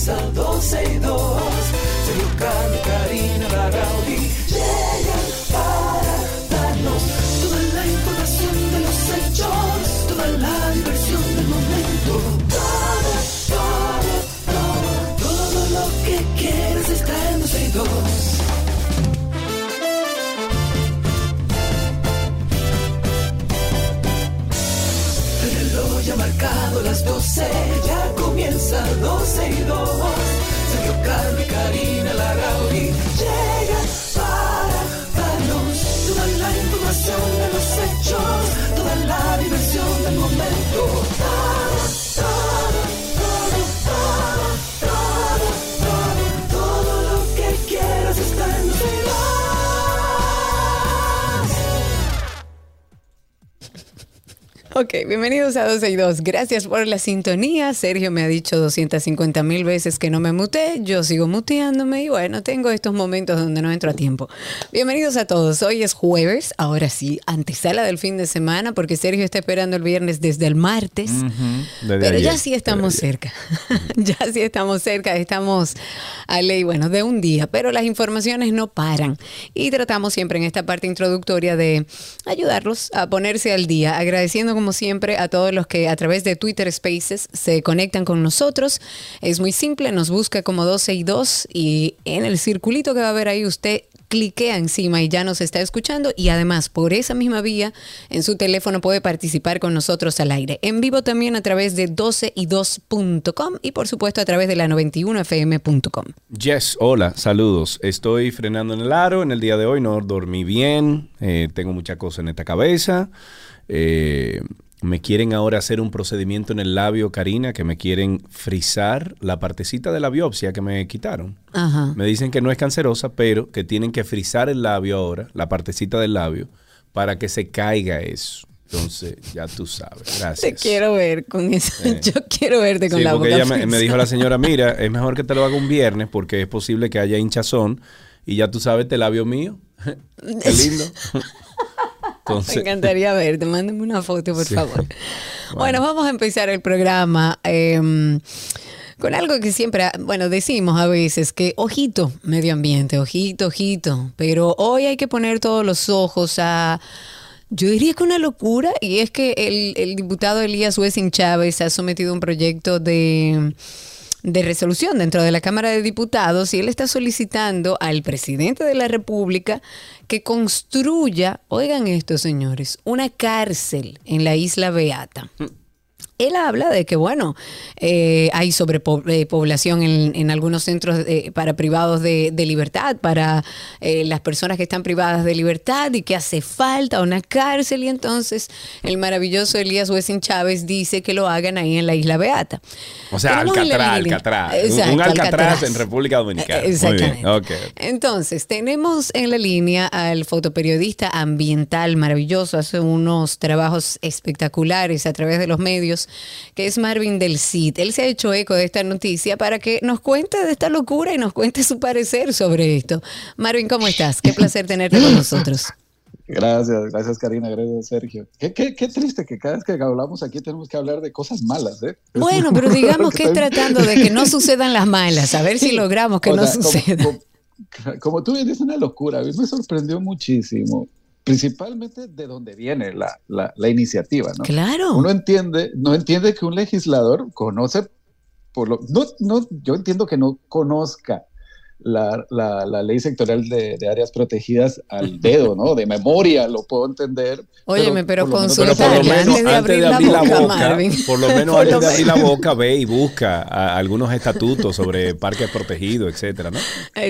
comienza 12 y 2. Sergio Carlos, Karina, Larrauri llegan para darnos toda la información de los hechos, toda la diversión del momento. Todo, todo, todo, todo lo que quieres está en 12 y 2. El reloj ya marcado las 12, ya comienza 12 y 2. Sergio Carlos y Karina Larrauri llegan Ok, bienvenidos a 12 y 2. Gracias por la sintonía. Sergio me ha dicho 250 mil veces que no me muté. Yo sigo muteándome y bueno, tengo estos momentos donde no entro a tiempo. Bienvenidos a todos. Hoy es jueves, ahora sí, antesala del fin de semana porque Sergio está esperando el viernes desde el martes. Pero ya sí estamos cerca. ya sí estamos cerca. Estamos a ley, bueno, de un día. Pero las informaciones no paran. Y tratamos siempre en esta parte introductoria de ayudarlos a ponerse al día. Agradeciendo como siempre a todos los que a través de Twitter Spaces se conectan con nosotros. Es muy simple, nos busca como 12 y 2 y en el circulito que va a ver ahí usted cliquea encima y ya nos está escuchando y además por esa misma vía en su teléfono puede participar con nosotros al aire. En vivo también a través de 12y2.com y por supuesto a través de la 91fm.com. Yes, hola, saludos. Estoy frenando en el aro en el día de hoy, no dormí bien, eh, tengo mucha cosa en esta cabeza. Eh, me quieren ahora hacer un procedimiento en el labio, Karina, que me quieren frizar la partecita de la biopsia que me quitaron. Ajá. Me dicen que no es cancerosa, pero que tienen que frizar el labio ahora, la partecita del labio, para que se caiga eso. Entonces, ya tú sabes. Gracias. Te quiero ver con eso. Eh. Yo quiero verte con Sí, la porque boca ella me, dijo la señora, mira, es mejor que te lo haga un viernes porque es posible que haya hinchazón y ya tú sabes, este labio mío. Qué lindo. Me encantaría verte. Mándame una foto, por Sí. favor. Bueno, vamos a empezar el programa eh, con algo que siempre, bueno, decimos a veces que ojito, medio ambiente, ojito, ojito. Pero hoy hay que poner todos los ojos a. Yo diría que una locura, y es que el, el diputado Elías Wessing Chávez ha sometido un proyecto de, de resolución dentro de la Cámara de Diputados y él está solicitando al presidente de la República que construya, oigan esto señores, una cárcel en la isla Beata. Él habla de que, bueno, eh, hay sobrepoblación en, en algunos centros eh, para privados de, de libertad, para eh, las personas que están privadas de libertad y que hace falta una cárcel. Y entonces el maravilloso Elías Wessing Chávez dice que lo hagan ahí en la Isla Beata. o sea, Alcatraz, Alcatraz. Un- Exacto, un Alcatraz, Alcatraz. en República Dominicana. Eh, Exactamente. Muy bien, ok. Entonces, tenemos en la línea al fotoperiodista ambiental maravilloso, hace unos trabajos espectaculares a través de los medios, que es Marvin del CID. Él se ha hecho eco de esta noticia para que nos cuente de esta locura y nos cuente su parecer sobre esto. Marvin, ¿cómo estás? Qué placer tenerte con nosotros. Gracias, gracias Karina, gracias Sergio. Qué, qué, qué triste que cada vez que hablamos aquí tenemos que hablar de cosas malas, ¿eh? Es Bueno, pero digamos que es también- tratando de que no sucedan las malas, a ver si logramos que O no sea, como- suceda. Como, como tú dices, una locura. A mí me sorprendió muchísimo, principalmente de dónde viene la, la, la iniciativa, ¿no? Claro. Uno entiende, no entiende que un legislador conoce, por lo, no, no, yo entiendo que no conozca la, la, la ley sectorial de, de áreas protegidas al dedo, ¿no? De memoria, lo puedo entender. Óyeme, pero menos antes de abrir la boca, Marvin. por lo menos Por antes lo de abrir la boca, ve y busca a- algunos estatutos sobre parques protegidos, etcétera, ¿no? Claro,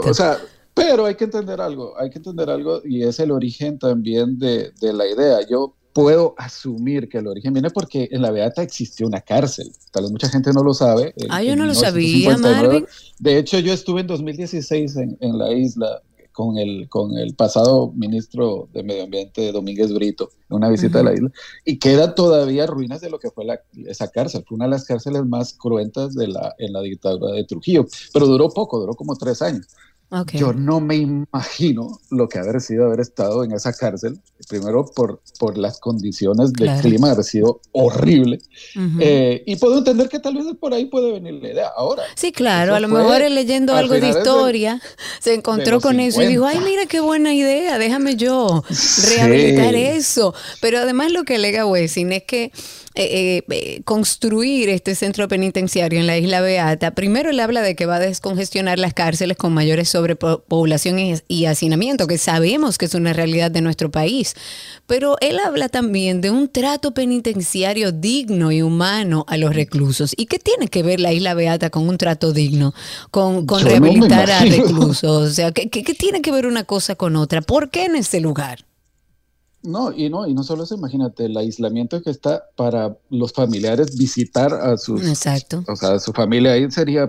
Exacto. o sea, pero hay que entender algo, hay que entender algo y es el origen también de, de la idea. Yo puedo asumir que el origen viene porque en la Beata existió una cárcel. Tal vez mucha gente no lo sabe. Ah, yo no lo sabía, 1959. Marvin. De hecho, yo estuve en 2016 en, en la isla con el, con el pasado ministro de Medio Ambiente, Domínguez Brito, en una visita a la isla, y quedan todavía ruinas de lo que fue la- esa cárcel. Fue una de las cárceles más cruentas de la, en la dictadura de Trujillo, pero duró poco, duró como tres años. Yo no me imagino lo que haber sido haber estado en esa cárcel, primero por, por las condiciones del Claro. clima, haber sido horrible. Eh, y puedo entender que tal vez por ahí puede venir la idea. Ahora, Sí, claro, a lo mejor él leyendo algo de del- historia se encontró con eso y dijo, ay, 50. mira qué buena idea, déjame yo Sí. rehabilitar eso. Pero además lo que alega Wessing es que eh, eh, eh, construir este centro penitenciario en la isla Beata, primero él habla de que va a descongestionar las cárceles con mayores sobrepoblación y, y hacinamiento, que sabemos que es una realidad de nuestro país. Pero él habla también de un trato penitenciario digno y humano a los reclusos. ¿Y qué tiene que ver la isla Beata con un trato digno? Con, no rehabilitar a reclusos. O sea, ¿qué, qué, qué tiene que ver una cosa con otra? ¿Por qué en ese lugar? No, y no, y no solo eso, imagínate el aislamiento que está para los familiares visitar a sus, Exacto. o sea, a su familia ahí sería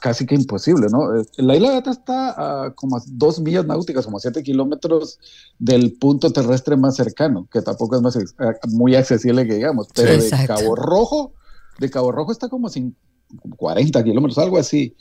casi que imposible, ¿no? Eh, La isla Gata está a como a dos millas náuticas, como a siete kilómetros del punto terrestre más cercano, que tampoco es más eh, muy accesible que digamos, pero de. Cabo Rojo, de Cabo Rojo está como sin 40 kilómetros, algo así.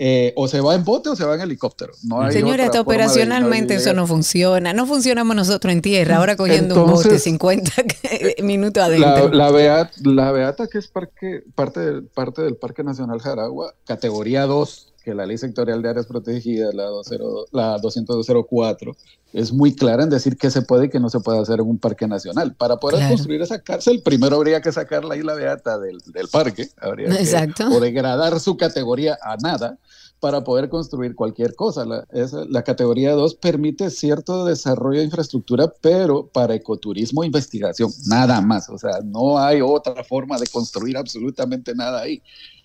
Eh, o se va en bote o se va en helicóptero. No hay Señora, hasta operacionalmente eso no funciona. No funcionamos nosotros en tierra, ahora cogiendo un bote Entonces- 50 minutos La, adentro. la, Beata, la Beata, que es parque, parte, del, parte del Parque Nacional Jaragua, categoría 2, que la Ley Sectorial de Áreas Protegidas, la, 20 la 204, es muy clara en decir qué se puede y qué no se puede hacer en un parque nacional. Para poder Claro. construir esa cárcel, primero habría que sacar la Isla Beata del, del parque, habría que- Exacto. o degradar su categoría a nada para poder construir cualquier cosa. La, categoría 2 permite cierto desarrollo de infraestructura, pero para ecoturismo investigación, nada más. O sea, no hay otra forma de construir absolutamente nada ahí.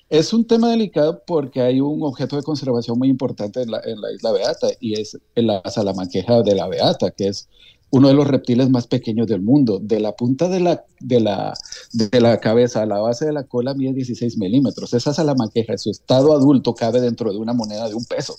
Es un tema delicado porque hay un objeto de conservación muy importante en la, en la isla Beata y es la salamanqueja de la Beata, que es uno de los reptiles más pequeños del mundo. De la punta de la, de la, de la cabeza a la base de la cola mide 16 milímetros. Esa salamanqueja en su estado adulto cabe dentro de una moneda de un peso.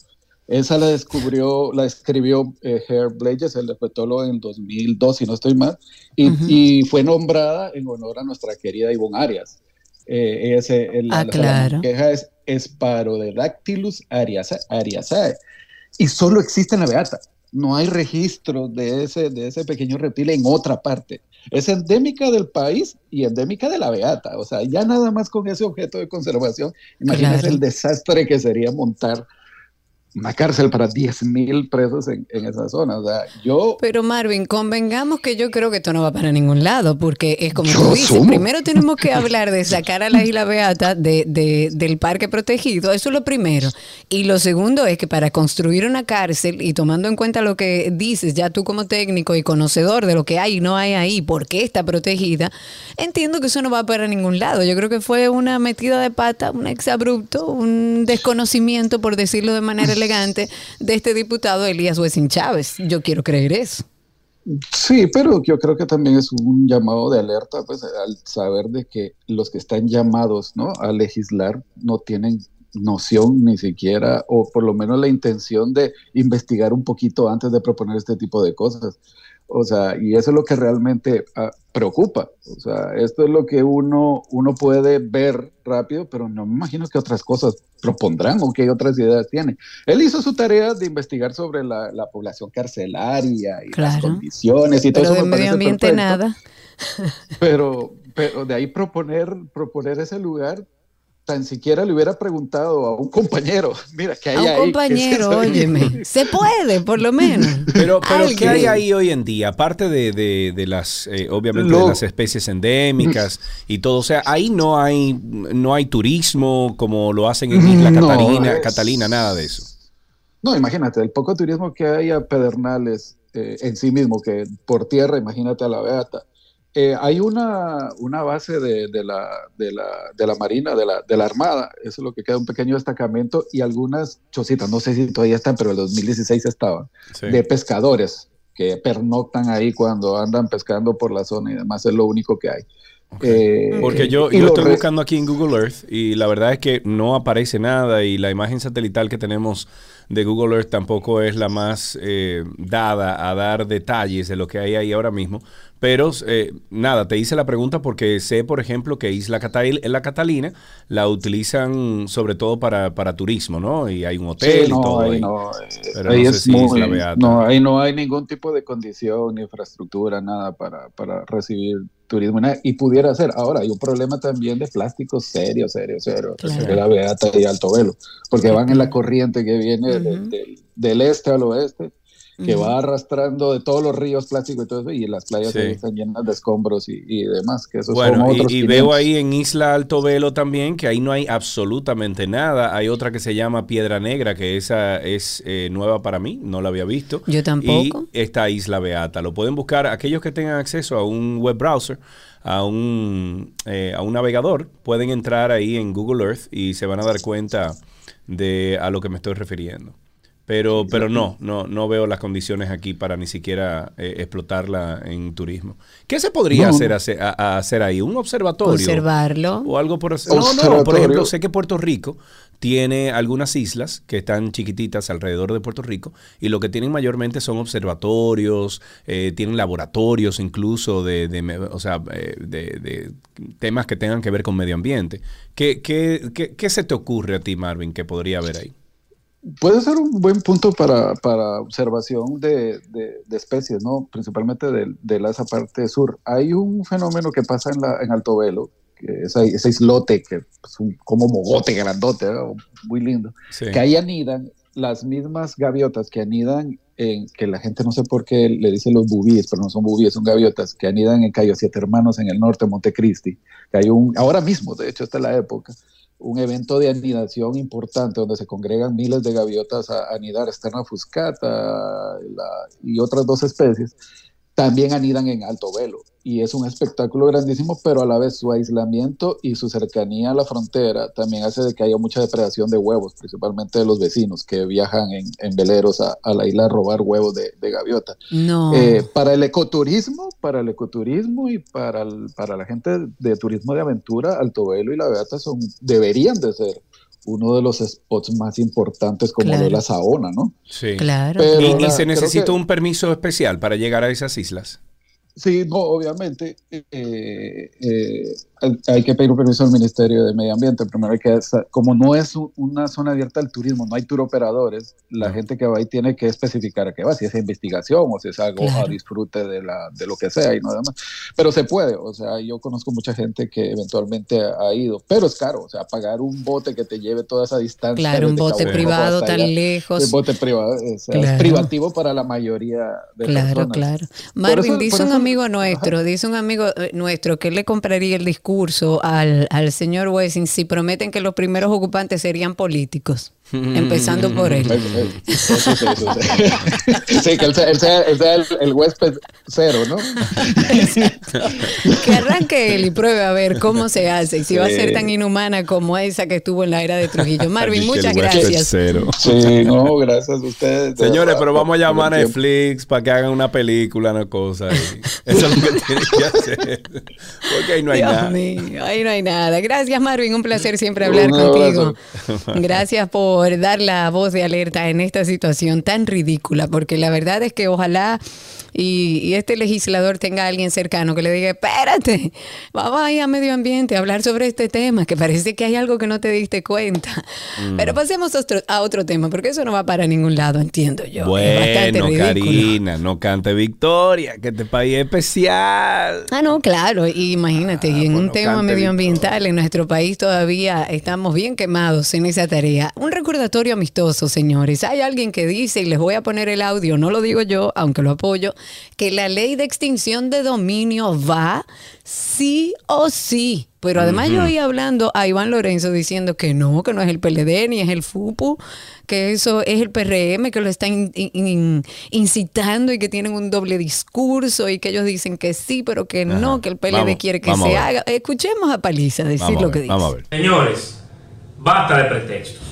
Esa la descubrió, la escribió eh, Herb Blayes, el herpetólogo, en 2002, si no estoy mal, y, Ujú. y fue nombrada en honor a nuestra querida Ivonne Arias. Eh, ese, el, Ah, la claro. salamanqueja es Sparodactylus ariasa- ariasae y solo existe en la Beata. No hay registro de ese, de ese pequeño reptil en otra parte. Es endémica del país y endémica de la Beata. O sea, ya nada más con ese objeto de conservación, imagínese Claro. el desastre que sería montar una cárcel para 10.000 presos en, en esa zona. O sea, yo Pero Marvin, convengamos que yo creo que esto no va para ningún lado, porque es como Yo tú dices, primero tenemos que hablar de sacar a la isla Beata de, de- del parque protegido, eso es lo primero. Y lo segundo es que para construir una cárcel, y tomando en cuenta lo que dices, ya tú como técnico y conocedor de lo que hay y no hay ahí, por qué está protegida, entiendo que eso no va para ningún lado. Yo creo que fue una metida de pata, un exabrupto, un desconocimiento, por decirlo de manera de este diputado Elías Wessing Chávez. Yo quiero creer eso. Sí, pero yo creo que también es un llamado de alerta, pues, al saber de que los que están llamados, ¿no? a legislar no tienen noción ni siquiera, o por lo menos la intención de investigar un poquito antes de proponer este tipo de cosas. O sea, y eso es lo que realmente ah, preocupa. O sea, esto es lo que uno, uno puede ver rápido, pero no me imagino que otras cosas propondrán o qué otras ideas tiene. Él hizo su tarea de investigar sobre la, la población carcelaria y las Claro. condiciones y todo Pero eso. de me medio ambiente perfecto, nada. Pero, pero de ahí proponer, proponer ese lugar, tan siquiera le hubiera preguntado a un compañero, mira, que hay A un ahí? ¿Qué es compañero, eso? óyeme. Se puede, por lo menos. Pero, pero ¿qué hay ahí hoy en día? Aparte de, de- de las, eh, obviamente, de las especies endémicas y todo. O sea, ahí no hay, no hay turismo como lo hacen en Isla No, Catalina, es- Catalina, nada de eso. No, imagínate, el poco turismo que hay a Pedernales eh, en sí mismo, que por tierra, imagínate a la Beata. Eh, hay una, una base de, de la, de, la, de la Marina, de la, de la Armada, eso es lo que queda, un pequeño destacamento y algunas chocitas, no sé si todavía están, pero en el 2016 estaban, Sí. de pescadores que pernoctan ahí cuando andan pescando por la zona y demás, es lo único que hay. Eh, Porque yo, yo estoy buscando aquí en Google Earth y la verdad es que no aparece nada y la imagen satelital que tenemos de Google Earth tampoco es la más eh, dada a dar detalles de lo que hay ahí ahora mismo. Pero eh, nada, te hice la pregunta porque sé, por ejemplo, que Isla, Catalina, la Catalina la utilizan sobre todo para, para turismo, ¿no? Y hay un hotel y todo ahí. No, Pero ahí no sé si. No, ahí no hay ningún tipo de condición, ni infraestructura, nada para, para recibir turismo y pudiera ser. Ahora, hay un problema también de plástico serio, serio, serio, de la Beata y Alto Velo, porque van en la corriente que viene del este al oeste que va arrastrando de todos los ríos plásticos y todo eso, y las playas están llenas de escombros y, demás. Que eso bueno, y, y veo ahí en Isla Alto Velo también que ahí no hay absolutamente nada. Hay otra que se llama Piedra Negra, que esa es eh, nueva para mí, no la había visto. Yo tampoco. Y esta Isla Beata. Lo pueden buscar aquellos que tengan acceso a un web browser a un, eh, a un navegador, pueden entrar ahí en Google Earth y se van a dar cuenta de a lo que me estoy refiriendo. Pero, pero no, no, no veo las condiciones aquí para ni siquiera eh, explotarla en turismo. ¿Qué se podría hacer, hacer, ahí? ¿Un observatorio? Observarlo. O algo por No, no, por ejemplo, sé que Puerto Rico tiene algunas islas que están chiquititas alrededor de Puerto Rico y lo que tienen mayormente son observatorios, eh, tienen laboratorios incluso de, de o sea, eh, de, de, temas que tengan que ver con medio ambiente. ¿Qué, qué, qué, qué se te ocurre a ti, Marvin, que podría haber ahí? Puede ser un buen punto para, para observación de, de, especies, ¿no? principalmente de, de, esa parte sur. Hay un fenómeno que pasa en, la, en Alto Velo, que es ese islote, que es un, como mogote grandote, muy lindo, que ahí anidan las mismas gaviotas que anidan en, que la gente no sé por qué le dice los bubíes, pero no son bubíes, son gaviotas, que anidan en Cayo Siete Hermanos en el norte de Montecristi, que hay un, ahora mismo, de hecho, está la época, un evento de anidación importante donde se congregan miles de gaviotas a anidar Sterna fuscata y otras dos especies también anidan en alto velo. Y es un espectáculo grandísimo, pero a la vez su aislamiento y su cercanía a la frontera también hace de que haya mucha depredación de huevos, principalmente de los vecinos que viajan en, veleros a, la isla a robar huevos de, gaviota. No. Eh, para el ecoturismo, para el ecoturismo y para, para la gente de turismo de aventura, Alto Velo y La Beata son, deberían de ser uno de los spots más importantes como de la Saona, ¿no? Sí. Claro. y, se necesita un permiso especial para llegar a esas islas. Sí, no, obviamente. Eh, eh, hay que pedir permiso al Ministerio de Medio Ambiente. Primero hay que, como no es una zona abierta al turismo, no hay tour operadores, la gente que va ahí tiene que especificar a qué va, si es investigación o si es algo a disfrute de, la, de lo que sea y no demás. Pero se puede, o sea, yo conozco mucha gente que eventualmente ha ido, pero es caro, o sea, pagar un bote que te lleve toda esa distancia. Claro, un bote privado tan lejos. Un bote privado, es privativo para la mayoría de claro, Claro, claro. Marvin, dice un amigo nuestro, dice un amigo eh, nuestro que le compraría el discurso curso al, al señor Wessing si prometen que los primeros ocupantes serían políticos. Empezando por él. Sí, que él sea, el, huésped cero, ¿no? que arranque él y pruebe a ver cómo se hace y si va a ser tan inhumana como esa que estuvo en la era de Trujillo. Marvin, muchas gracias. Sí, no, gracias a ustedes. Señores, pero vamos a llamar a Netflix para que hagan una película, una cosa. Eso es lo que tienen que hacer. Porque ahí no hay nada. ahí no hay nada. Gracias, Marvin. Un placer siempre hablar contigo. Gracias por dar la voz de alerta en esta situación tan ridícula, porque la verdad es que ojalá y, este legislador tenga a alguien cercano que le diga, espérate, vamos ahí a medio ambiente a hablar sobre este tema, que parece que hay algo que no te diste cuenta. Mm. Pero pasemos a otro, a otro, tema, porque eso no va para ningún lado, entiendo yo. Bueno, Karina, no cante victoria, que este país es especial. Ah, no, claro, y imagínate, y en ah, un tema medioambiental en nuestro país todavía estamos bien quemados en esa tarea. Un recordatorio amistoso, señores. Hay alguien que dice, y les voy a poner el audio, no lo digo yo, aunque lo apoyo, que la ley de extinción de dominio va sí o sí. Pero además yo oí hablando a Iván Lorenzo diciendo que no, que no es el PLD ni es el FUPU, que eso es el PRM que lo está incitando y que tienen un doble discurso y que ellos dicen que sí, pero que no, que el PLD quiere que se haga. Escuchemos a Paliza decir lo que dice. Vamos a ver. Señores, basta de pretextos.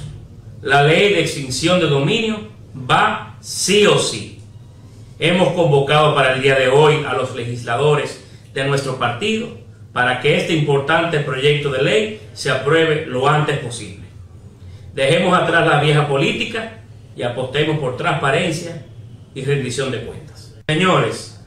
La ley de extinción de dominio va sí o sí. Hemos convocado para el día de hoy a los legisladores de nuestro partido para que este importante proyecto de ley se apruebe lo antes posible. Dejemos atrás la vieja política y apostemos por transparencia y rendición de cuentas. Señores,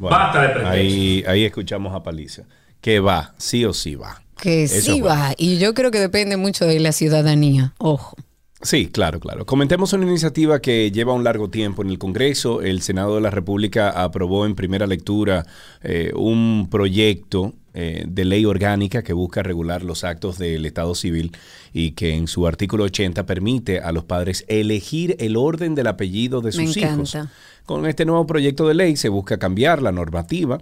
Bueno, basta de pretextos. ahí, ahí escuchamos a Paliza. Que va, sí o sí va. Que Eso sí va. Y yo creo que depende mucho de la ciudadanía. Ojo. Sí, claro, claro. Comentemos una iniciativa que lleva un largo tiempo en el Congreso. El Senado de la República aprobó en primera lectura eh, un proyecto eh, de ley orgánica que busca regular los actos del Estado civil y que en su artículo 80 permite a los padres elegir el orden del apellido de Me sus hijos. Con este nuevo proyecto de ley se busca cambiar la normativa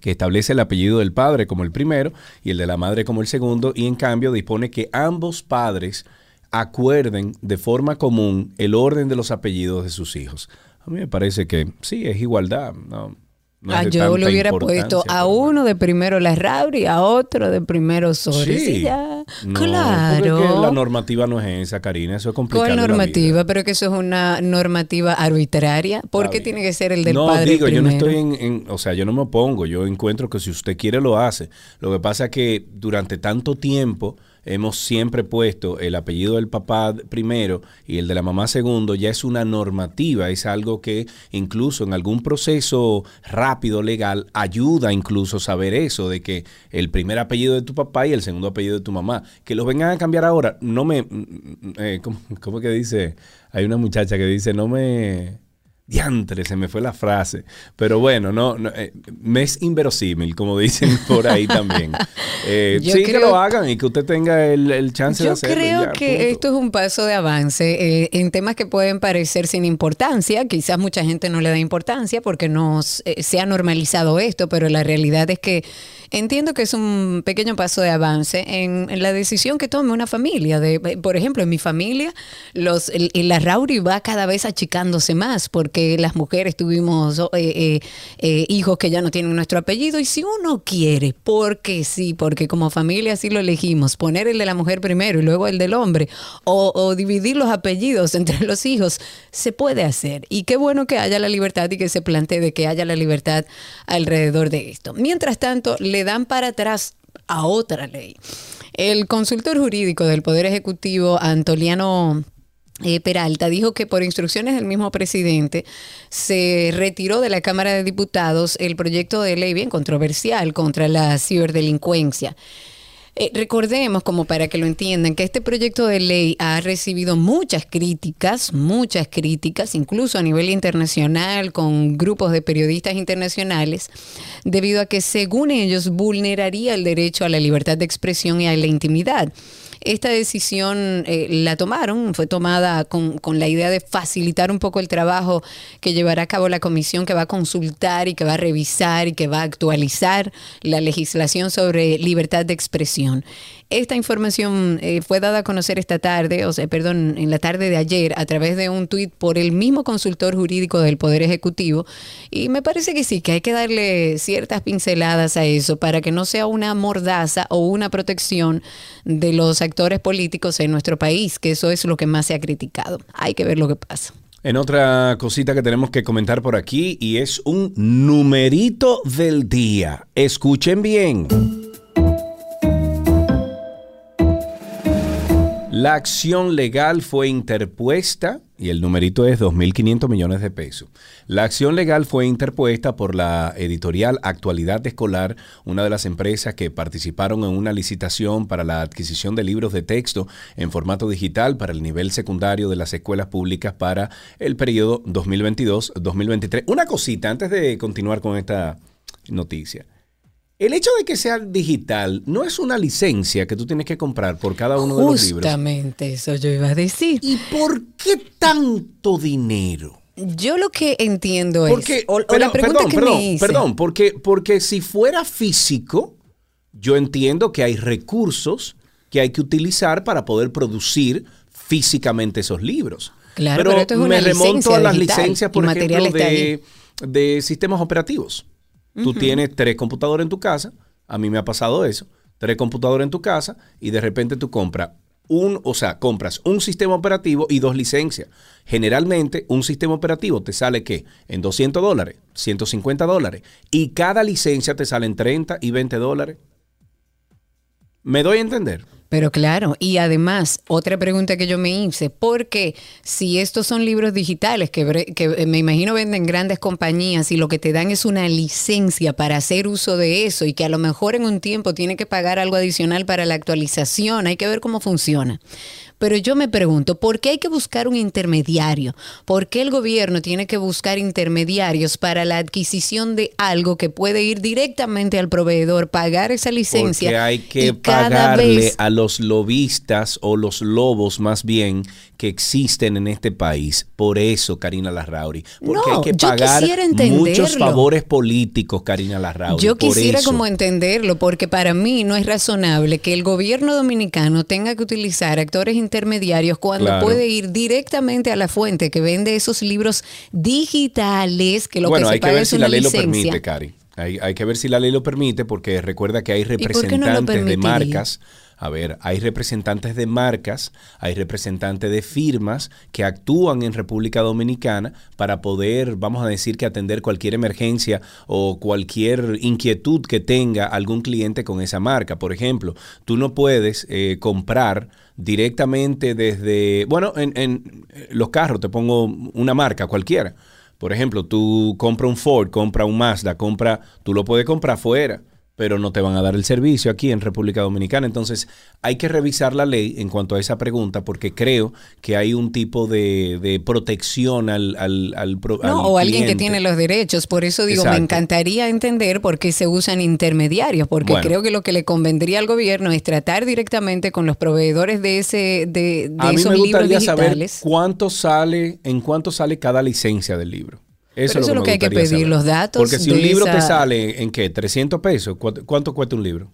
que establece el apellido del padre como el primero y el de la madre como el segundo, y en cambio dispone que ambos padres acuerden de forma común el orden de los apellidos de sus hijos. A mí me parece que sí, es igualdad. No, no Ah, yo tanta hubiera puesto a uno de primero la Rauri, a otro de primero Sori. Sí, ya. No, claro. la normativa no es esa, Karina. Eso es complicado. ¿Cuál normativa? Pero que eso es una normativa arbitraria. ¿Por qué tiene que ser el del no, padre digo, yo no estoy en, en- o sea, yo no me opongo, yo encuentro que si usted quiere lo hace. Lo que pasa es que durante tanto tiempo hemos siempre puesto el apellido del papá primero y el de la mamá segundo, ya es una normativa, es algo que incluso en algún proceso rápido legal ayuda incluso saber eso, de que el primer apellido de tu papá y el segundo apellido de tu mamá, que los vengan a cambiar ahora, no me, mm, eh, ¿cómo, cómo que dice? Hay una muchacha que dice, no me... Diantre, se me fue la frase. Pero bueno, no, no, eh, me es inverosímil, como dicen por ahí también. Eh, Yo sí, que creo- lo hagan y que usted tenga el, el chance de Yo hacerlo. y creo ya, que punto. esto es un paso de avance eh, en temas que pueden parecer sin importancia. Quizás mucha gente no le da importancia porque no se ha normalizado esto, pero la realidad es que entiendo que es un pequeño paso de avance en, la decisión que tome una familia. De, eh, por ejemplo, en mi familia, los, el, el- Rauri va cada vez achicándose más porque las mujeres tuvimos oh, eh, eh, hijos que ya no tienen nuestro apellido y si uno quiere, porque sí, porque como familia sí lo elegimos, poner el de la mujer primero y luego el del hombre o, o dividir los apellidos entre los hijos, se puede hacer. Y qué bueno que haya la libertad y que se plantee de que haya la libertad alrededor de esto. Mientras tanto, le dan para atrás a otra ley. El consultor jurídico del Poder Ejecutivo, Antoliano eh, Peralta, dijo que por instrucciones del mismo presidente se retiró de la Cámara de Diputados el proyecto de ley bien controversial contra la ciberdelincuencia. Eh, recordemos, como para que lo entiendan, que este proyecto de ley ha recibido muchas críticas, muchas críticas, incluso a nivel internacional, con grupos de periodistas internacionales, debido a que, según ellos, vulneraría el derecho a la libertad de expresión y a la intimidad. Esta decisión eh, la tomaron, fue tomada con, con la idea de facilitar un poco el trabajo que llevará a cabo la comisión que va a consultar y que va a revisar y que va a actualizar la legislación sobre libertad de expresión. Esta información eh, fue dada a conocer esta tarde, o sea, perdón, en la tarde de ayer, a través de un tuit por el mismo consultor jurídico del Poder Ejecutivo. Y me parece que sí, que hay que darle ciertas pinceladas a eso para que no sea una mordaza o una protección de los actores políticos en nuestro país, que eso es lo que más se ha criticado. Hay que ver lo que pasa. En otra cosita que tenemos que comentar por aquí y es un numerito del día. Escuchen bien. La acción legal fue interpuesta y el numerito es 2.500 millones de pesos. La acción legal fue interpuesta por la editorial Actualidad Escolar, una de las empresas que participaron en una licitación para la adquisición de libros de texto en formato digital para el nivel secundario de las escuelas públicas para el periodo 2022-2023. Una cosita antes de continuar con esta noticia. El hecho de que sea digital no es una licencia que tú tienes que comprar por cada uno de los libros. Justamente eso yo iba a decir. ¿Y por qué tanto dinero? Yo lo que entiendo Porque, es, o, o pero- la pregunta perdón, que perdón, me hice, perdón, porque, porque si fuera físico, yo entiendo que hay recursos que hay que utilizar para poder producir físicamente esos libros. Claro, pero esto es una me remonto a las digital licencias, por ejemplo, de sistemas operativos. Tú tienes tres computadoras en tu casa, a mí me ha pasado eso, tres computadoras en tu casa y de repente tú compras un, o sea, compras un sistema operativo y dos licencias. Generalmente un sistema operativo te sale que en 200 dólares, 150 dólares y cada licencia te sale en 30 y 20 dólares. ¿Me doy a entender? Pero claro, y además, otra pregunta que yo me hice, porque si estos son libros digitales que, que eh, me imagino venden grandes compañías y lo que te dan es una licencia para hacer uso de eso y que a lo mejor en un tiempo tiene que pagar algo adicional para la actualización, hay que ver cómo funciona. Pero yo me pregunto, ¿por qué hay que buscar un intermediario? ¿Por qué el gobierno tiene que buscar intermediarios para la adquisición de algo que puede ir directamente al proveedor, pagar esa licencia? Porque hay que y cada pagarle vez- a los lobistas o los lobos más bien que existen en este país. Por eso, Karina Larrauri. Porque No, hay que pagar muchos favores políticos, Karina Larrauri. Yo por quisiera eso. como entenderlo, porque para mí no es razonable que el gobierno dominicano tenga que utilizar actores intermediarios cuando Claro. puede ir directamente a la fuente que vende esos libros digitales, que lo bueno, que se hay que paga ver es si una la ley lo permite, Cari. Hay, hay que ver si la ley lo permite porque recuerda que hay no representantes de marcas. A ver, hay representantes de marcas, hay representantes de firmas que actúan en República Dominicana para poder, vamos a decir que atender cualquier emergencia o cualquier inquietud que tenga algún cliente con esa marca. Por ejemplo, tú no puedes eh, comprar directamente desde, bueno, en, en los carros, te pongo una marca cualquiera. Por ejemplo, tú compra un Ford, compra un Mazda, compra, tú lo puedes comprar fuera, pero no te van a dar el servicio aquí en República Dominicana. Entonces, hay que revisar la ley en cuanto a esa pregunta, porque creo que hay un tipo de, de protección al, al, al, pro- No, al o alguien que tiene los derechos. Por eso digo, me encantaría entender por qué se usan intermediarios, porque Bueno. creo que lo que le convendría al gobierno es tratar directamente con los proveedores de ese de, de A mí esos me libros gustaría saber cuánto sale, en cuánto sale cada licencia del libro. Eso Pero eso es lo que hay que pedir, saber. los datos Porque si un libro te esa- sale en qué, 300 pesos, ¿cuánto, cuánto cuesta un libro?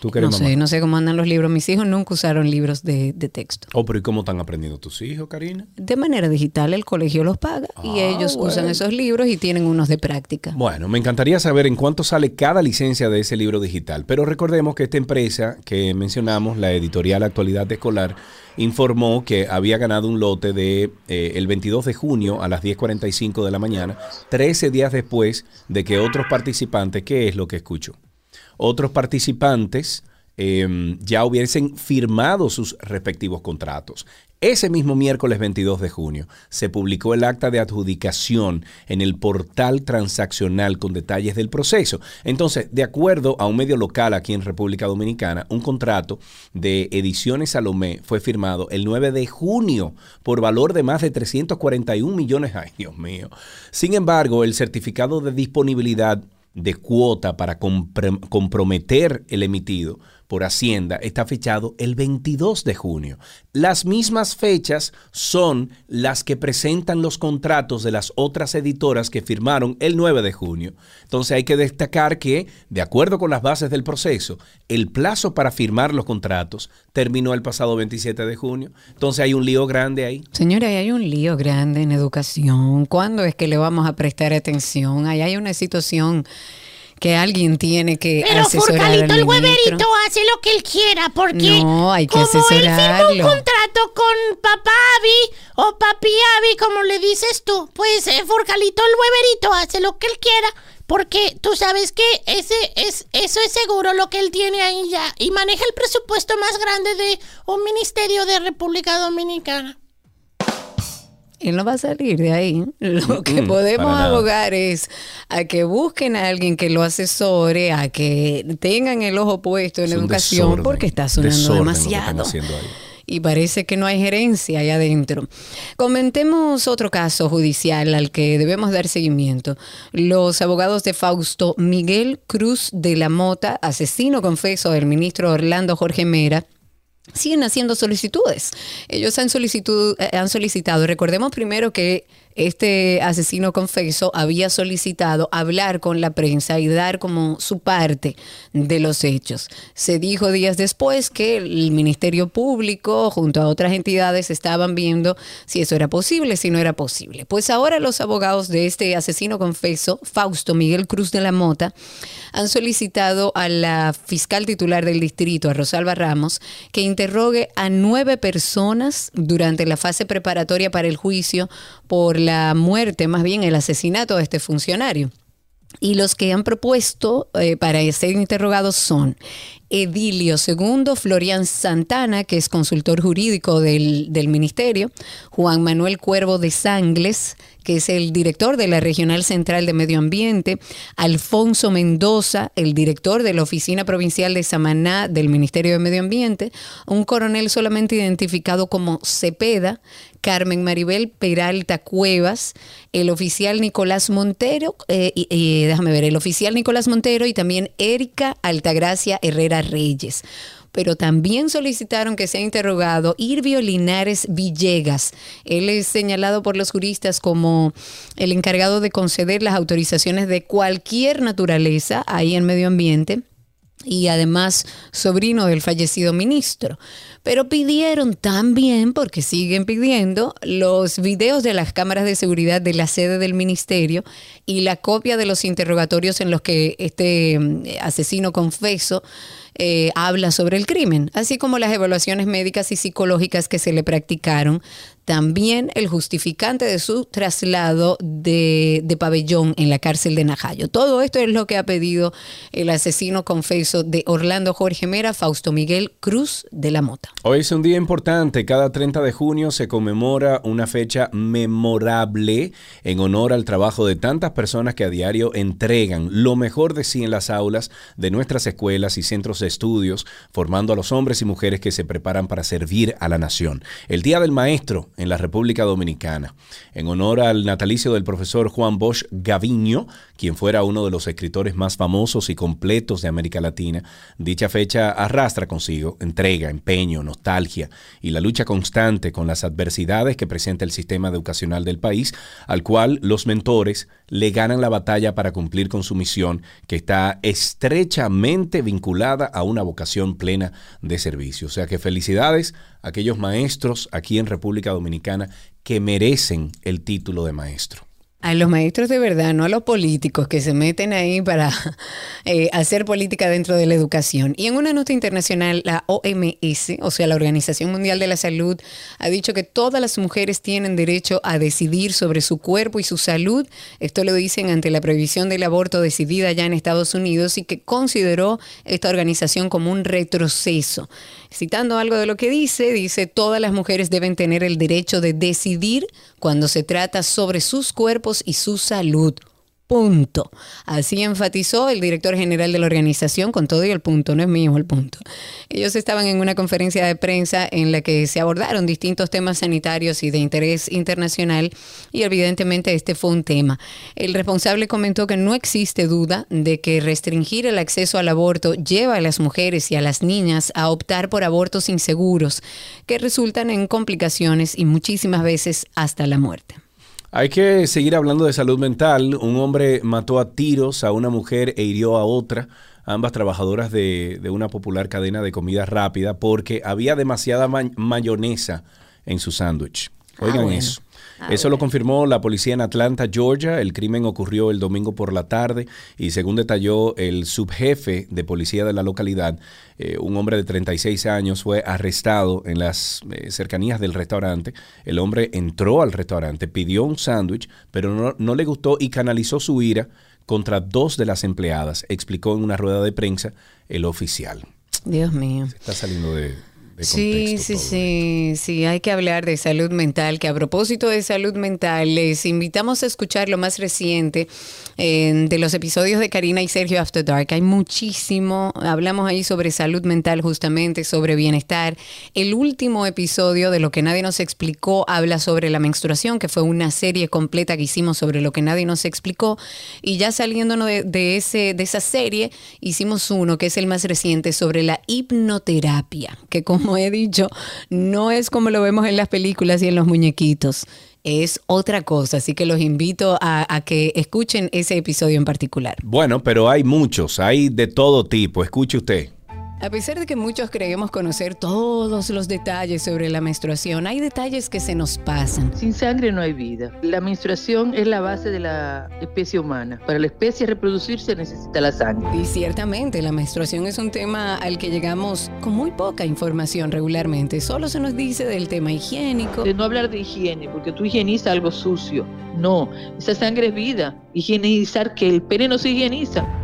Tú No mamá. sé, no sé cómo andan los libros. Mis hijos nunca usaron libros de, de texto. Oh, pero ¿y cómo están aprendiendo tus hijos, Karina? De manera digital, el colegio los paga y Ah, ellos usan esos libros y tienen unos de práctica. Bueno, me encantaría saber en cuánto sale cada licencia de ese libro digital, pero recordemos que esta empresa que mencionamos, la editorial Actualidad Escolar, informó que había ganado un lote de eh, el 22 de junio a las 10.45 de la mañana, 13 días después de que otros participantes, ¿qué es lo que escucho? Otros participantes eh, ya hubiesen firmado sus respectivos contratos. Ese mismo miércoles 22 de junio se publicó el acta de adjudicación en el portal transaccional con detalles del proceso. Entonces, de acuerdo a un medio local aquí en República Dominicana, un contrato de Ediciones Salomé fue firmado el 9 de junio por valor de más de 341 millones. Ay, Dios mío. Sin embargo, el certificado de disponibilidad de cuota para comprometer el emitido por Hacienda está fechado el 22 de junio. Las mismas fechas son las que presentan los contratos de las otras editoras que firmaron el 9 de junio. Entonces hay que destacar que, de acuerdo con las bases del proceso, el plazo para firmar los contratos terminó el pasado 27 de junio. Entonces hay un lío grande ahí. Señora, hay un lío grande en educación. ¿Cuándo es que le vamos a prestar atención? Ahí hay una situación que alguien tiene que Pero asesorar al Furcalito, el hueverito hace lo que él quiera, porque No, hay que como él firmó un contrato con papá Avi o papi Avi, como le dices tú, pues eh, Furcalito, el hueverito hace lo que él quiera, porque tú sabes que ese es eso es seguro lo que él tiene ahí ya y maneja el presupuesto más grande de un ministerio de República Dominicana. Él no va a salir de ahí. Lo que Mm, podemos abogar es a que busquen a alguien que lo asesore, a que tengan el ojo puesto en Es educación, desorden, porque está sonando demasiado. Y parece que no hay gerencia ahí adentro. Comentemos otro caso judicial al que debemos dar seguimiento. Los abogados de Fausto Miguel Cruz de la Mota, asesino confeso del ministro Orlando Jorge Mera, siguen haciendo solicitudes. Ellos han, solicitud- eh, han solicitado, recordemos primero que este asesino confeso había solicitado hablar con la prensa y dar como su parte de los hechos. Se dijo días después que el Ministerio Público junto a otras entidades estaban viendo si eso era posible, si no era posible. Pues ahora los abogados de este asesino confeso, Fausto Miguel Cruz de la Mota, han solicitado a la fiscal titular del distrito, a Rosalba Ramos, que interrogue a nueve personas durante la fase preparatoria para el juicio por la muerte, más bien el asesinato de este funcionario. Y los que han propuesto eh, para ser interrogados son Edilio II, Florian Santana, que es consultor jurídico del, del ministerio, Juan Manuel Cuervo de Sangles, que es el director de la Regional Central de Medio Ambiente, Alfonso Mendoza, el director de la Oficina Provincial de Samaná del Ministerio de Medio Ambiente, un coronel solamente identificado como Cepeda, Carmen Maribel Peralta Cuevas, el oficial Nicolás Montero, eh, y- déjame ver, el oficial Nicolás Montero y también Erika Altagracia Herrera Reyes pero también solicitaron que sea interrogado Irvio Linares Villegas. Él es señalado por los juristas como el encargado de conceder las autorizaciones de cualquier naturaleza ahí en medio ambiente y además sobrino del fallecido ministro. Pero pidieron también, porque siguen pidiendo, los videos de las cámaras de seguridad de la sede del ministerio y la copia de los interrogatorios en los que este mm, asesino confeso eh, habla sobre el crimen, así como las evaluaciones médicas y psicológicas que se le practicaron. También el justificante de su traslado de, de pabellón en la cárcel de Najayo. Todo esto es lo que ha pedido el asesino confeso de Orlando Jorge Mera, Fausto Miguel Cruz de la Mota. Hoy es un día importante. Cada 30 de junio se conmemora una fecha memorable en honor al trabajo de tantas personas que a diario entregan lo mejor de sí en las aulas de nuestras escuelas y centros de estudios, formando a los hombres y mujeres que se preparan para servir a la nación. El Día del Maestro en la República Dominicana, en honor al natalicio del profesor Juan Bosch Gaviño, quien fuera uno de los escritores más famosos y completos de América Latina. Dicha fecha arrastra consigo entrega, empeño, nostalgia y la lucha constante con las adversidades que presenta el sistema educacional del país, al cual los mentores le ganan la batalla para cumplir con su misión, que está estrechamente vinculada a una vocación plena de servicio. O sea que felicidades a aquellos maestros aquí en República Dominicana que merecen el título de maestro. A los maestros de verdad, no a los políticos que se meten ahí para eh, hacer política dentro de la educación. Y en una nota internacional, la OMS, o sea, la Organización Mundial de la Salud, ha dicho que todas las mujeres tienen derecho a decidir sobre su cuerpo y su salud. Esto lo dicen ante la prohibición del aborto decidida ya en Estados Unidos y que consideró esta organización como un retroceso. Citando algo de lo que dice, dice, todas las mujeres deben tener el derecho de decidir cuando se trata sobre sus cuerpos y su salud. Punto. Así enfatizó el director general de la organización, con todo y el punto, no es mío el punto. Ellos estaban en una conferencia de prensa en la que se abordaron distintos temas sanitarios y de interés internacional y evidentemente este fue un tema. El responsable comentó que no existe duda de que restringir el acceso al aborto lleva a las mujeres y a las niñas a optar por abortos inseguros que resultan en complicaciones y muchísimas veces hasta la muerte. Hay que seguir hablando de salud mental. Un hombre mató a tiros a una mujer e hirió a otra, ambas trabajadoras de, de una popular cadena de comida rápida, porque había demasiada ma- mayonesa en su sándwich. Oigan bueno. eso. Ah, Eso lo confirmó la policía en Atlanta, Georgia. El crimen ocurrió el domingo por la tarde y según detalló el subjefe de policía de la localidad, eh, un hombre de 36 años fue arrestado en las eh, cercanías del restaurante. El hombre entró al restaurante, pidió un sándwich, pero no, no le gustó y canalizó su ira contra dos de las empleadas, explicó en una rueda de prensa el oficial. Dios mío. Está saliendo de, de Sí, sí, sí, sí, hay que hablar de salud mental, que a propósito de salud mental, les invitamos a escuchar lo más reciente eh, de los episodios de Karina y Sergio After Dark. Hay muchísimo, hablamos ahí sobre salud mental justamente, sobre bienestar. El último episodio de Lo que nadie nos explicó habla sobre la menstruación, que fue una serie completa que hicimos sobre lo que nadie nos explicó. Y ya saliéndonos de, de ese, de esa serie, hicimos uno que es el más reciente sobre la hipnoterapia, que como he dicho, no es como lo vemos en las películas y en los muñequitos. Es otra cosa, así que los invito a, que escuchen ese episodio en particular. Bueno, pero hay muchos, hay de todo tipo. Escuche usted. A pesar de que muchos creemos conocer todos los detalles sobre la menstruación, hay detalles que se nos pasan. Sin sangre no hay vida. La menstruación es la base de la especie humana. Para la especie reproducirse necesita la sangre. Y ciertamente la menstruación es un tema al que llegamos con muy poca información regularmente. Solo se nos dice del tema higiénico. De no hablar de higiene, porque tú higienizas algo sucio. No, esa sangre es vida. Higienizar que el pene no se higieniza.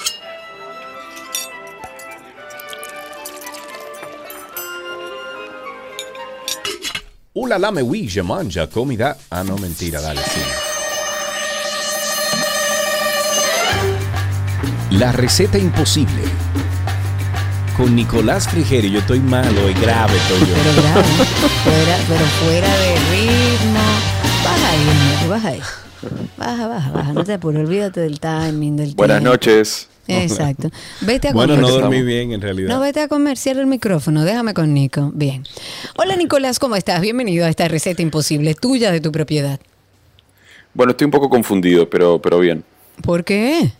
Ula la me ouija, manja, comida. Ah, no, mentira, dale, sí. La receta imposible. Con Nicolás Frigerio, yo estoy malo y grave, estoy yo. Pero grave, fuera, pero fuera de ritmo. Baja ahí, baja ahí. Baja, baja, baja. No te apures, olvídate del timing, del Buenas tiempo. noches. Exacto. Vete a Bueno, comer. no dormí bien en realidad. No, vete a comer, cierra el micrófono, déjame con Nico. Bien. Hola Nicolás, ¿cómo estás? Bienvenido a esta receta imposible, tuya de tu propiedad. Bueno, estoy un poco confundido, pero, pero bien. ¿Por qué?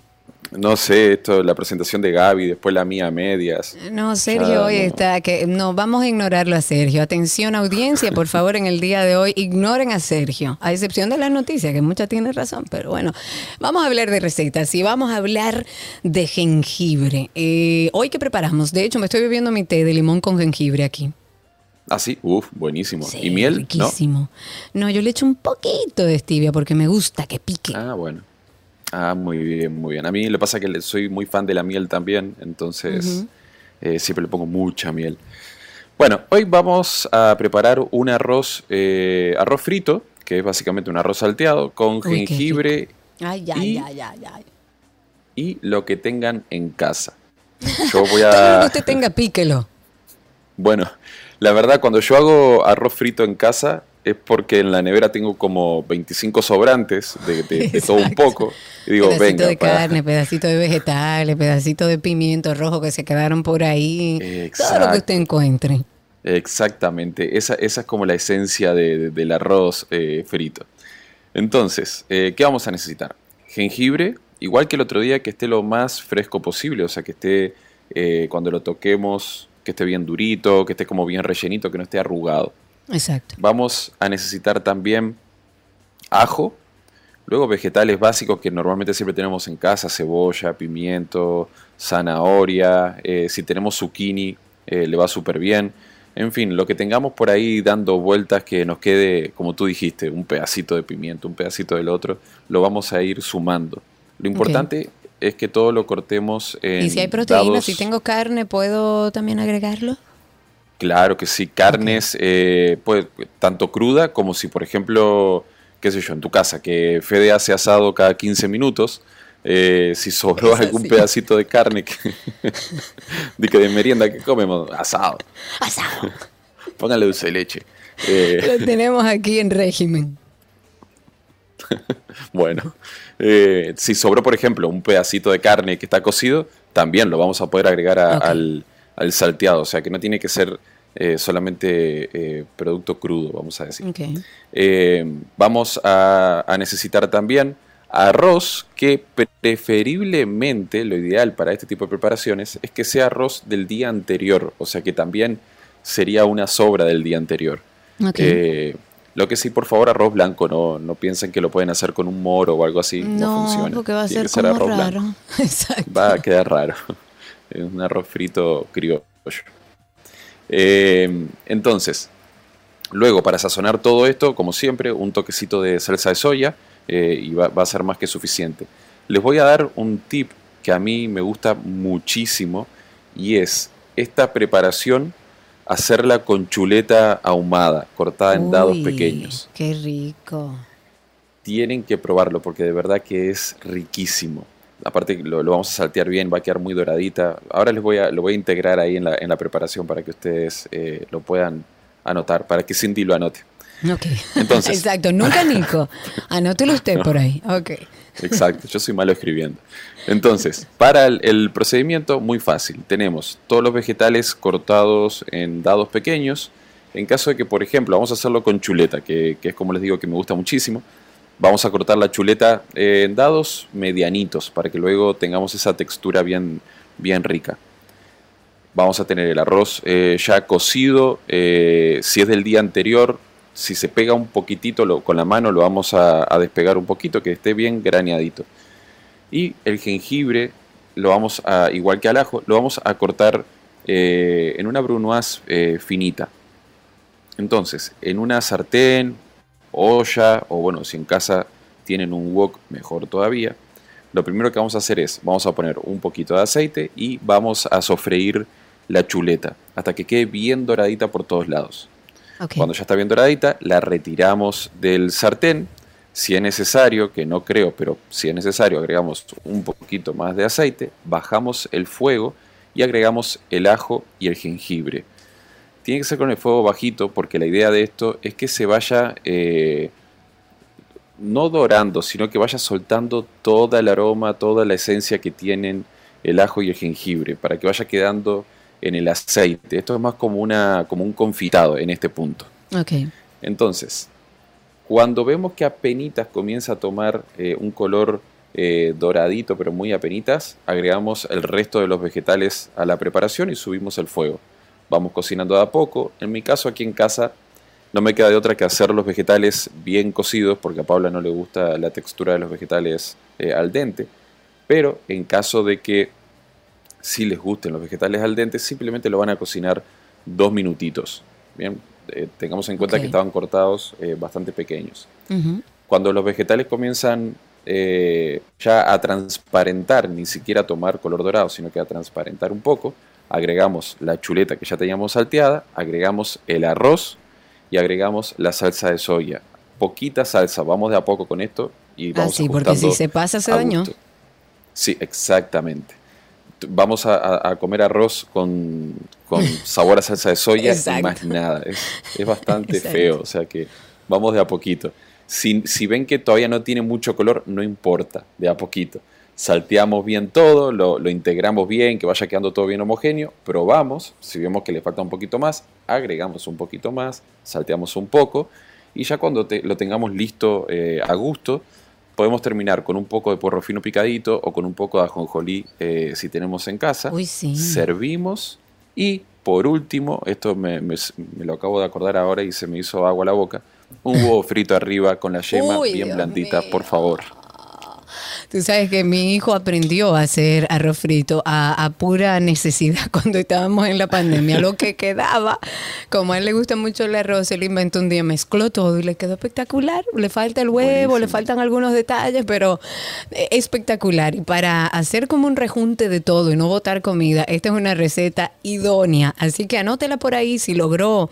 No sé, esto, la presentación de Gaby, después la mía a medias. No, Sergio Ah, hoy no. está que no vamos a ignorarlo a Sergio. Atención audiencia, por favor, en el día de hoy ignoren a Sergio, a excepción de las noticias que muchas tienen razón, pero bueno, vamos a hablar de recetas y vamos a hablar de jengibre. Eh, hoy qué preparamos, de hecho me estoy bebiendo mi té de limón con jengibre aquí. Ah, sí, uff, buenísimo. Sí, ¿Y miel? ¿No? Riquísimo. ¿No? yo le echo un poquito de stevia porque me gusta que pique. Ah, bueno. Ah, muy bien, muy bien. A mí le pasa que soy muy fan de la miel también, entonces eh, siempre le pongo mucha miel. Bueno, hoy vamos a preparar un arroz, eh, arroz frito, que es básicamente un arroz salteado, con Uy, jengibre Ay, ay, y- ay, ay, ay. y lo que tengan en casa. Yo voy Todo lo a... que usted tenga, píquelo. Bueno, la verdad, cuando yo hago arroz frito en casa es porque en la nevera tengo como 25 sobrantes de, de- de todo un Exacto. poco. Y digo, pedacito venga, de para- carne, pedacito de vegetales, pedacito de pimiento rojo que se quedaron por ahí. Todo lo que Exacto. usted encuentre. Exactamente, esa, esa es como la esencia de- de- del arroz eh, frito. Entonces, eh, ¿qué vamos a necesitar? Jengibre, igual que el otro día, que esté lo más fresco posible, o sea, que esté eh, cuando lo toquemos, que esté bien durito, que esté como bien rellenito, que no esté arrugado. Exacto. Vamos a necesitar también ajo, luego vegetales básicos que normalmente siempre tenemos en casa, cebolla, pimiento, zanahoria, eh, si tenemos zucchini eh, le va súper bien. En fin, lo que tengamos por ahí dando vueltas que nos quede, como tú dijiste, un pedacito de pimiento, un pedacito del otro, lo vamos a ir sumando. Lo importante es que todo lo cortemos en Y si hay proteínas, dados- si tengo carne, ¿puedo también agregarlo? Claro que sí, carnes, eh, pues, tanto cruda como si, por ejemplo, qué sé yo, en tu casa, que Fede hace asado cada 15 minutos, eh, si sobró algún pedacito de carne que, de que de merienda que comemos, asado, Asado. póngale dulce de leche. Eh, Lo tenemos aquí en régimen. bueno, eh, si sobró, por ejemplo, un pedacito de carne que está cocido, también lo vamos a poder agregar a- al, al salteado, o sea que no tiene que ser eh, solamente eh, producto crudo, vamos a decir. Eh, vamos a, a necesitar también arroz que preferiblemente, lo ideal para este tipo de preparaciones, es que sea arroz del día anterior, o sea que también sería una sobra del día anterior. Eh, lo que sí, por favor, arroz blanco, no, no piensen que lo pueden hacer con un moro o algo así. No, no, funciona. porque va a Tiene ser como arroz blanco. raro. Exacto. Va a quedar raro. Es un arroz frito criollo. Eh, entonces, luego para sazonar todo esto, como siempre, un toquecito de salsa de soya eh, y va, va a ser más que suficiente. Les voy a dar un tip que a mí me gusta muchísimo y es esta preparación hacerla con chuleta ahumada, cortada en dados pequeños. Qué rico. Tienen que probarlo porque de verdad que es riquísimo. Aparte lo, lo vamos a saltear bien, va a quedar muy doradita. Ahora les voy a, lo voy a integrar ahí en la, en la preparación para que ustedes eh, lo puedan anotar, para que Cindy lo anote. Ok. Entonces- Exacto. Nunca Nico. Anótelo usted por ahí. Ok. Exacto, yo soy malo escribiendo. Entonces, para el, el procedimiento, muy fácil. Tenemos todos los vegetales cortados en dados pequeños. En caso de que, por ejemplo, vamos a hacerlo con chuleta, que, que es como les digo que me gusta muchísimo. Vamos a cortar la chuleta en dados medianitos para que luego tengamos esa textura bien, bien rica. Vamos a tener el arroz eh, ya cocido. eh, si es del día anterior, si se pega un poquitito lo- con la mano, lo vamos a, despegar un poquito, que esté bien graneadito. Y el jengibre, lo vamos a, igual que al ajo, lo vamos a cortar eh, en una brunoise finita. Entonces, en una sartén, olla, o bueno, si en casa tienen un wok, mejor todavía. Lo primero que vamos a hacer es, vamos a poner un poquito de aceite y vamos a sofreír la chuleta hasta que quede bien doradita por todos lados. Cuando ya está bien doradita, la retiramos del sartén. Si es necesario, que no creo, pero si es necesario, agregamos un poquito más de aceite, bajamos el fuego y agregamos el ajo y el jengibre. Tiene que ser con el fuego bajito porque la idea de esto es que se vaya eh, no dorando, sino que vaya soltando toda el aroma, toda la esencia que tienen el ajo y el jengibre, para que vaya quedando en el aceite. Esto es más como, una, como un confitado en este punto. Ok. Entonces, cuando vemos que apenitas comienza a tomar eh, un color eh, doradito, pero muy apenitas, agregamos el resto de los vegetales a la preparación y subimos el fuego. Vamos cocinando de a poco. En mi caso, aquí en casa, no me queda de otra que hacer los vegetales bien cocidos, porque a Paula no le gusta la textura de los vegetales eh, al dente. Pero en caso de que si les gusten los vegetales al dente, simplemente lo van a cocinar dos minutitos. Bien, Eh, tengamos en cuenta que estaban cortados eh, bastante pequeños. Cuando los vegetales comienzan ya a transparentar, ni siquiera a tomar color dorado, sino que a transparentar un poco, agregamos la chuleta que ya teníamos salteada, agregamos el arroz y agregamos la salsa de soya. Poquita salsa, vamos de a poco con esto y Ah, vamos sí, porque si se pasa se dañó. Sí, exactamente. Vamos a, comer arroz con, con sabor a salsa de soya y más nada. Es, es bastante Exacto. feo, o sea que vamos de a poquito. Si, si ven que todavía no tiene mucho color, no importa, de a poquito. Salteamos bien todo, lo, lo integramos bien, que vaya quedando todo bien homogéneo, probamos, si vemos que le falta un poquito más, agregamos un poquito más, salteamos un poco y ya cuando te- lo tengamos listo eh, a gusto, podemos terminar con un poco de porro fino picadito o con un poco de ajonjolí eh, si tenemos en casa. Uy, sí. Servimos y por último, esto me, me- me lo acabo de acordar ahora y se me hizo agua a la boca, un huevo frito arriba con la yema Uy, bien Dios blandita, mío. por favor. Tú sabes que mi hijo aprendió a hacer arroz frito a, a pura necesidad cuando estábamos en la pandemia. Lo que quedaba, como a él le gusta mucho el arroz, él inventó un día, mezcló todo y le quedó espectacular. Le falta el huevo, le faltan algunos detalles, pero eh, espectacular. Y para hacer como un rejunte de todo y no botar comida, esta es una receta idónea. Así que anótela por ahí si logró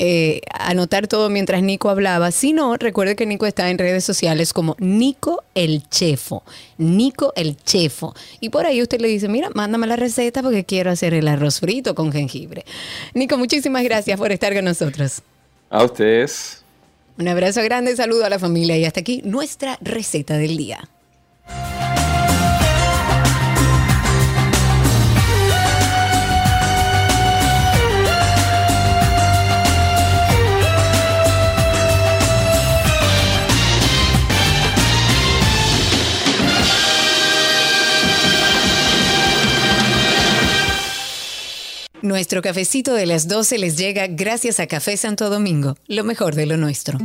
eh, anotar todo mientras Nico hablaba. Si no, recuerde que Nico está en redes sociales como Nico el Chefo. Nico el Chefo. Y por ahí usted le dice, mira, mándame la receta porque quiero hacer el arroz frito con jengibre. Nico, muchísimas gracias por estar con nosotros. A ustedes. Un abrazo grande, saludo a la familia y hasta aquí nuestra receta del día. Nuestro cafecito de las 12 les llega gracias a Café Santo Domingo, lo mejor de lo nuestro.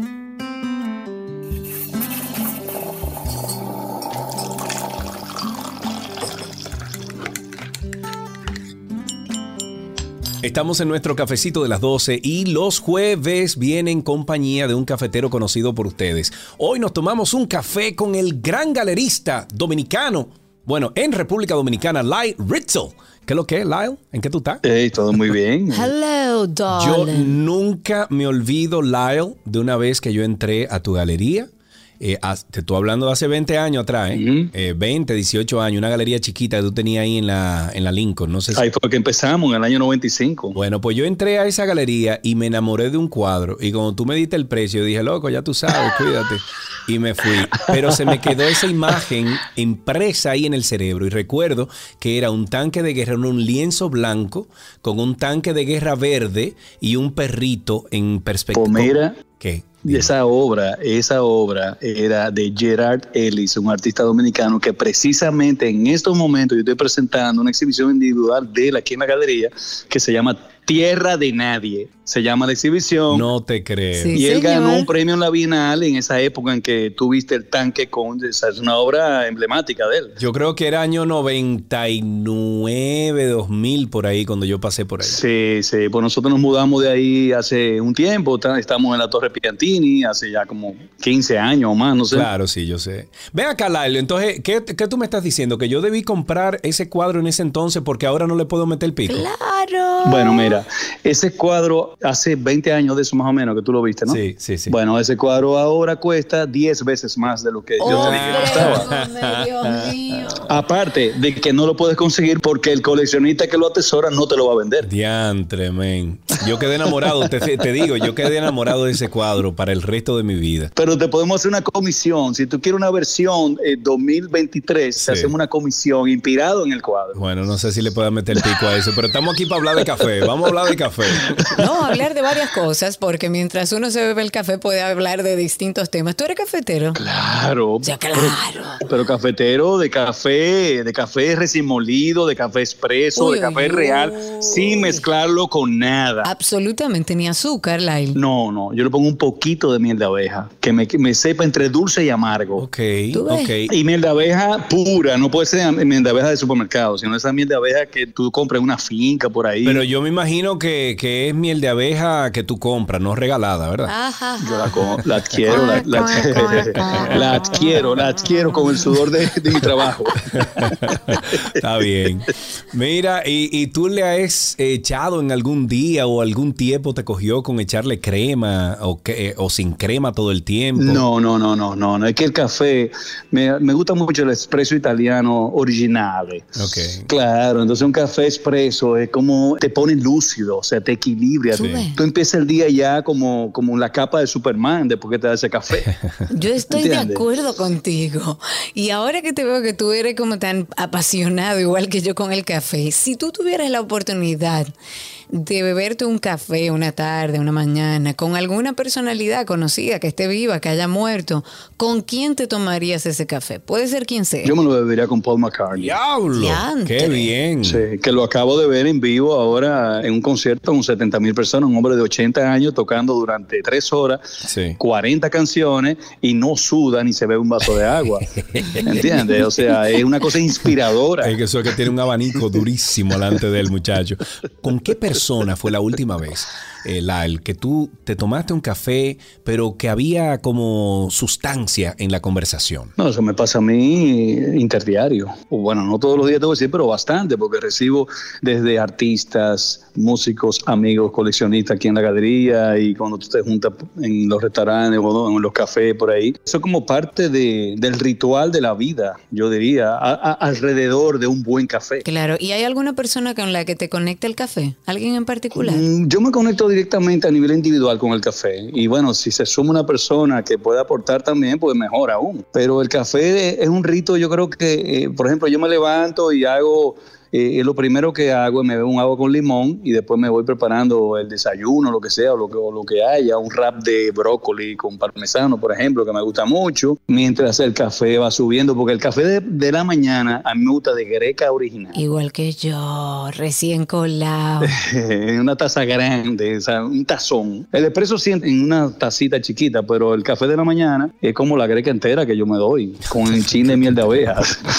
Estamos en nuestro cafecito de las 12 y los jueves viene en compañía de un cafetero conocido por ustedes. Hoy nos tomamos un café con el gran galerista dominicano, bueno, en República Dominicana, Lyle Ritzel. ¿Qué es lo que es, Lyle? ¿En qué tú estás? Hey, todo muy bien. Hello, Yo darling. nunca me olvido, Lyle, de una vez que yo entré a tu galería. Eh, te estoy hablando de hace 20 años atrás, ¿eh? Eh, 20, 18 años, una galería chiquita que tú tenías ahí en la, en la Lincoln. No sé si Ahí fue que empezamos en el año 95. bueno, pues yo entré a esa galería y me enamoré de un cuadro. Y cuando tú me diste el precio, yo dije, loco, ya tú sabes, cuídate. Y me fui. Pero se me quedó esa imagen impresa ahí en el cerebro. Y recuerdo que era un tanque de guerra, un lienzo blanco, con un tanque de guerra verde y un perrito en perspectiva. Pues mira, ¿Qué? Esa obra, esa obra era de Gerard Ellis, un artista dominicano que precisamente en estos momentos yo estoy presentando una exhibición individual de él aquí en la galería que se llama Tierra de Nadie. Se llama la exhibición. No te creo. Sí. y él señor. ganó un premio en la Bienal en esa época en que tuviste el tanque con. Esa es una obra emblemática de él. Yo creo que era año 99, 2000, por ahí, cuando yo pasé por ahí. Sí, sí, pues nosotros nos mudamos de ahí hace un tiempo, ta- estamos en la Torre Piantini, hace ya como 15 años o más, no sé. Claro, sí, yo sé. Ve acá, Lailo, entonces, ¿qué, qué tú me estás diciendo? ¿Que yo debí comprar ese cuadro en ese entonces porque ahora no le puedo meter el pico? Claro. Bueno, mira, ese cuadro hace 20 años de eso más o menos que tú lo viste, ¿no? Sí, sí, sí. Bueno, ese cuadro ahora cuesta 10 veces más de lo que yo te dije que costaba. Aparte de que no lo puedes conseguir porque el coleccionista que lo atesora no te lo va a vender. Diantre, men. Yo quedé enamorado, te, te digo, yo quedé enamorado de ese cuadro para el resto de mi vida. Pero te podemos hacer una comisión. Si tú quieres una versión eh, 2023, Sí. te hacemos una comisión inspirado en el cuadro. Bueno, no sé si le pueda meter el pico a eso, pero estamos aquí para hablar de café. Vamos a hablar de café. No, hablar de varias cosas, porque mientras uno se bebe el café puede hablar de distintos temas. ¿Tú eres cafetero? Claro. Ya, claro. Pero cafetero de café, de café recién molido, de café expreso, Uy, de café uy, real, uy. sin mezclarlo con nada. Absolutamente, ni azúcar, Lail. No, no, yo le pongo un poquito de miel de abeja, que me, que me sepa entre dulce y amargo. Ok, ok. Y miel de abeja pura, no puede ser miel de abeja de supermercado, sino esa miel de abeja que tú compras en una finca por ahí. Pero yo me imagino que, que es miel de abeja que tú compras, no regalada, ¿verdad? Ajá. Yo la, la adquiero, la, la- la adquiero, la adquiero con el sudor de, de mi trabajo. Está bien. Mira, ¿y, y tú le has echado en algún día o algún tiempo te cogió con echarle crema o, que- eh, o sin crema todo el tiempo? No, no, no, no, no, no. Es que el café, me, me gusta mucho el espresso italiano original. Ok. Claro, entonces un café expreso es como te pone lúcido, o sea, te equilibra. Sí. Tú empiezas el día ya como, como la capa de Superman después que te da ese café. Yo estoy de acuerdo contigo. Y ahora que te veo que tú eres como tan apasionado, igual que yo con el café, si tú tuvieras la oportunidad de beberte un café una tarde, una mañana, con alguna personalidad conocida que esté viva, que haya muerto, ¿con quién te tomarías ese café? Puede ser quien sea. Yo me lo bebería con Paul McCartney. ¡Diablo! Diantre. ¡Qué bien! Sí, que lo acabo de ver en vivo ahora en un concierto con 70 mil personas, un hombre de 80 años tocando durante tres horas, Sí. 40 canciones y no suda ni se bebe un vaso de agua. ¿Entiendes? O sea, es una cosa inspiradora. Es que eso es que tiene un abanico durísimo delante del muchacho. ¿Con qué persona fue la última vez, eh, Lyle, que tú te tomaste un café, pero que había como sustancia en la conversación? No, eso me pasa a mí interdiario. O Bueno, no todos los días te voy a decir, pero bastante, porque recibo desde artistas, músicos, amigos, coleccionistas aquí en la galería y cuando tú te juntas en los restaurantes o en los cafés por ahí. Eso es como parte de- del ritual de la vida, yo diría, a- a- alrededor de un buen café. Claro, ¿y hay alguna persona con la que te conecta el café? ¿Alguien en particular? Mm, Yo me conecto directamente a nivel individual con el café. Y bueno, si se suma una persona que pueda aportar también, pues mejor aún. Pero el café es un rito, yo creo que, eh, por ejemplo, yo me levanto y hago, eh, lo primero que hago es me bebo un agua con limón y después me voy preparando el desayuno, lo que sea, o lo que, o lo que haya, un wrap de brócoli con parmesano, por ejemplo, que me gusta mucho, mientras el café va subiendo, porque el café de, de la mañana a mí me gusta de greca original. Igual que yo, recién colado. en una taza grande, o sea, un tazón. El expreso siente en una tacita chiquita, pero el café de la mañana es como la greca entera que yo me doy, con un chin de miel de abejas.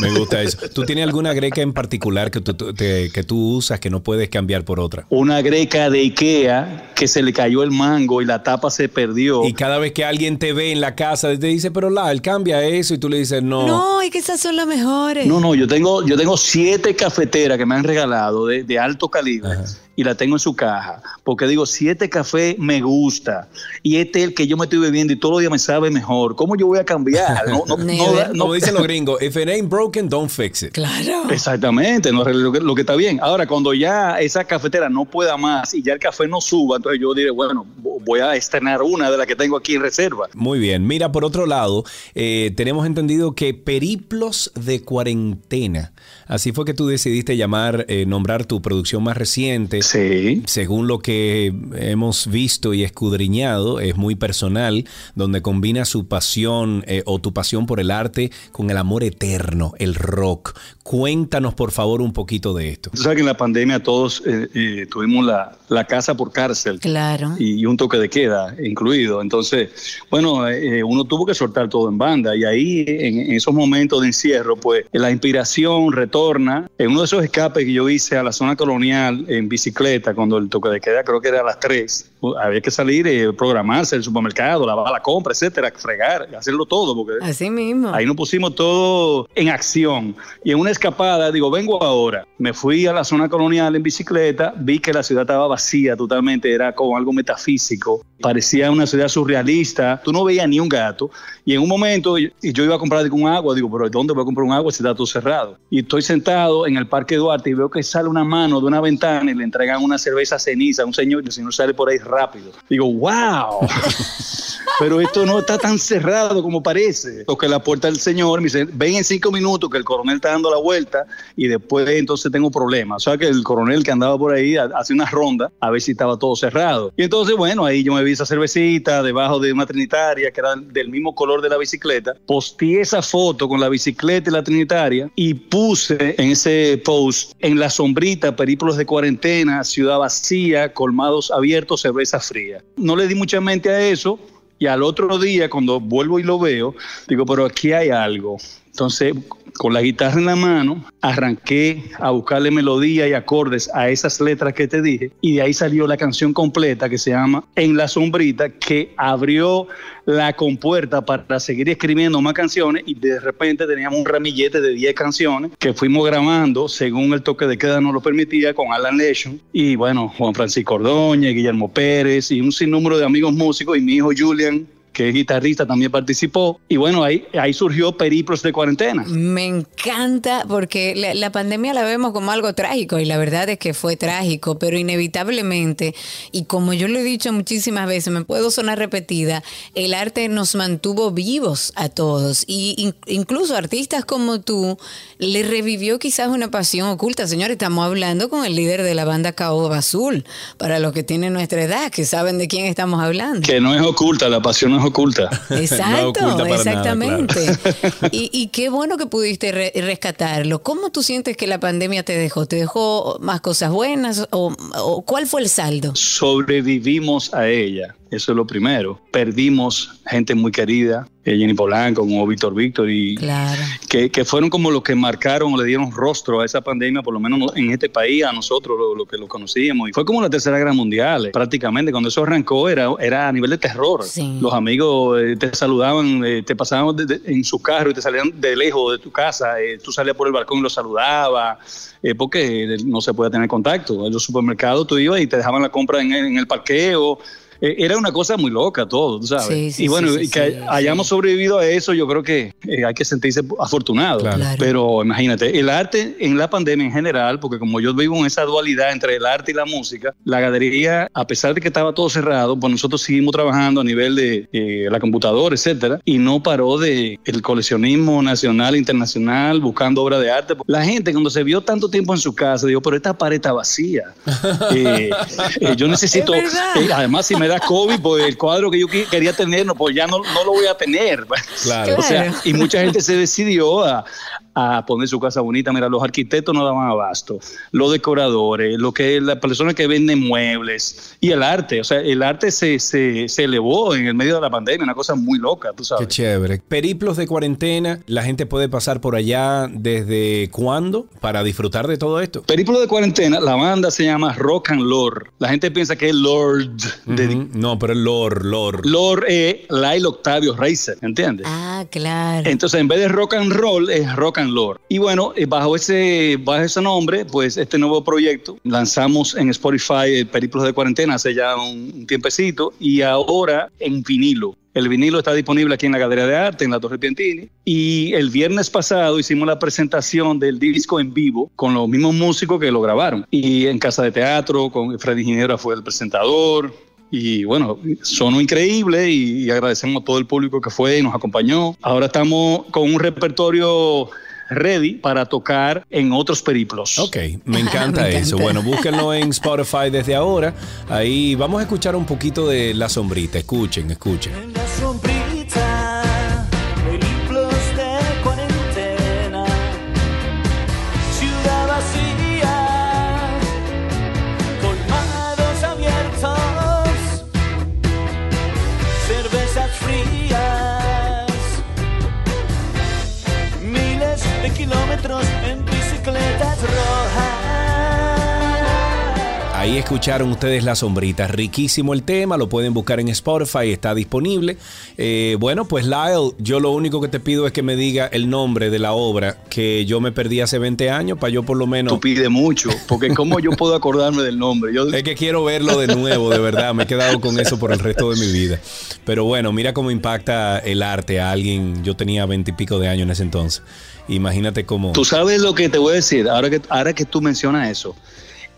Me gusta eso. ¿Tú tienes alguna greca en particular que tú, te- que tú usas que no puedes cambiar por otra? Una greca de Ikea que se le cayó el mango y la tapa se perdió. Y cada vez que alguien te ve en la casa, te dice, pero Lyle, cambia eso. Y tú le dices, no. No, y que esas son las mejores. No, no, yo tengo, yo tengo siete cafeteras que me han regalado de, de alto calibre y la tengo en su caja. Porque digo, siete café me gusta y este es el que yo me estoy bebiendo y todos los días me sabe mejor. ¿Cómo yo voy a cambiar? No, no, no, Como dicen los gringos, if it ain't broken, don't fix it. Claro. Exactamente, no lo que, lo que está bien. Ahora, cuando ya esa cafetera no pueda más y ya el café no suba, entonces yo diré, bueno, voy a estrenar una de las que tengo aquí en reserva. Muy bien. Mira, por otro lado, eh, tenemos entendido que periplos de cuarentena. Así fue que tú decidiste llamar, eh, nombrar tu producción más reciente Sí. según lo que hemos visto y escudriñado, es muy personal, donde combina su pasión eh, o tu pasión por el arte con el amor eterno, el rock. Cuéntanos, por favor, un poquito de esto. Tú sabes que en la pandemia todos eh, eh, tuvimos la, la casa por cárcel. Claro. y, y un toque de queda incluido. Entonces, bueno, eh, uno tuvo que soltar todo en banda y ahí en, en esos momentos de encierro, pues la inspiración retorna. En uno de esos escapes que yo hice a la zona colonial en bicicleta, cuando el toque de queda creo que era a las 3, había que salir, eh, programarse el supermercado, lavar la compra, etcétera, fregar, hacerlo todo, porque Así mismo. Ahí nos pusimos todo en acción. Y en una escapada, digo, vengo ahora. Me fui a la zona colonial en bicicleta, vi que la ciudad estaba vacía totalmente, era como algo metafísico. Parecía una ciudad surrealista. Tú no veías ni un gato. Y en un momento, y yo iba a comprar un agua, digo, pero ¿dónde voy a comprar un agua si está todo cerrado? Y estoy sentado en el Parque Duarte y veo que sale una mano de una ventana y le entregan una cerveza ceniza a un señor y el señor sale por ahí rápido. Digo, wow. pero esto no está tan cerrado como parece. Toqué la puerta del señor, me dice, ven en cinco minutos que el coronel está dando la vuelta y después entonces tengo problemas. O sea que el coronel que andaba por ahí ha- hace una ronda a ver si estaba todo cerrado. Y entonces, bueno, ahí yo me vi esa cervecita debajo de una trinitaria que era del mismo color de la bicicleta. Posteé esa foto con la bicicleta y la trinitaria y puse en ese post en la sombrita periplos de cuarentena, ciudad vacía, colmados abiertos, cerveza fría. No le di mucha mente a eso y al otro día, cuando vuelvo y lo veo, digo, pero aquí hay algo. Entonces, con la guitarra en la mano, arranqué a buscarle melodía y acordes a esas letras que te dije, y de ahí salió la canción completa que se llama En la sombrita, que abrió la compuerta para seguir escribiendo más canciones, y de repente teníamos un ramillete de 10 canciones que fuimos grabando según el toque de queda nos lo permitía con Alan Nation, y bueno, Juan Francisco Ordóñez, Guillermo Pérez, y un sinnúmero de amigos músicos, y mi hijo Julian que es guitarrista, también participó. Y bueno, ahí, ahí surgió Periplos de Cuarentena. Me encanta porque la, la pandemia la vemos como algo trágico y la verdad es que fue trágico, pero inevitablemente, y como yo lo he dicho muchísimas veces, me puedo sonar repetida, el arte nos mantuvo vivos a todos y in- incluso artistas como tú le revivió quizás una pasión oculta. Señores, estamos hablando con el líder de la banda Caoba Azul, para los que tienen nuestra edad, que saben de quién estamos hablando. Que no es oculta, la pasión no es oculta. Exacto, oculta nada, exactamente. y, y qué bueno que pudiste re- rescatarlo. ¿Cómo tú sientes que la pandemia te dejó? ¿Te dejó más cosas buenas o, o cuál fue el saldo? Sobrevivimos a ella, eso es lo primero. Perdimos gente muy querida, eh, Jenny Polanco, como Víctor Víctor, y Claro. que, que fueron como los que marcaron o le dieron rostro a esa pandemia, por lo menos no- en este país, a nosotros, lo, lo que lo conocíamos. Y fue como la Tercera Guerra Mundial, eh, prácticamente. Cuando eso arrancó era, era a nivel de terror. Sí. Los amigos eh, te saludaban, eh, te pasaban de- de- en su carro y te salían de lejos de tu casa. eh, tú salías por el balcón y los saludabas, porque no se podía tener contacto. En los supermercados tú ibas y te dejaban la compra en, en el parqueo. Eh, Era una cosa muy loca todo, sabes. Sí, sí, y bueno, sí, sí, y que sí, hayamos sobrevivido a eso, yo creo que eh, hay que sentirse afortunado. Claro. Claro. Pero imagínate, el arte en la pandemia en general, porque como yo vivo en esa dualidad entre el arte y la música, la galería, a pesar de que estaba todo cerrado, pues nosotros seguimos trabajando a nivel de eh, la computadora, etcétera, y no paró de el coleccionismo nacional, internacional, buscando obras de arte. La gente cuando se vio tanto tiempo en su casa, dijo, pero esta pared está vacía. Eh, eh, yo necesito, eh, además si me da COVID, pues el cuadro que yo quería tener, no, pues ya no, no lo voy a tener. Claro. O sea, Claro. y mucha gente se decidió a, a poner su casa bonita. Mira, los arquitectos no daban abasto, los decoradores, lo que las personas que venden muebles y el arte. O sea, el arte se, se, se elevó en el medio de la pandemia, una cosa muy loca, tú Qué sabes. chévere. Periplos de cuarentena, la gente puede pasar por allá desde cuándo para disfrutar de todo esto. Periplo de cuarentena, la banda se llama Rock and Lord. La gente piensa que es Lord. de-. No, pero el Lord, Lord. Lord es Lyle Octavio Racer, ¿entiendes? Ah, claro. Entonces, en vez de rock and roll, es rock and lore. Y bueno, eh, bajo ese, bajo ese nombre, pues este nuevo proyecto lanzamos en Spotify eh, Periplos de Cuarentena hace ya un, un tiempecito y ahora en vinilo. El vinilo está disponible aquí en la Galería de Arte, en la Torre Piantini. Y el viernes pasado hicimos la presentación del disco en vivo con los mismos músicos que lo grabaron. Y en Casa de Teatro, con Freddy Ginebra fue el presentador. Y bueno, sonó increíble y agradecemos a todo el público que fue y nos acompañó. Ahora estamos con un repertorio ready para tocar en otros periplos. Ok, me encanta Me eso. encanta. Bueno, búsquenlo en Spotify desde ahora. Ahí vamos a escuchar un poquito de La Sombrita. Escuchen, escuchen. En la sombrita, Ahí escucharon ustedes La Sombrita. Riquísimo el tema, lo pueden buscar en Spotify, está disponible. Eh, bueno, pues Lyle, yo lo único que te pido es que me diga el nombre de la obra que yo me perdí hace 20 años, para yo por lo menos... Tú pides mucho, porque ¿cómo yo puedo acordarme del nombre? Yo, Es que quiero verlo de nuevo, de verdad. Me he quedado con eso por el resto de mi vida. Pero bueno, mira cómo impacta el arte a alguien. Yo tenía veintipico de años en ese entonces. Imagínate cómo. Tú sabes lo que te voy a decir, ahora que, ahora que tú mencionas eso.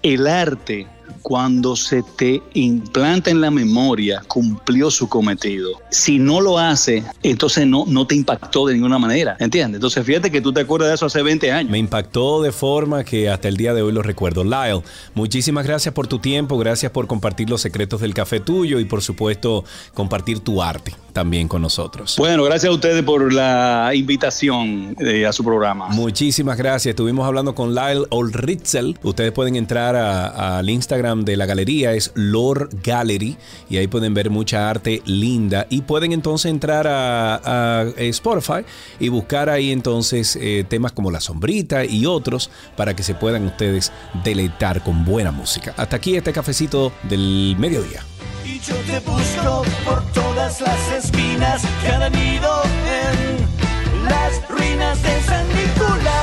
El arte, cuando se te implanta en la memoria, cumplió su cometido. Si no lo hace, entonces no, no te impactó de ninguna manera. ¿Entiendes? Entonces fíjate que tú te acuerdas de eso hace 20 años. Me impactó de forma que hasta el día de hoy lo recuerdo. Lyle, muchísimas gracias por tu tiempo, gracias por compartir los secretos del café tuyo y por supuesto compartir tu arte también con nosotros. Bueno, gracias a ustedes por la invitación eh, a su programa. Muchísimas gracias. Estuvimos hablando con Lyle Olritzel. Ustedes pueden entrar a- al Instagram de la galería, es Lore Gallery, y ahí pueden ver mucha arte linda. Y pueden entonces entrar a, a Spotify y buscar ahí entonces eh, temas como La Sombrita y otros para que se puedan ustedes deleitar con buena música. Hasta aquí este cafecito del mediodía. Y yo te busco por todas las esquinas que han ido en las ruinas de San Nicolás.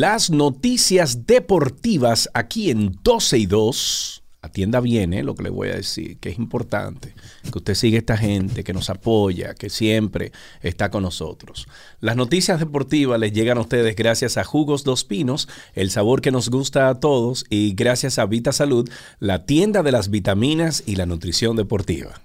Las noticias deportivas aquí en 12 y 2. Atienda bien eh, lo que le voy a decir, que es importante. Que usted siga esta gente, que nos apoya, que siempre está con nosotros. Las noticias deportivas les llegan a ustedes gracias a Jugos Dos Pinos, el sabor que nos gusta a todos, y gracias a Vita Salud, la tienda de las vitaminas y la nutrición deportiva.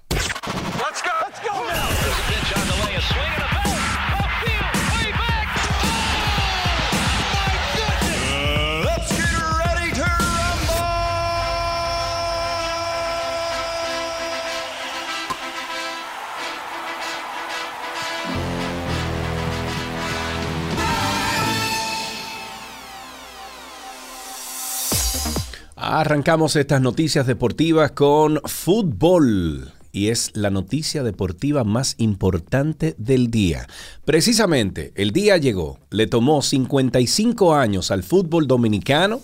Arrancamos estas noticias deportivas con fútbol. Y es la noticia deportiva más importante del día. Precisamente, el día llegó. Le tomó 55 años al fútbol dominicano,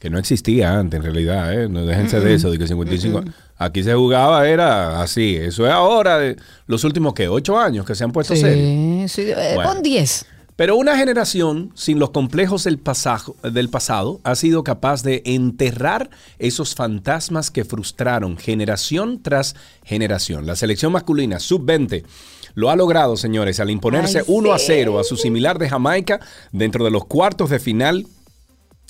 que no existía antes en realidad, ¿eh? No déjense de eso, de que 55 Aquí se jugaba, era así. Eso es ahora, de los últimos, ¿qué? ¿Ocho años que se han puesto sí, eh, Bueno. pon 10. Pero una generación sin los complejos del, pasajo- del pasado ha sido capaz de enterrar esos fantasmas que frustraron generación tras generación. La selección masculina sub-20 lo ha logrado, señores, al imponerse Ay, 1 a sí. 0 a su similar de Jamaica dentro de los cuartos de final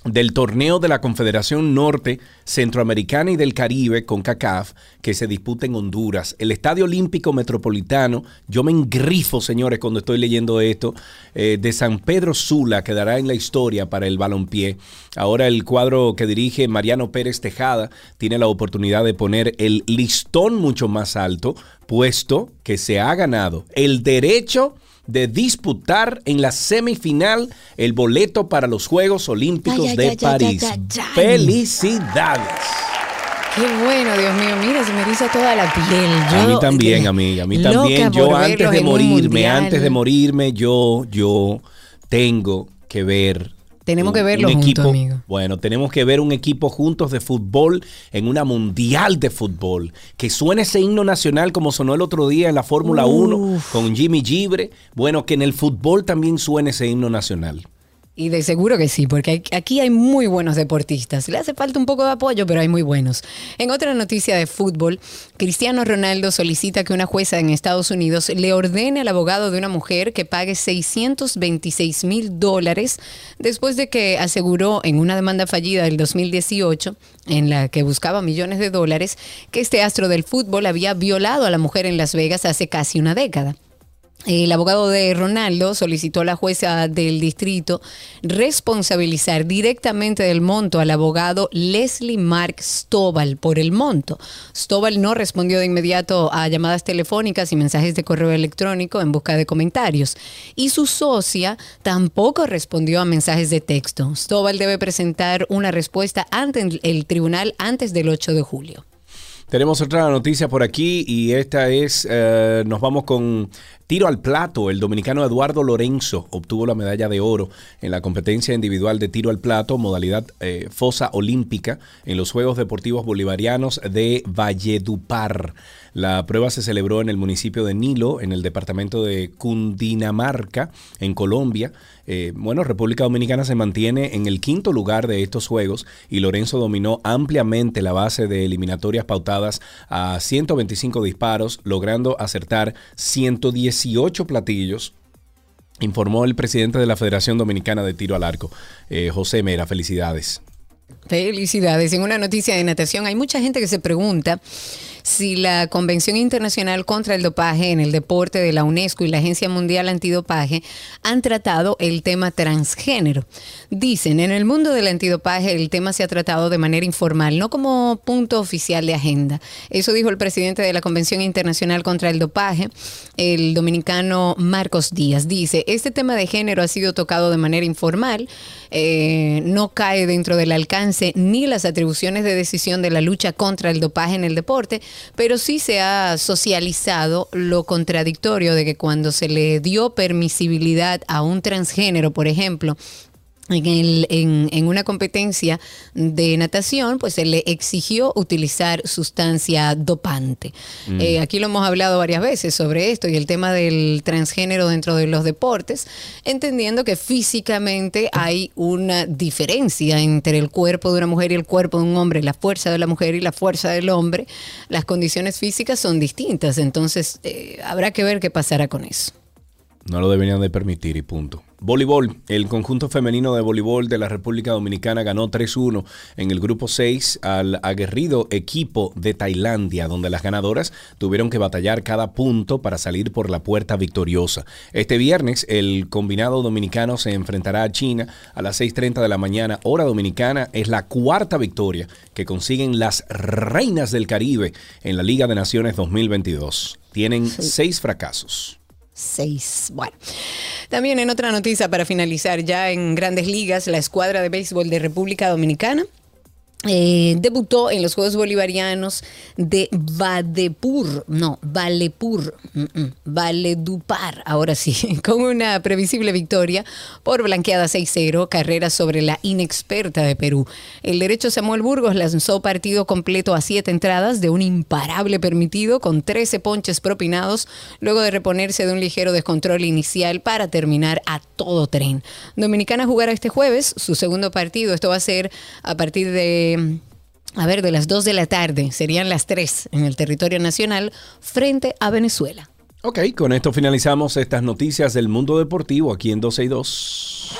del torneo de la Confederación Norte Centroamericana y del Caribe con CACAF que se disputa en Honduras. El Estadio Olímpico Metropolitano, yo me engrifo, señores, cuando estoy leyendo esto, eh, de San Pedro Sula quedará en la historia para el balompié. Ahora el cuadro que dirige Mariano Pérez Tejada tiene la oportunidad de poner el listón mucho más alto, puesto que se ha ganado el derecho de disputar en la semifinal el boleto para los Juegos Olímpicos Ay, de ay, París. ay. ¡Felicidades! Qué bueno, Dios mío. Mira, se me eriza toda la piel. a mí también, eh, amiga, a mí loca también. Yo antes de morirme, antes de morirme, yo, yo tengo que ver. Tenemos un- que verlo un juntos, equipo- amigo. Bueno, tenemos que ver un equipo juntos de fútbol en una mundial de fútbol. Que suene ese himno nacional como sonó el otro día en la Fórmula 1 con Jimmy Gibre. Bueno, que en el fútbol también suene ese himno nacional. Y de seguro que sí, porque aquí hay muy buenos deportistas. Le hace falta un poco de apoyo, pero hay muy buenos. En otra noticia de fútbol, Cristiano Ronaldo solicita que una jueza en Estados Unidos le ordene al abogado de una mujer que pague 626 mil dólares después de que aseguró en una demanda fallida del 2018, en la que buscaba millones de dólares, que este astro del fútbol había violado a la mujer en Las Vegas hace casi una década. El abogado de Ronaldo solicitó a la jueza del distrito responsabilizar directamente del monto al abogado Leslie Mark Stovall por el monto. Stovall no respondió de inmediato a llamadas telefónicas y mensajes de correo electrónico en busca de comentarios. Y su socia tampoco respondió a mensajes de texto. Stovall debe presentar una respuesta ante el tribunal antes del 8 de julio. Tenemos otra noticia por aquí y esta es, eh, nos vamos con tiro al plato. El dominicano Eduardo Lorenzo obtuvo la medalla de oro en la competencia individual de tiro al plato, modalidad eh, fosa olímpica, en los Juegos Deportivos Bolivarianos de Valledupar. La prueba se celebró en el municipio de Nilo, en el departamento de Cundinamarca, en Colombia. Eh, bueno, República Dominicana se mantiene en el quinto lugar de estos juegos y Lorenzo dominó ampliamente la base de eliminatorias pautadas a 125 disparos, logrando acertar 118 platillos. Informó el presidente de la Federación Dominicana de Tiro al Arco, eh, José Mera. Felicidades. Felicidades. En una noticia de natación, hay mucha gente que se pregunta si la Convención Internacional contra el Dopaje en el Deporte de la UNESCO y la Agencia Mundial Antidopaje han tratado el tema transgénero. Dicen, en el mundo del antidopaje el tema se ha tratado de manera informal, no como punto oficial de agenda. Eso dijo el presidente de la Convención Internacional contra el Dopaje, el dominicano Marcos Díaz. Dice, este tema de género ha sido tocado de manera informal, eh, no cae dentro del alcance ni las atribuciones de decisión de la lucha contra el dopaje en el deporte, pero sí se ha socializado lo contradictorio de que cuando se le dio permisibilidad a un transgénero, por ejemplo, en, el- en- en una competencia de natación, pues se le exigió utilizar sustancia dopante. Mm. Eh, aquí lo hemos hablado varias veces sobre esto y el tema del transgénero dentro de los deportes, entendiendo que físicamente hay una diferencia entre el cuerpo de una mujer y el cuerpo de un hombre, la fuerza de la mujer y la fuerza del hombre. Las condiciones físicas son distintas, entonces eh, habrá que ver qué pasará con eso. No lo deberían de permitir y punto. Voleibol. El conjunto femenino de voleibol de la República Dominicana ganó 3-1 en el grupo 6 al aguerrido equipo de Tailandia, donde las ganadoras tuvieron que batallar cada punto para salir por la puerta victoriosa. Este viernes el combinado dominicano se enfrentará a China a las 6.30 de la mañana, hora dominicana. Es la cuarta victoria que consiguen las reinas del Caribe en la Liga de Naciones 2022. Tienen seis fracasos. Seis. Bueno, también en otra noticia para finalizar, ya en grandes ligas, la escuadra de béisbol de República Dominicana eh, debutó en los Juegos Bolivarianos de Vadepur, no, Valepur, mm, Valedupar, ahora sí, con una previsible victoria por blanqueada 6-0, carrera sobre la inexperta de Perú. El derecho Samuel Burgos lanzó partido completo a siete entradas de un imparable permitido con 13 ponches propinados, luego de reponerse de un ligero descontrol inicial para terminar a todo tren. Dominicana jugará este jueves su segundo partido, esto va a ser a partir de a ver, de las 2 de la tarde, serían las 3 en el territorio nacional frente a Venezuela. Ok, con esto finalizamos estas noticias del mundo deportivo aquí en 12 y 2.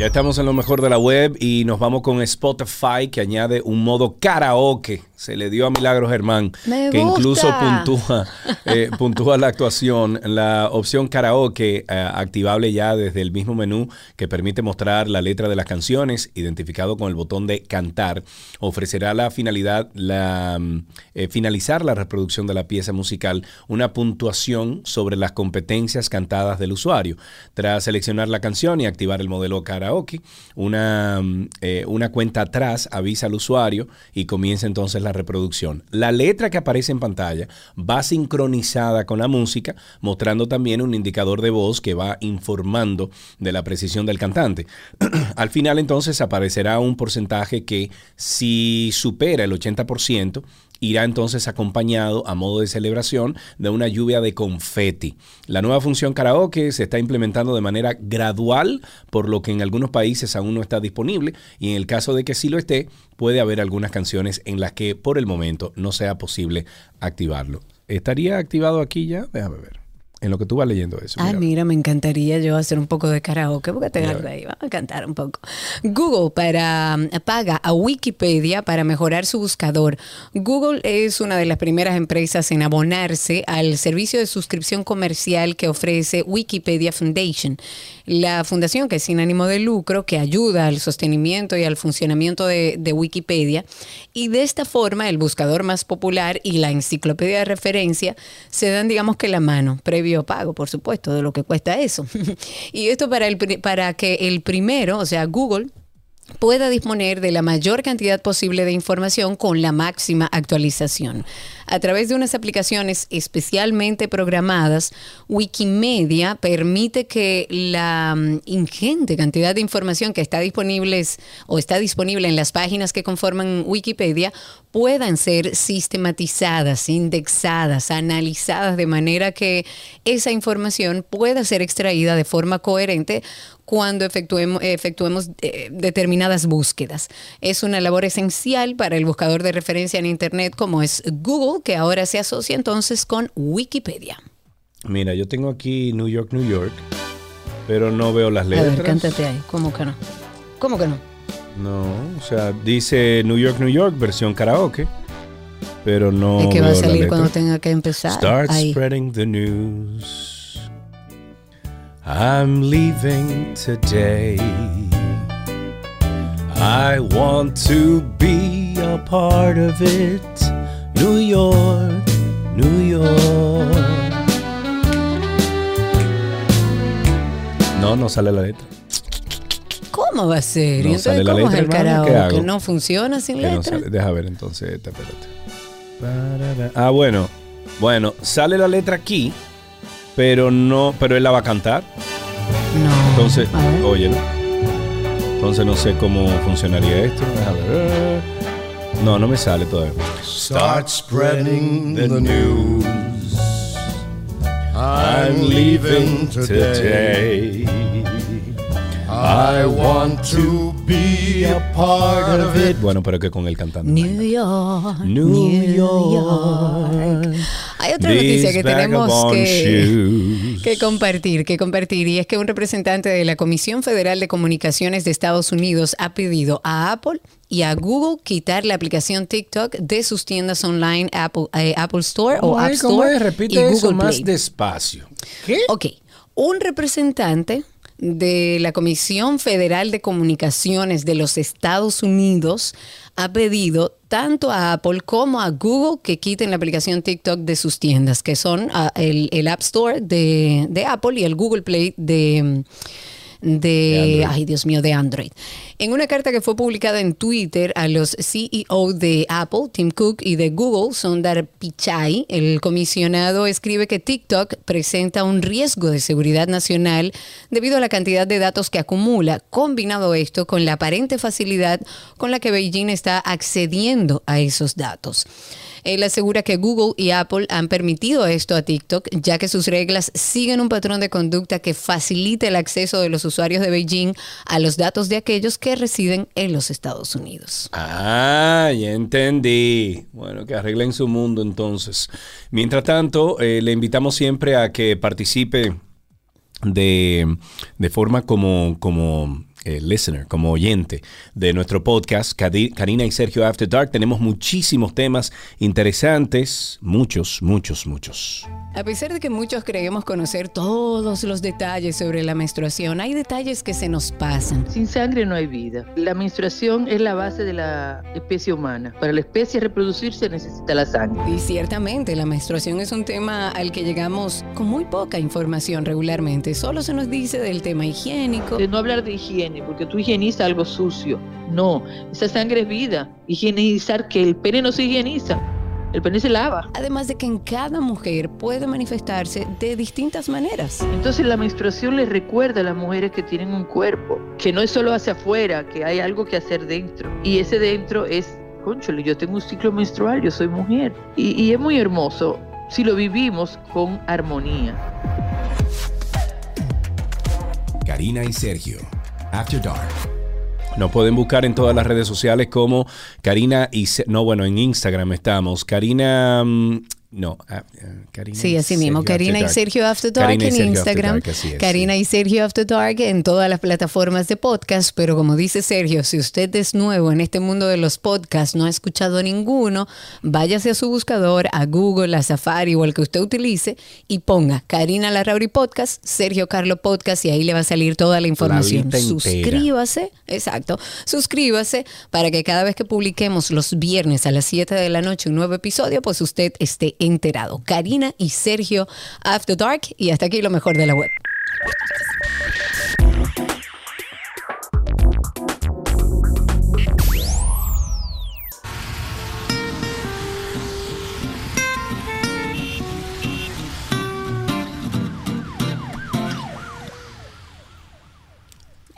Ya estamos en lo mejor de la web y nos vamos con Spotify que añade un modo karaoke. Se le dio a Milagro Germán, Me que incluso puntúa, eh, puntúa la actuación, la opción karaoke eh, activable ya desde el mismo menú que permite mostrar la letra de las canciones, identificado con el botón de cantar, ofrecerá la finalidad, la, mm, eh, finalizar la reproducción de la pieza musical, una puntuación sobre las competencias cantadas del usuario. Tras seleccionar la canción y activar el modelo karaoke, una, mm, eh, una cuenta atrás avisa al usuario y comienza entonces la reproducción. La letra que aparece en pantalla va sincronizada con la música, mostrando también un indicador de voz que va informando de la precisión del cantante. al final entonces aparecerá un porcentaje que si supera el 80%, irá entonces acompañado a modo de celebración de una lluvia de confeti. La nueva función karaoke se está implementando de manera gradual, por lo que en algunos países aún no está disponible y en el caso de que sí lo esté, puede haber algunas canciones en las que por el momento no sea posible activarlo. ¿Estaría activado aquí ya? Déjame ver. En lo que tú vas leyendo eso. Ay, mira. mira, me encantaría yo hacer un poco de karaoke, porque te agarra ahí, vamos a cantar un poco. Google para, paga a Wikipedia para mejorar su buscador. Google es una de las primeras empresas en abonarse al servicio de suscripción comercial que ofrece Wikipedia Foundation. La fundación, que es sin ánimo de lucro, que ayuda al sostenimiento y al funcionamiento de, de Wikipedia. Y de esta forma, el buscador más popular y la enciclopedia de referencia se dan, digamos que la mano, previo pago, por supuesto, de lo que cuesta eso. y esto para, el, para que el primero, o sea, Google, pueda disponer de la mayor cantidad posible de información con la máxima actualización. A través de unas aplicaciones especialmente programadas, Wikimedia permite que la mm, ingente cantidad de información que está disponible o está disponible en las páginas que conforman Wikipedia puedan ser sistematizadas, indexadas, analizadas de manera que esa información pueda ser extraída de forma coherente cuando efectuemos, efectuemos eh, determinadas búsquedas. Es una labor esencial para el buscador de referencia en Internet como es Google, que ahora se asocia entonces con Wikipedia. Mira, yo tengo aquí New York, New York, pero no veo las A letras. ver, cántate ahí. ¿Cómo que no? ¿Cómo que no? No, o sea, dice New York, New York, versión karaoke, pero no. es que va a veo salir cuando tenga que empezar. Start Ahí. spreading the news. I'm leaving today. I want to be a part of it. New York, New York. No, no sale la letra. ¿Cómo va a ser? No ¿Y sale entonces la cómo es letra, el. ¿No funciona sin Que no letra? sale. Deja ver entonces esta, espérate. Ah, bueno. Bueno, sale la letra aquí, pero no, pero él la va a cantar. No. Entonces, óyelo. Entonces no sé cómo funcionaría esto. Déjame ver. No, no me sale todavía. Start spreading the news. I'm leaving today. I want to be a part of it. Bueno, pero que con él cantando. New York. New New York. York. Hay otra noticia que tenemos que, compartir, que compartir, y es que un representante de la Comisión Federal de Comunicaciones de Estados Unidos ha pedido a Apple y a Google quitar la aplicación TikTok de sus tiendas online Apple, eh, Apple Store o ¿Cómo App Store es? y Repite eso Google más Play. despacio. ¿Qué? Ok, un representante de la Comisión Federal de Comunicaciones de los Estados Unidos ha pedido tanto a Apple como a Google que quiten la aplicación TikTok de sus tiendas, que son ah, el, el App Store de, de Apple y el Google Play de... De, ay Dios mío, de Android. En una carta que fue publicada en Twitter a los CEO de Apple, Tim Cook, y de Google, Sundar Pichai, el comisionado escribe que TikTok presenta un riesgo de seguridad nacional debido a la cantidad de datos que acumula, combinado esto con la aparente facilidad con la que Beijing está accediendo a esos datos. Él asegura que Google y Apple han permitido esto a TikTok, ya que sus reglas siguen un patrón de conducta que facilita el acceso de los usuarios de Beijing a los datos de aquellos que residen en los Estados Unidos. Ah, ya entendí. Bueno, que arreglen su mundo entonces. Mientras tanto, eh, le invitamos siempre a que participe de, de forma como, como eh, listener, como oyente de nuestro podcast, Karina y Sergio After Dark. Tenemos muchísimos temas interesantes, muchos, muchos, muchos. A pesar de que muchos creemos conocer todos los detalles sobre la menstruación, hay detalles que se nos pasan. Sin sangre no hay vida. La menstruación es la base de la especie humana. Para la especie reproducirse necesita la sangre. Y ciertamente la menstruación es un tema al que llegamos con muy poca información regularmente. Solo se nos dice del tema higiénico. De no hablar de higiene, porque tú higienizas algo sucio. No, esa sangre es vida. Higienizar que el pene no se higieniza. El pene se lava. Además de que en cada mujer puede manifestarse de distintas maneras. Entonces la menstruación les recuerda a las mujeres que tienen un cuerpo, que no es solo hacia afuera, que hay algo que hacer dentro. Y ese dentro es, conchole, yo tengo un ciclo menstrual, yo soy mujer. Y, y es muy hermoso si lo vivimos con armonía. Karina y Sergio. After Dark. Nos pueden buscar en todas las redes sociales como Karina y... No, bueno, en Instagram estamos. Karina... No, ah, eh, Karina Sí, así mismo. Sergio Karina y. Sergio After Dark Karina en Sergio After Instagram. Dark, así es, Karina y Sergio After Dark en todas las plataformas de podcast. Pero como dice Sergio, si usted es nuevo en este mundo de los podcasts, no ha escuchado ninguno, váyase a su buscador, a Google, a Safari o el que usted utilice y ponga Karina Larrauri Podcast, Sergio Carlo Podcast y ahí le va a salir toda la información. entera. Suscríbase, exacto. Suscríbase para que cada vez que publiquemos los viernes a las 7 de la noche un nuevo episodio, pues usted esté enterado. Karina y Sergio After Dark y hasta aquí lo mejor de la web.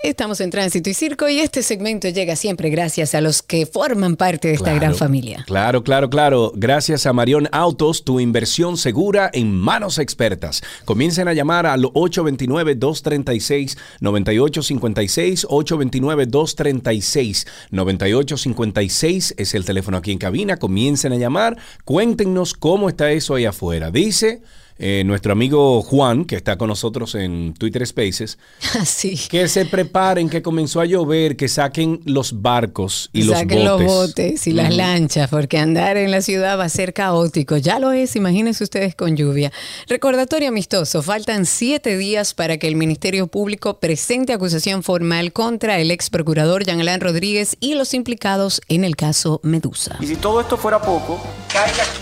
Estamos en Tránsito y Circo y este segmento llega siempre gracias a los que forman parte de esta Claro. gran familia. Claro, claro, claro. Gracias a Marión Autos, tu inversión segura en manos expertas. Comiencen a llamar al 829-236-9856. 829-236-9856 es el teléfono aquí en cabina. Comiencen a llamar. Cuéntenos cómo está eso ahí afuera. Dice eh, nuestro amigo Juan, que está con nosotros en Twitter Spaces, Así. que se preparen, que comenzó a llover, que saquen los barcos y los Saquen botes. los botes y las lanchas, porque andar en la ciudad va a ser caótico. Ya lo es, imagínense ustedes con lluvia. Recordatorio amistoso, faltan siete días para que el Ministerio Público presente acusación formal contra el ex procurador Jean Alain Rodríguez y los implicados en el caso Medusa. Y si todo esto fuera poco, caiga quien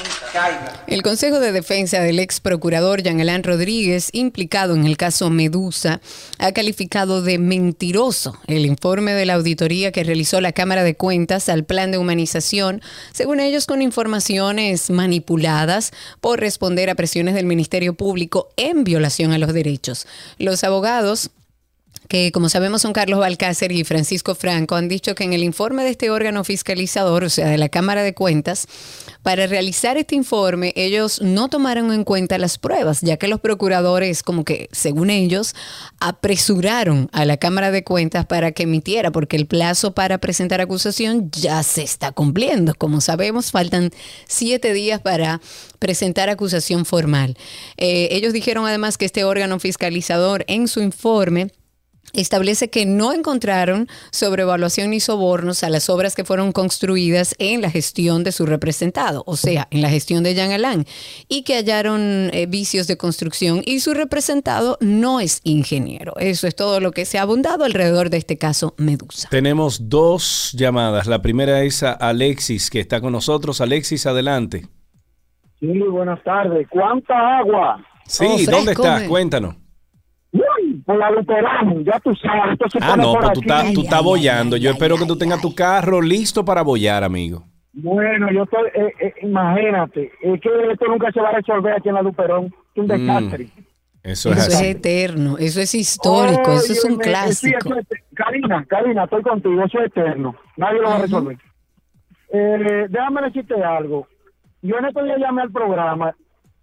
El Consejo de Defensa del ex procurador Jean Alain Rodríguez, implicado en el caso Medusa, ha calificado de mentiroso el informe de la auditoría que realizó la Cámara de Cuentas al plan de humanización, según ellos con informaciones manipuladas por responder a presiones del Ministerio Público en violación a los derechos. Los abogados que como sabemos son Carlos Balcácer y Francisco Franco, han dicho que en el informe de este órgano fiscalizador, o sea, de la Cámara de Cuentas, para realizar este informe ellos no tomaron en cuenta las pruebas, ya que los procuradores, como que, según ellos, apresuraron a la Cámara de Cuentas para que emitiera, porque el plazo para presentar acusación ya se está cumpliendo. Como sabemos, faltan siete días para presentar acusación formal. Eh, ellos dijeron además que este órgano fiscalizador en su informe establece que no encontraron sobrevaluación ni sobornos a las obras que fueron construidas en la gestión de su representado, o sea, en la gestión de Jean Alain, y que hallaron eh, vicios de construcción y su representado no es ingeniero. Eso es todo lo que se ha abundado alrededor de este caso Medusa. Tenemos dos llamadas. La primera es a Alexis, que está con nosotros. Alexis, adelante. Sí, buenas tardes. ¿Cuánta agua? Sí, Oh, ¿dónde estás? Cuéntanos. La luterano, ya tú sabes. Esto se Ah, pone no, por pues tú estás, tú estás bollando. Yo ay, espero que tú tengas tu carro listo para bollar, amigo. Bueno, yo estoy, eh, eh, imagínate, es que esto nunca se va a resolver aquí en la Luperón. Es un desastre. Eso es Eso es así. eterno, eso es histórico, eso es un sí, clásico. eso es- Karina, Karina, estoy contigo, eso es eterno. Nadie lo va a resolver. Eh, déjame decirte algo. Yo en estos días llamé al programa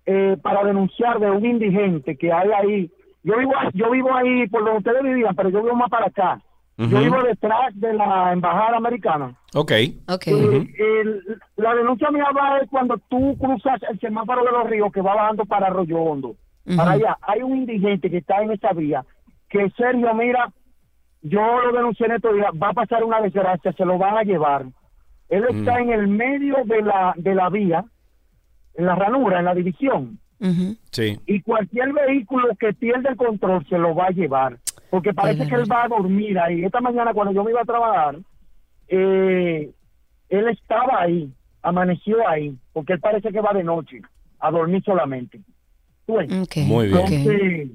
eh, para denunciar de un indigente que hay ahí Yo vivo, yo vivo ahí por donde ustedes vivían, pero yo vivo más para acá. Yo vivo detrás de la embajada americana. Ok. Ok. Y- y la denuncia mía va es cuando tú cruzas el semáforo de los ríos que va bajando para Arroyo Hondo. Para allá hay un indigente que está en esa vía que Sergio, mira, yo lo denuncié en estos días, va a pasar una desgracia, se lo van a llevar. Él está en el medio de la, de la vía, en la ranura, en la división, Sí. y cualquier vehículo que pierda el control se lo va a llevar, porque parece Ay, que él va a dormir ahí. Esta mañana cuando yo me iba a trabajar, eh, él estaba ahí, amaneció ahí, porque él parece que va de noche a dormir solamente. ¿Tú ves? Ok, Muy bien. Entonces,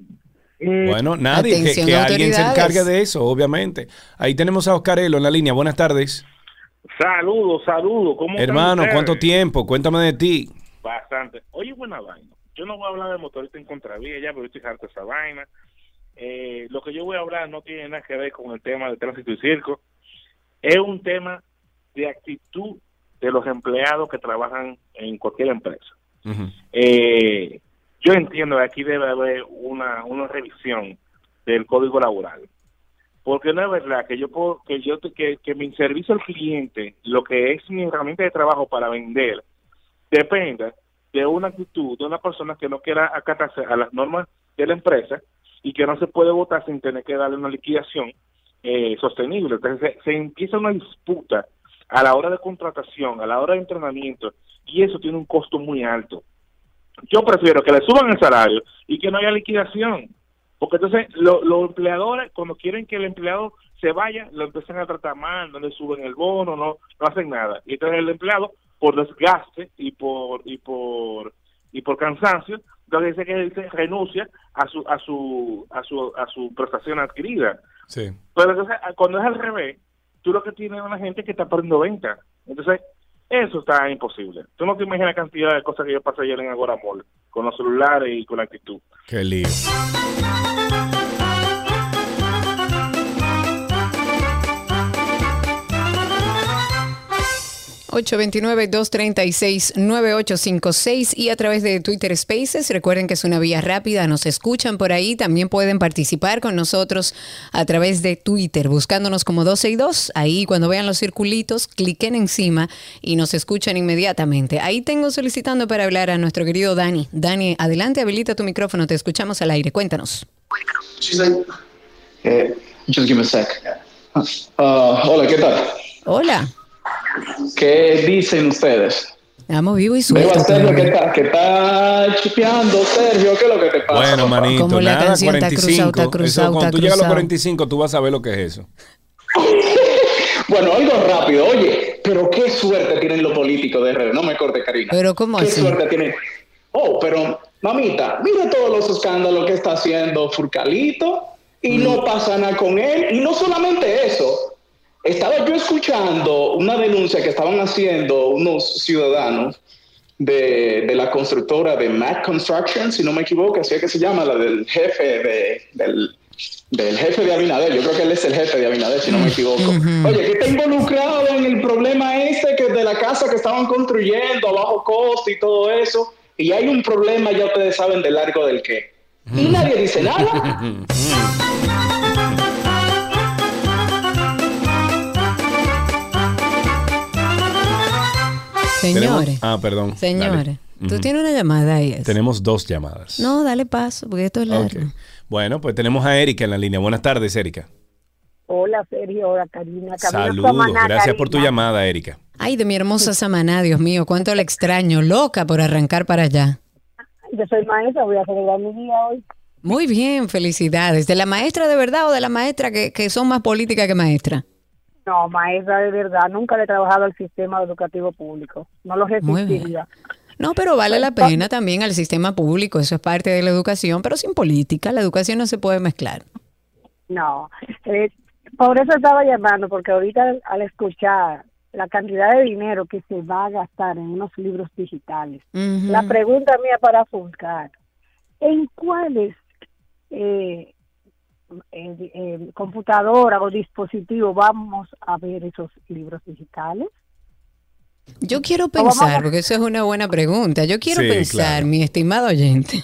eh, Bueno, nadie, que, Atención, que alguien se encargue de eso, obviamente. Ahí tenemos a Oscarelo en la línea. Buenas tardes. Saludos, saludos. ¿Cómo están Hermano? ¿cuánto tiempo? Cuéntame de ti. Bastante. Oye, buena vaina. Yo no voy a hablar de motorista en contravía ya, estoy harto de esa vaina. Eh, lo que yo voy a hablar no tiene nada que ver con el tema de tránsito y circo. Es un tema de actitud de los empleados que trabajan en cualquier empresa. Eh, yo entiendo que aquí debe haber una, una revisión del código laboral. Porque no es verdad que yo puedo, que yo que, que mi servicio al cliente, lo que es mi herramienta de trabajo para vender, dependa de una actitud de una persona que no quiera acatarse a las normas de la empresa y que no se puede votar sin tener que darle una liquidación eh, sostenible. Entonces se, empieza una disputa a la hora de contratación, a la hora de entrenamiento, y eso tiene un costo muy alto. Yo prefiero que le suban el salario y que no haya liquidación. Porque entonces lo- los empleadores, cuando quieren que el empleado se vaya, lo empiezan a tratar mal, no le suben el bono, no, no hacen nada. Y entonces el empleado, por desgaste y por y por y por cansancio, entonces dice que renuncia a su a su a su a su prestación adquirida. Sí. Pero entonces, a- cuando es al revés, tú lo que tienes es una gente que está perdiendo venta. Entonces, eso está imposible. Tú no te imaginas la cantidad de cosas que yo pasé ayer en Agora Mall, con los celulares y con la actitud. Qué lío. ...829-236-9856... ...y a través de Twitter Spaces... ...recuerden que es una vía rápida... ...nos escuchan por ahí... ...también pueden participar con nosotros... ...a través de Twitter... ...buscándonos como 12 y 2... ...ahí cuando vean los circulitos... ...cliquen encima... ...y nos escuchan inmediatamente... ...ahí tengo solicitando para hablar a nuestro querido Dani... ...Dani, adelante, habilita tu micrófono... ...te escuchamos al aire... ...cuéntanos... Like, eh, just give me a sec. Ah, hola, ¿qué tal? Hola, ¿Qué dicen ustedes? estamos vivo y Veo a suelto. Sergio que está, que está chipeando, Sergio, ¿qué es lo que te pasa? Bueno, manito, Como la nada, canción, está 45. cruzado, está Eso, cruzado, cuando tú llegas a los cruzado. 45, tú vas a ver lo que es eso. Bueno, algo rápido, oye, pero qué suerte tienen los políticos de RD, no me corte, Karina. Pero ¿cómo ¿Qué así? suerte tienen? Oh, pero mamita, mira todos los escándalos que está haciendo Furcalito y Mm. no pasa nada con él. Y no solamente eso, estaba yo escuchando una denuncia que estaban haciendo unos ciudadanos de, de la constructora de Mac Construction, si no me equivoco, así es que se llama, la del jefe de, del, del jefe de Abinader. Yo creo que él es el jefe de Abinader, si no me equivoco. Oye, que está involucrado en el problema este que de la casa que estaban construyendo a bajo costo y todo eso. Y hay un problema, ya ustedes saben, de largo del qué. Y nadie dice nada. Señores, Tenemos- ah, perdón. señores, Dale. tú tienes una llamada ahí. Tenemos dos llamadas. No, dale paso, porque esto es largo. Bueno, pues tenemos a Erika en la línea. Buenas tardes, Erika. Hola, Sergio. Hola, Karina. Camino Saludos. Samaná, Gracias por tu llamada, Erika. Ay, de mi hermosa Samaná, Dios mío, cuánto la extraño, loca por arrancar para allá. Yo soy maestra, voy a celebrar mi día hoy. Muy bien, felicidades. ¿De la maestra de verdad o de la maestra que, que son más políticas que maestra? No, maestra de verdad. Nunca le he trabajado al sistema educativo público. No lo resistiría. No, pero vale la pena también al sistema público, eso es parte de la educación, pero sin política, la educación no se puede mezclar. No. Eh, por eso estaba llamando, porque ahorita al escuchar la cantidad de dinero que se va a gastar en unos libros digitales, la pregunta mía para Fulcar, ¿en cuáles eh, eh, eh, computadora o dispositivo vamos a ver esos libros digitales? Yo quiero pensar, porque eso es una buena pregunta, yo quiero Sí, pensar, claro. mi estimado oyente,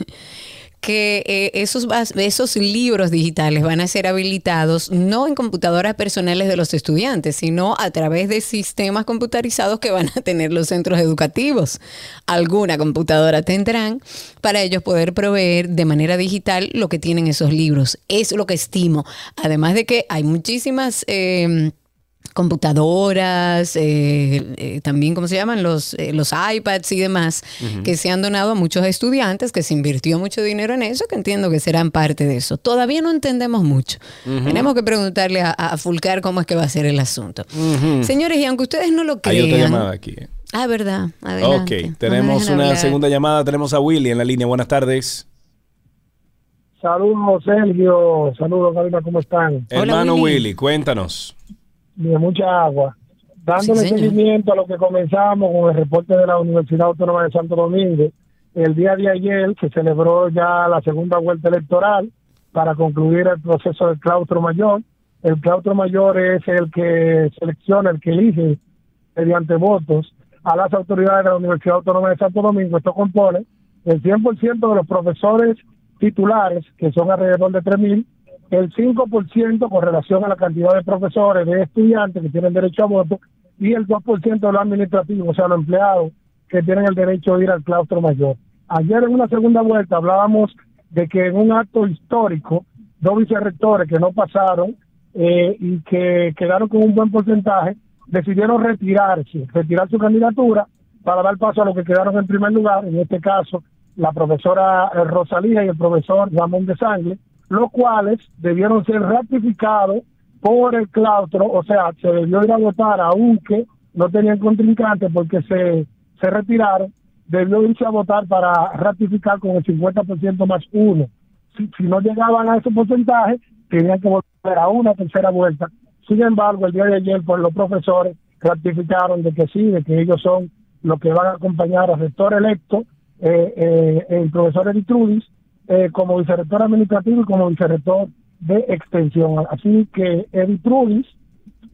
que eh, esos, esos libros digitales van a ser habilitados no en computadoras personales de los estudiantes, sino a través de sistemas computarizados que van a tener los centros educativos. Alguna computadora tendrán para ellos poder proveer de manera digital lo que tienen esos libros. Es lo que estimo. Además de que hay muchísimas... eh, computadoras, eh, eh, también, ¿cómo se llaman? Los, eh, los iPads y demás, que se han donado a muchos estudiantes, que se invirtió mucho dinero en eso, que entiendo que serán parte de eso. Todavía no entendemos mucho. Tenemos que preguntarle a, a Fulcar cómo es que va a ser el asunto. Señores, y aunque ustedes no lo Hay crean... otra llamada aquí. eh. Ah, verdad. Adelante. Ok, tenemos una hablar. segunda llamada. Tenemos a Willy en la línea. Buenas tardes. Saludos, Sergio. Saludos, Karina, ¿cómo están? Hermano Willy. cuéntanos. De mucha agua. Dándole Sí, seguimiento a lo que comenzamos con el reporte de la Universidad Autónoma de Santo Domingo. El día de ayer se celebró ya la segunda vuelta electoral para concluir el proceso del claustro mayor. El claustro mayor es el que selecciona, el que elige mediante votos a las autoridades de la Universidad Autónoma de Santo Domingo. Esto compone el 100% de los profesores titulares, que son alrededor de 3.000, el 5% con relación a la cantidad de profesores, de estudiantes que tienen derecho a voto, y el 2% de los administrativos, o sea, los empleados que tienen el derecho de ir al claustro mayor. Ayer en una segunda vuelta hablábamos de que en un acto histórico, dos vicerrectores que no pasaron eh, y que quedaron con un buen porcentaje, decidieron retirarse, retirar su candidatura para dar paso a los que quedaron en primer lugar, en este caso la profesora eh, Rosalía y el profesor Ramón de Sangle, los cuales debieron ser ratificados por el claustro, o sea, se debió ir a votar aunque no tenían contrincante porque se, se retiraron, debió irse a votar para ratificar con el 50% más uno. Si, no llegaban a ese porcentaje, tenían que volver a una tercera vuelta. Sin embargo, el día de ayer, pues los profesores ratificaron de que sí, de que ellos son los que van a acompañar al rector electo, eh, eh, el profesor Eritrudis, eh, como vicerrector administrativo y como vicerrector de extensión. Así que Eritrudis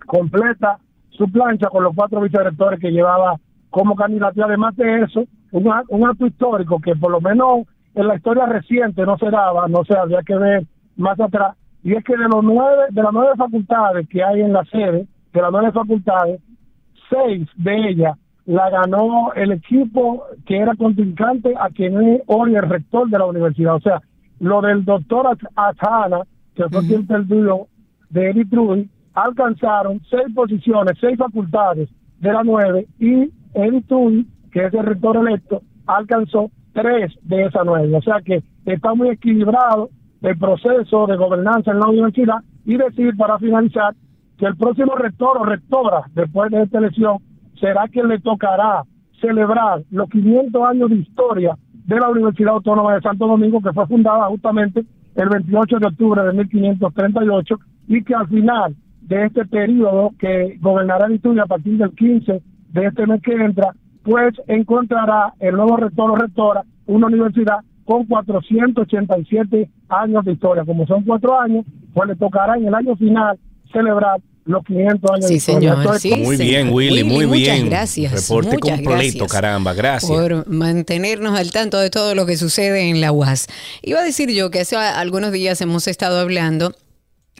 completa su plancha con los cuatro vicerrectores que llevaba como candidato. Además de eso, un, un acto histórico que por lo menos en la historia reciente no se daba, no sé, habría que ver más atrás, y es que de los nueve, de las nueve facultades que hay en la sede, de las nueve facultades, seis de ellas la ganó el equipo que era contrincante a quien es hoy el rector de la universidad. O sea, lo del doctor Atana, que fue quien perdió de Eric Trudy, alcanzaron seis posiciones, seis facultades de las nueve, y Eric Trudy, que es el rector electo, alcanzó tres de esas nueve. O sea que está muy equilibrado el proceso de gobernanza en la universidad y decir para finalizar que el próximo rector o rectora después de esta elección será quien le tocará celebrar los 500 años de historia de la Universidad Autónoma de Santo Domingo que fue fundada justamente el 28 de octubre de 1538 y que al final de este periodo que gobernará estudio a partir del 15 de este mes que entra, pues encontrará el nuevo rector o rectora una universidad con 487 años de historia. Como son cuatro años, pues le tocará en el año final celebrar los 500 años Sí, señor, sí, Muy señor. bien, Willy, muy muchas bien. gracias. Reporte muchas completo, gracias caramba, gracias. Por mantenernos al tanto de todo lo que sucede en la UAS. Iba a decir yo que hace algunos días hemos estado hablando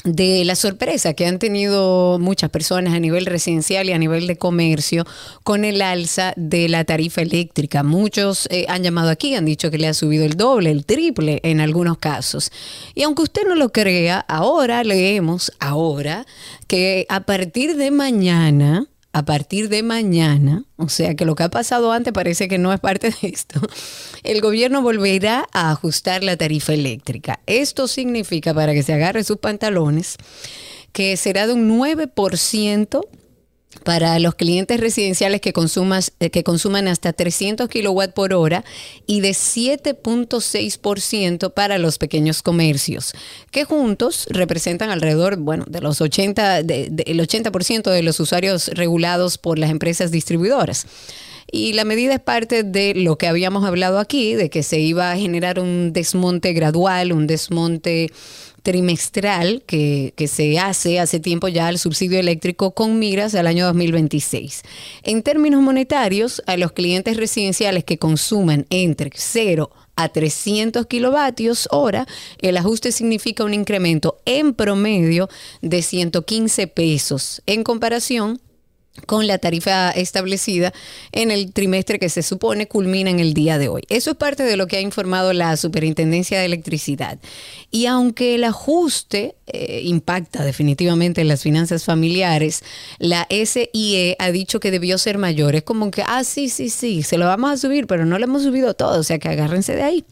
de la sorpresa que han tenido muchas personas a nivel residencial y a nivel de comercio con el alza de la tarifa eléctrica. Muchos eh, han llamado aquí, han dicho que le ha subido el doble, el triple en algunos casos. Y aunque usted no lo crea, ahora leemos, ahora, que a partir de mañana, a partir de mañana, o sea que lo que ha pasado antes parece que no es parte de esto, el gobierno volverá a ajustar la tarifa eléctrica. Esto significa, para que se agarre sus pantalones, que será de un 9% para los clientes residenciales que, consumas, eh, que consuman hasta 300 kilowatt por hora y de 7.6% para los pequeños comercios, que juntos representan alrededor, bueno, de los 80, de- de- el 80% de los usuarios regulados por las empresas distribuidoras. Y la medida es parte de lo que habíamos hablado aquí, de que se iba a generar un desmonte gradual, un desmonte trimestral que, se hace hace tiempo ya al subsidio eléctrico con miras al año 2026. En términos monetarios, a los clientes residenciales que consuman entre 0 a 300 kilovatios hora, el ajuste significa un incremento en promedio de 115 pesos en comparación con la tarifa establecida en el trimestre que se supone culmina en el día de hoy. Eso es parte de lo que ha informado la Superintendencia de Electricidad. Y aunque el ajuste eh, impacta definitivamente en las finanzas familiares, la SIE ha dicho que debió ser mayor. Es como que, ah, sí, sí, sí, se lo vamos a subir, pero no lo hemos subido todo, o sea que agárrense de ahí.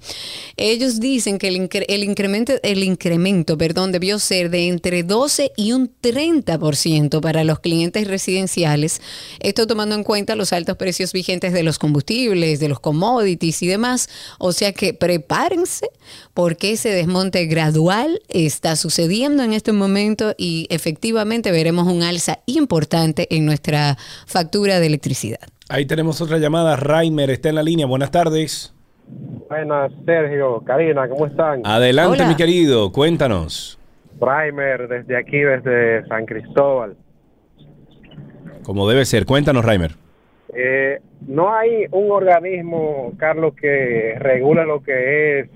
Ellos dicen que el, incre- el incremento, el incremento perdón, debió ser de entre 12 y un 30% para los clientes residenciales. Esto tomando en cuenta los altos precios vigentes de los combustibles, de los commodities y demás. O sea que prepárense porque ese desmonte gradual está sucediendo en este momento y efectivamente veremos un alza importante en nuestra factura de electricidad. Ahí tenemos otra llamada. Raimer está en la línea. Buenas tardes. Buenas, Sergio, Karina, ¿cómo están? Adelante, mi querido. Cuéntanos. Primer, desde aquí, desde San Cristóbal. Como debe ser. Cuéntanos, Raimer. Eh, no hay un organismo, Carlos, que regula lo que es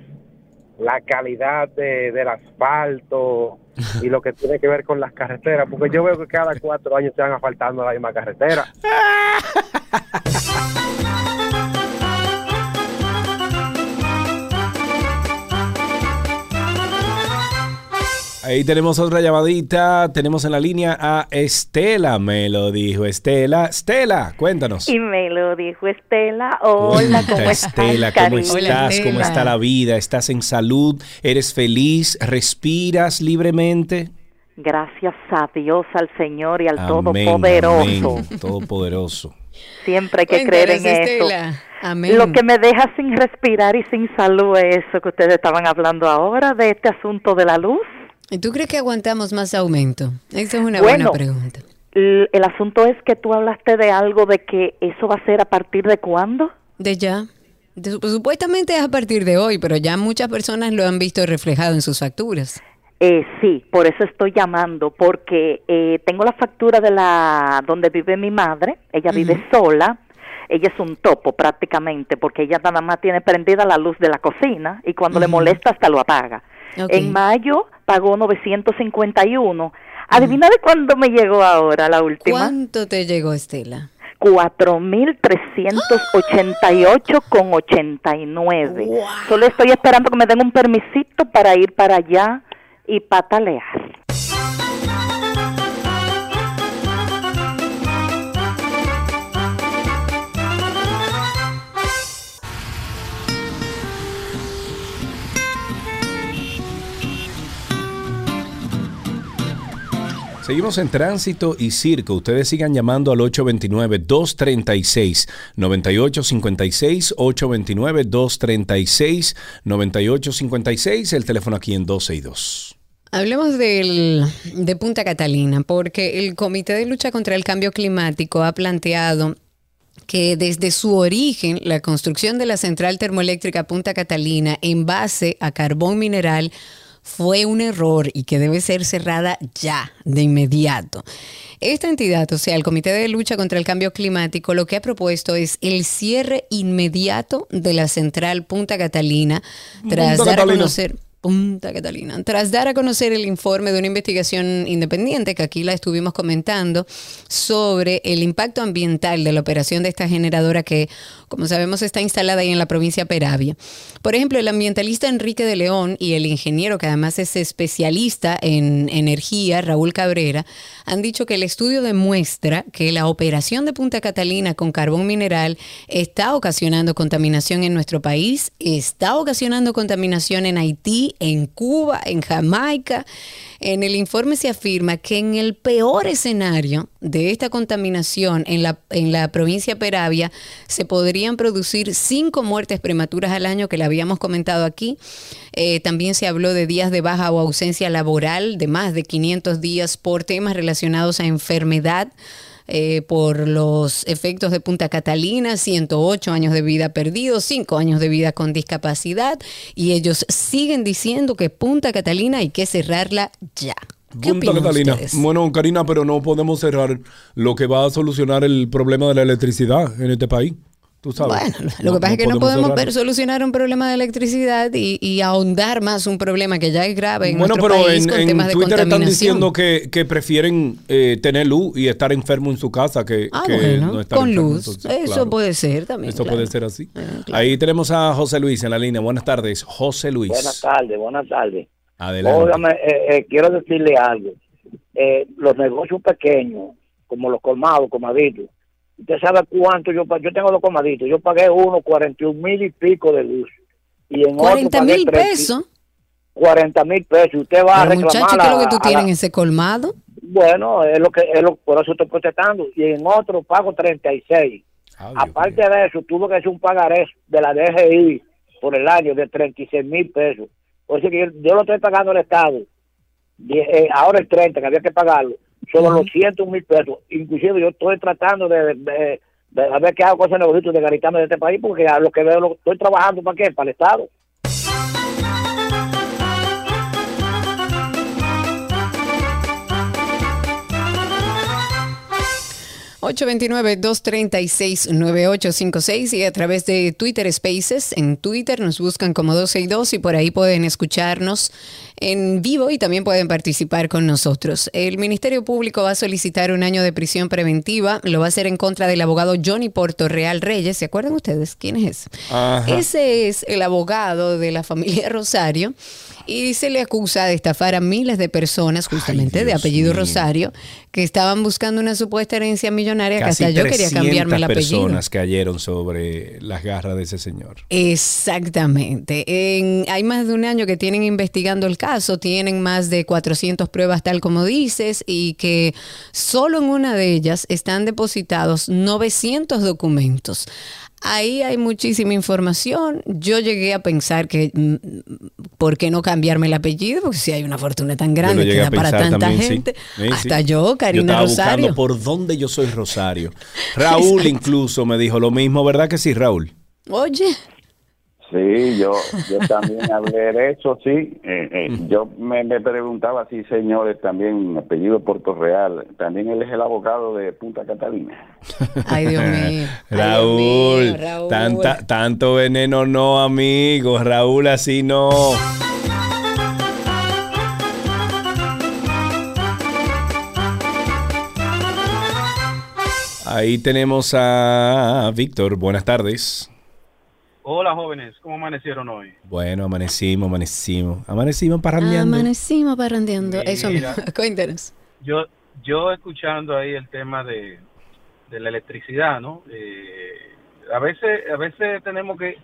la calidad de, del asfalto y lo que tiene que ver con las carreteras, porque yo veo que cada cuatro años se van asfaltando la misma carretera. Ahí tenemos otra llamadita. Tenemos en la línea a Estela. Me lo dijo Estela. Estela, cuéntanos. Y me lo dijo Estela. Hola, ¿cómo Cuenta, estás, Estela, ¿cómo Karina? estás? ¿Cómo está la vida? ¿Estás en salud? ¿Eres feliz? ¿Respiras libremente? Gracias a Dios, al Señor y al Amén, Todopoderoso. amén, Todopoderoso. Siempre hay que creer en eso. Amén. Lo que me deja sin respirar y sin salud es eso que ustedes estaban hablando ahora de este asunto de la luz. ¿Y tú crees que aguantamos más aumento? Esa es una Bueno, buena pregunta. El, el asunto es que tú hablaste de algo de que eso va a ser a partir de cuándo. De ya. De- pues, supuestamente es a partir de hoy, pero ya muchas personas lo han visto reflejado en sus facturas. Eh, sí, por eso estoy llamando, porque eh, tengo la factura de la donde vive mi madre, ella vive sola, ella es un topo prácticamente, porque ella nada más tiene prendida la luz de la cocina y cuando le molesta hasta lo apaga. En mayo pagó 951. Adivina de cuándo me llegó ahora la última. ¿Cuánto te llegó, Estela? 4.388 con 89. Solo estoy esperando que me den un permisito para ir para allá y patalear. Seguimos en tránsito y circo. Ustedes sigan llamando al 829-236-9856. 829-236-9856. El teléfono aquí en 12 y 2. Hablemos de Punta Catalina, porque el Comité de Lucha contra el Cambio Climático ha planteado que desde su origen la construcción de la central termoeléctrica Punta Catalina en base a carbón mineral fue un error y que debe ser cerrada ya, de inmediato. Esta entidad, o sea, el Comité de Lucha contra el Cambio Climático, lo que ha propuesto es el cierre inmediato de la central Punta Catalina tras Punta dar a conocer Punta Catalina. Tras dar a conocer el informe de una investigación independiente que aquí la estuvimos comentando sobre el impacto ambiental de la operación de esta generadora que, como sabemos, está instalada ahí en la provincia de Peravia. Por ejemplo, el ambientalista Enrique de León y el ingeniero que además es especialista en energía, Raúl Cabrera, han dicho que el estudio demuestra que la operación de Punta Catalina con carbón mineral está ocasionando contaminación en nuestro país, está ocasionando contaminación en Haití, en Cuba, en Jamaica. En el informe se afirma que en el peor escenario de esta contaminación en la, en la provincia Peravia se podrían producir cinco muertes prematuras al año que le habíamos comentado aquí. Eh, también se habló de días de baja o ausencia laboral de más de 500 días por temas relacionados a enfermedad. Eh, por los efectos de Punta Catalina, 108 años de vida perdidos, 5 años de vida con discapacidad, y ellos siguen diciendo que Punta Catalina hay que cerrarla ya. ¿Qué Punta Catalina. ustedes? Bueno, Karina, pero no podemos cerrar lo que va a solucionar el problema de la electricidad en este país. Tú sabes. Bueno, lo que pasa es que no podemos ver- solucionar un problema de electricidad y, y ahondar más un problema que ya es grave en Bueno, nuestro pero país en, con en temas de Twitter están contaminación. diciendo que, que prefieren eh, tener luz y estar enfermo en su casa que, Ah, que bueno, no estar con enfermo. luz. Entonces, Eso claro, puede ser también. Eso claro. puede ser así. Ahí tenemos a José Luis en la línea. Buenas tardes, José Luis. Buenas tardes, buenas tardes. Adelante. Óigame, eh, eh, quiero decirle algo. Eh, los negocios pequeños, como los colmados, colmaditos, usted sabe cuánto yo pagué. Yo tengo dos colmaditos. Yo pagué uno 41 mil y pico de luz. Y en otro 40 pagué mil 30 pesos. 40 mil pesos. Usted va a Pero reclamar. muchacho, ¿qué es lo que a- tú a tienes la- en ese colmado? Bueno, es lo que es lo, por eso estoy protestando. Y en otro pago 36. Aparte de eso, tuvo que hacer un pagaré de la DGI por el año de 36 mil pesos. O sea que yo, yo lo estoy pagando al Estado. Die- eh, ahora el 30, que había que pagarlo. Son los 200 mil pesos. Inclusive yo estoy tratando de, de, de a ver qué hago con ese negocio de garitarme de este país, porque a lo que veo, lo, estoy trabajando para qué, para el Estado. 829-236-9856 y a través de Twitter Spaces. En Twitter nos buscan como 12 y 2 y por ahí pueden escucharnos en vivo y también pueden participar con nosotros. El Ministerio Público va a solicitar un año de prisión preventiva. Lo va a hacer en contra del abogado Johnny Portorreal Reyes. ¿Se acuerdan ustedes quién es? Ajá. Ese es el abogado de la familia Rosario y se le acusa de estafar a miles de personas, justamente de apellido Rosario, que estaban buscando una supuesta herencia millonaria que hasta yo quería 300 cambiarme el apellido. personas cayeron sobre las garras de ese señor. Exactamente. En- hay más de un año que tienen investigando el caso, tienen más de 400 pruebas tal como dices y que solo en una de ellas están depositados 900 documentos. Ahí hay muchísima información. Yo llegué a pensar que, mm, ¿por qué no cambiarme el apellido? Porque si hay una fortuna tan Yo grande que da para tanta también, gente. Sí, sí. Hasta yo, Yo Karina estaba Rosario. buscando por dónde yo soy Rosario. Raúl incluso me dijo lo mismo, ¿verdad que sí, Raúl? Oye, Sí, yo, yo también hablé de eso, sí. Eh, eh, yo me, me preguntaba si señores también, apellido Puerto Real, también él es el abogado de Punta Catalina. Ay, Dios mío. Raúl, mío, Raúl. Tanta, tanto veneno no, amigo. Raúl, así no. Ahí tenemos a Víctor. Buenas tardes. Hola jóvenes, ¿cómo amanecieron hoy? Bueno, amanecimos, amanecimos. Amanecimos parrandeando. amanecimos parrandeando. Eso mismo. Mira. Cuéntanos. Yo, yo escuchando ahí el tema de, de la electricidad, ¿no? Eh, a veces, a veces tenemos que,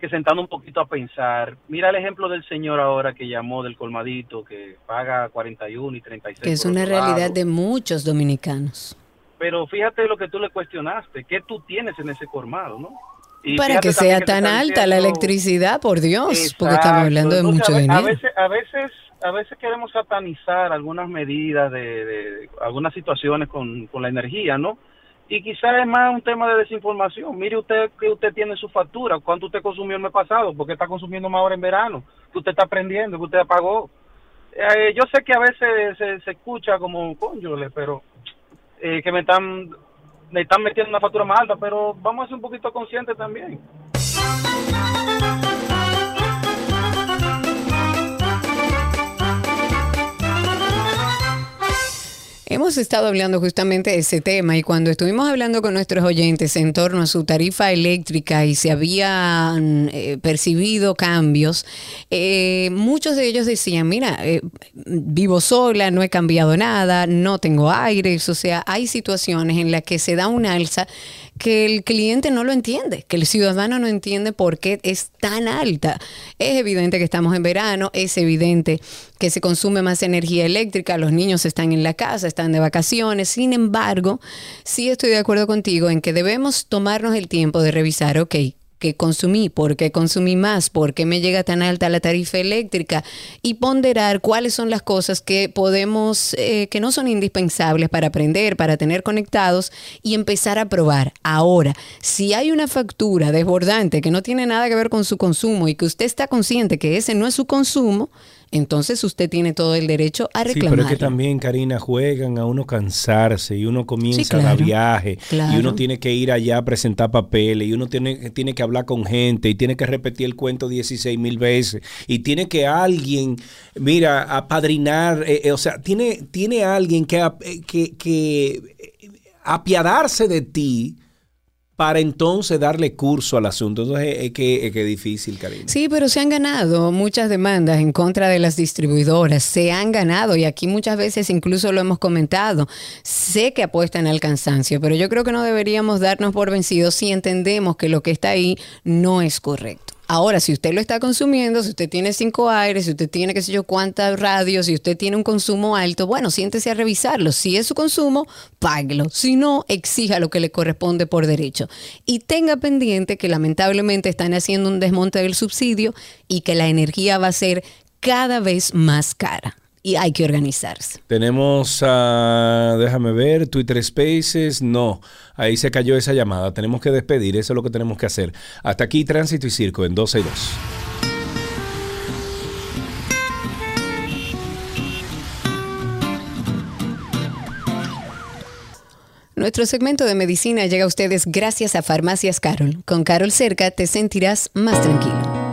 que sentarnos un poquito a pensar. Mira el ejemplo del señor ahora que llamó del colmadito, que paga 41 y 36. Que es una lado. realidad de muchos dominicanos. Pero fíjate lo que tú le cuestionaste, ¿qué tú tienes en ese colmado, no? Y Para que sea tan alta la electricidad, por Dios, porque estamos hablando de mucho a dinero. A veces, a veces, a veces queremos satanizar algunas medidas de, de- algunas situaciones con, con la energía, ¿no? Y quizás es más un tema de desinformación. Mire usted que usted tiene su factura, cuánto usted consumió el mes pasado, porque está consumiendo más ahora en verano, que usted está aprendiendo, que usted apagó. Eh, yo sé que a veces se, se escucha como cónyole, pero eh, que me están están metiendo una factura más alta, pero vamos a ser un poquito conscientes también. Hemos estado hablando justamente de ese tema y cuando estuvimos hablando con nuestros oyentes en torno a su tarifa eléctrica y se habían eh, percibido cambios, eh, muchos de ellos decían, mira, eh, vivo sola, no he cambiado nada, no tengo aires, o sea, hay situaciones en las que se da un alza que el cliente no lo entiende, que el ciudadano no entiende por qué es tan alta. Es evidente que estamos en verano, es evidente que se consume más energía eléctrica, los niños están en la casa, están de vacaciones. Sin embargo, sí estoy de acuerdo contigo en que debemos tomarnos el tiempo de revisar, ok, ¿qué consumí? ¿Por qué consumí más? ¿Por qué me llega tan alta la tarifa eléctrica? Y ponderar cuáles son las cosas que podemos, eh, que no son indispensables para aprender, para tener conectados y empezar a probar. Ahora, si hay una factura desbordante que no tiene nada que ver con su consumo y que usted está consciente que ese no es su consumo, entonces usted tiene todo el derecho a Sí, reclamar. pero es que también, Karina, juegan a uno cansarse y uno comienza Sí, claro. a dar viaje y uno tiene que ir allá a presentar papeles y uno tiene, tiene que hablar con gente y tiene que repetir el cuento 16 mil veces y tiene que alguien, mira, apadrinar, eh, eh, o sea, tiene, tiene alguien que, eh, que, que eh, apiadarse de ti para entonces darle curso al asunto. Entonces es que es que difícil, Karina. Sí, pero se han ganado muchas demandas en contra de las distribuidoras. Se han ganado y aquí muchas veces incluso lo hemos comentado. Sé que apuestan al cansancio, pero yo creo que no deberíamos darnos por vencidos si entendemos que lo que está ahí no es correcto. Ahora, si usted lo está consumiendo, si usted tiene cinco aires, si usted tiene qué sé yo cuántas radios, si usted tiene un consumo alto, bueno, siéntese a revisarlo. Si es su consumo, páguelo. Si no, exija lo que le corresponde por derecho. Y tenga pendiente que lamentablemente están haciendo un desmonte del subsidio y que la energía va a ser cada vez más cara. Y hay que organizarse. Tenemos, a, déjame ver, Twitter Spaces, no, ahí se cayó esa llamada, tenemos que despedir, eso es lo que tenemos que hacer. Hasta aquí Tránsito y Circo en 12 y 2. Nuestro segmento de medicina llega a ustedes gracias a Farmacias Carol. Con Carol cerca te sentirás más tranquilo.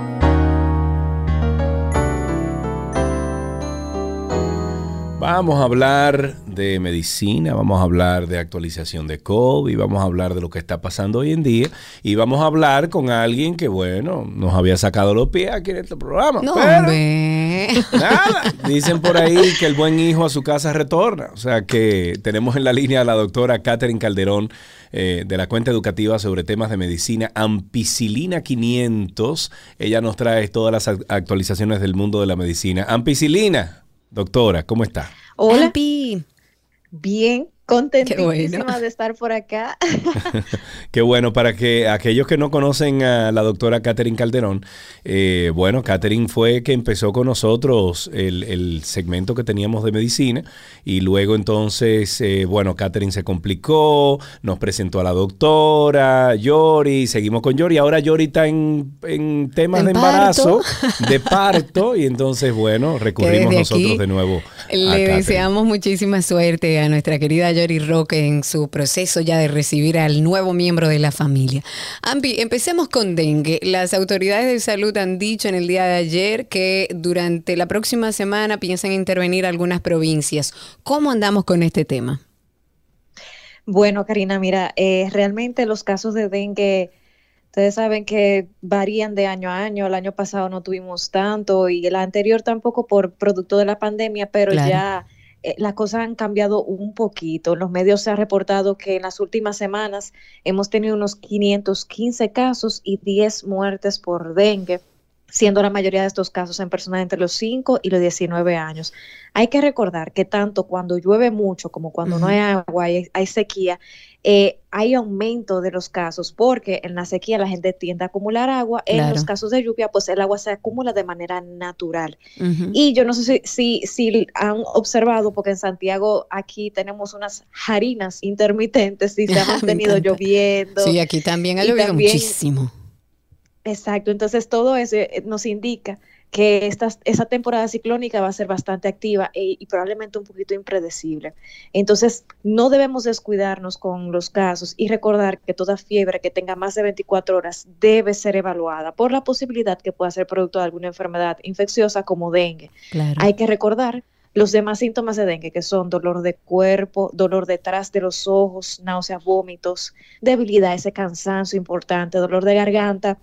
Vamos a hablar de medicina, vamos a hablar de actualización de COVID, vamos a hablar de lo que está pasando hoy en día y vamos a hablar con alguien que, bueno, nos había sacado los pies aquí en este programa. No, pero hombre. nada, dicen por ahí que el buen hijo a su casa retorna. O sea que tenemos en la línea a la doctora Catherine Calderón eh, de la cuenta educativa sobre temas de medicina, Ampicilina 500. Ella nos trae todas las ac- actualizaciones del mundo de la medicina. Ampicilina, doctora, ¿cómo está? Hola. Bien, contentísima bueno. de estar por acá. Qué bueno, para que aquellos que no conocen a la doctora Catherine Calderón, eh, bueno, Catherine fue que empezó con nosotros el, el segmento que teníamos de medicina y luego entonces, eh, bueno, Catherine se complicó, nos presentó a la doctora Yori, seguimos con Yori, ahora Yori está en, en temas En de embarazo, de parto y entonces, bueno, recurrimos nosotros de nuevo. a Le Catherine. deseamos muchísima suerte a nuestra querida Yori Roque en su proceso ya de recibir al nuevo miembro de la familia. Ampi, empecemos con dengue. Las autoridades de salud han dicho en el día de ayer que durante la próxima semana piensan intervenir algunas provincias. ¿Cómo andamos con este tema? Bueno, Karina, mira, eh, realmente los casos de dengue, ustedes saben que varían de año a año. El año pasado no tuvimos tanto y el anterior tampoco por producto de la pandemia, pero Claro. ya eh, las cosas han cambiado un poquito. En los medios se ha reportado que en las últimas semanas hemos tenido unos 515 casos y 10 muertes por dengue. Siendo la mayoría de estos casos en personas entre los 5 y los 19 años. Hay que recordar que tanto cuando llueve mucho como cuando no hay agua, hay, hay sequía, eh, hay aumento de los casos porque en la sequía la gente tiende a acumular agua, en Claro. los casos de lluvia pues el agua se acumula de manera natural. Y yo no sé si, si, si han observado, porque en Santiago aquí tenemos unas jarinas intermitentes y se ha mantenido lloviendo. Sí, aquí también ha llovido muchísimo. Exacto, entonces todo eso eh, nos indica que esta, esa temporada ciclónica va a ser bastante activa e- y probablemente un poquito impredecible. Entonces, no debemos descuidarnos con los casos y recordar que toda fiebre que tenga más de 24 horas debe ser evaluada por la posibilidad que pueda ser producto de alguna enfermedad infecciosa como dengue. Claro. Hay que recordar los demás síntomas de dengue, que son dolor de cuerpo, dolor detrás de los ojos, náuseas, vómitos, debilidad, ese cansancio importante, dolor de garganta,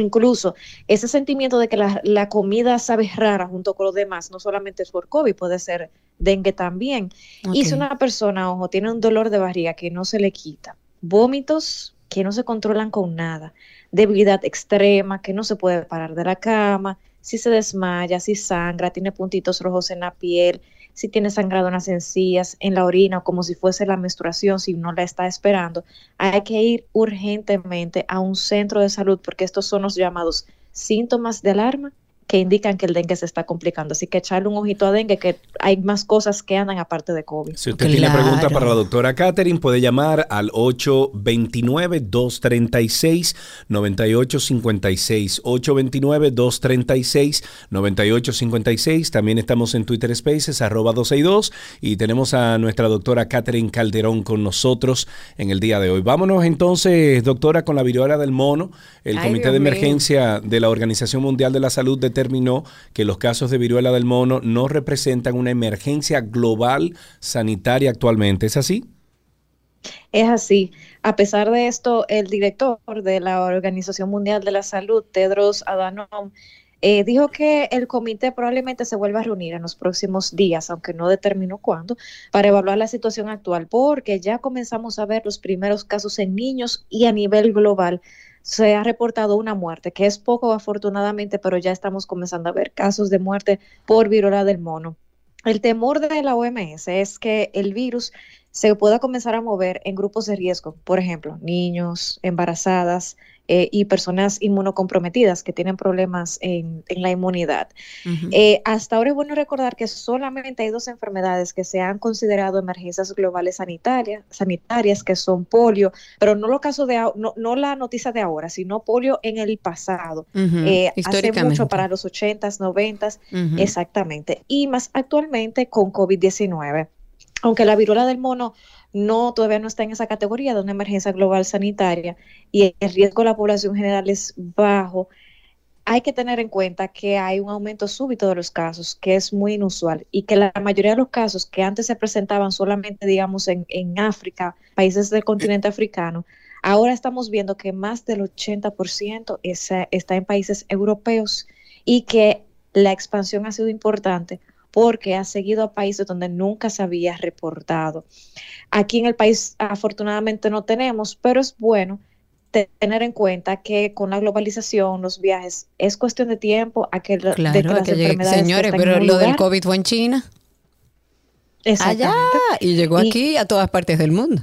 incluso ese sentimiento de que la, la comida sabe rara junto con los demás, no solamente es por COVID, puede ser dengue también. Y si una persona, ojo, tiene un dolor de barriga que no se le quita, vómitos que no se controlan con nada, debilidad extrema, que no se puede parar de la cama, si se desmaya, si sangra, tiene puntitos rojos en la piel, si tiene sangrado en las encías, en la orina, como si fuese la menstruación, si no la está esperando, hay que ir urgentemente a un centro de salud porque estos son los llamados síntomas de alarma que indican que el dengue se está complicando. Así que echarle un ojito a dengue, que hay más cosas que andan aparte de COVID. Si usted tiene pregunta para la doctora Catherine, puede llamar al 829-236-9856. 829-236-9856. También estamos en Twitter Spaces, arroba 262. Y tenemos a nuestra doctora Catherine Calderón con nosotros en el día de hoy. Vámonos entonces, doctora, con la viruela del mono. El Ay, Comité Dios de mío. Emergencia de la Organización Mundial de la Salud determinó que los casos de viruela del mono no representan una emergencia global sanitaria actualmente. ¿Es así? Es así. A pesar de esto, el director de la Organización Mundial de la Salud, Tedros Adhanom, eh, dijo que el comité probablemente se vuelva a reunir en los próximos días, aunque no determinó cuándo, para evaluar la situación actual, porque ya comenzamos a ver los primeros casos en niños y a nivel global se ha reportado una muerte, que es poco afortunadamente, pero ya estamos comenzando a ver casos de muerte por viruela del mono. El temor de la OMS es que el virus se pueda comenzar a mover en grupos de riesgo, por ejemplo, niños, embarazadas eh, y personas inmunocomprometidas que tienen problemas en, en la inmunidad. Eh, hasta ahora es bueno recordar que solamente hay dos enfermedades que se han considerado emergencias globales sanitarias, sanitarias que son polio, pero no lo caso de no, no la noticia de ahora, sino polio en el pasado. Ujú, Eh, hace mucho para los 80s, 90s, Ujú. exactamente. Y más actualmente con COVID-19. Aunque la viruela del mono no todavía no está en esa categoría de una emergencia global sanitaria y el riesgo de la población general es bajo, hay que tener en cuenta que hay un aumento súbito de los casos, que es muy inusual, y que la mayoría de los casos que antes se presentaban solamente, digamos, en, en África, países del continente africano, ahora estamos viendo que más del 80% es- está en países europeos y que la expansión ha sido importante porque ha seguido a países donde nunca se había reportado. Aquí en el país afortunadamente no tenemos, pero es bueno te- tener en cuenta que con la globalización, los viajes, es cuestión de tiempo a que, de Claro, que las que llegue- enfermedades que señores, pero lo del COVID fue en China. Allá y llegó Y- aquí a todas partes del mundo.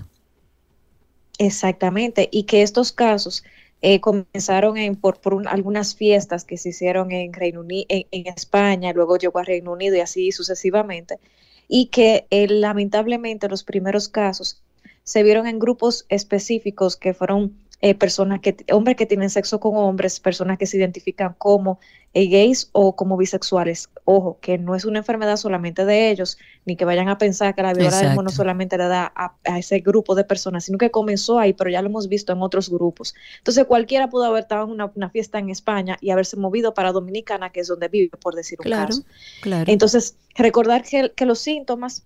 Exactamente, y que estos casos eh, comenzaron en, por, un- algunas fiestas que se hicieron en, Reino Uni- en, en España, luego llegó a Reino Unido y así sucesivamente, y que eh, lamentablemente los primeros casos se vieron en grupos específicos que fueron eh, personas que, hombres que tienen sexo con hombres, personas que se identifican como eh, gays o como bisexuales. Ojo, que no es una enfermedad solamente de ellos, ni que vayan a pensar que la viruela del mono solamente le da a, a ese grupo de personas, sino que comenzó ahí, pero ya lo hemos visto en otros grupos. Entonces cualquiera pudo haber estado en una, una fiesta en España y haberse movido para Dominicana, que es donde vive, por decir un Claro, caso. claro. Entonces, recordar que, que los síntomas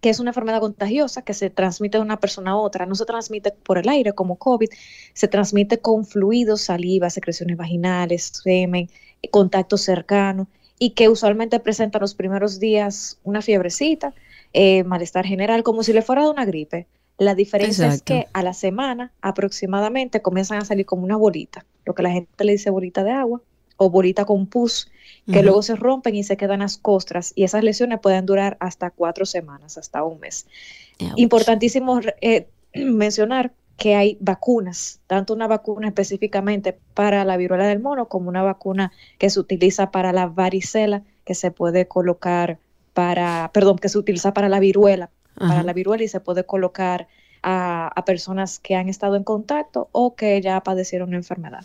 que es una enfermedad contagiosa que se transmite de una persona a otra, no se transmite por el aire como COVID, se transmite con fluidos, saliva, secreciones vaginales, semen, contacto cercano y que usualmente presenta los primeros días una fiebrecita, eh, malestar general, como si le fuera de una gripe. La diferencia Exacto. es que a la semana aproximadamente comienzan a salir como una bolita, lo que la gente le dice bolita de agua o bolita con pus, que luego se rompen y se quedan las costras y esas lesiones pueden durar hasta cuatro semanas, hasta un mes. Importantísimo eh, mencionar que hay vacunas, tanto una vacuna específicamente para la viruela del mono como una vacuna que se utiliza para la varicela, que se puede colocar para, perdón, que se utiliza para la viruela, para la viruela y se puede colocar a, a personas que han estado en contacto o que ya padecieron la enfermedad.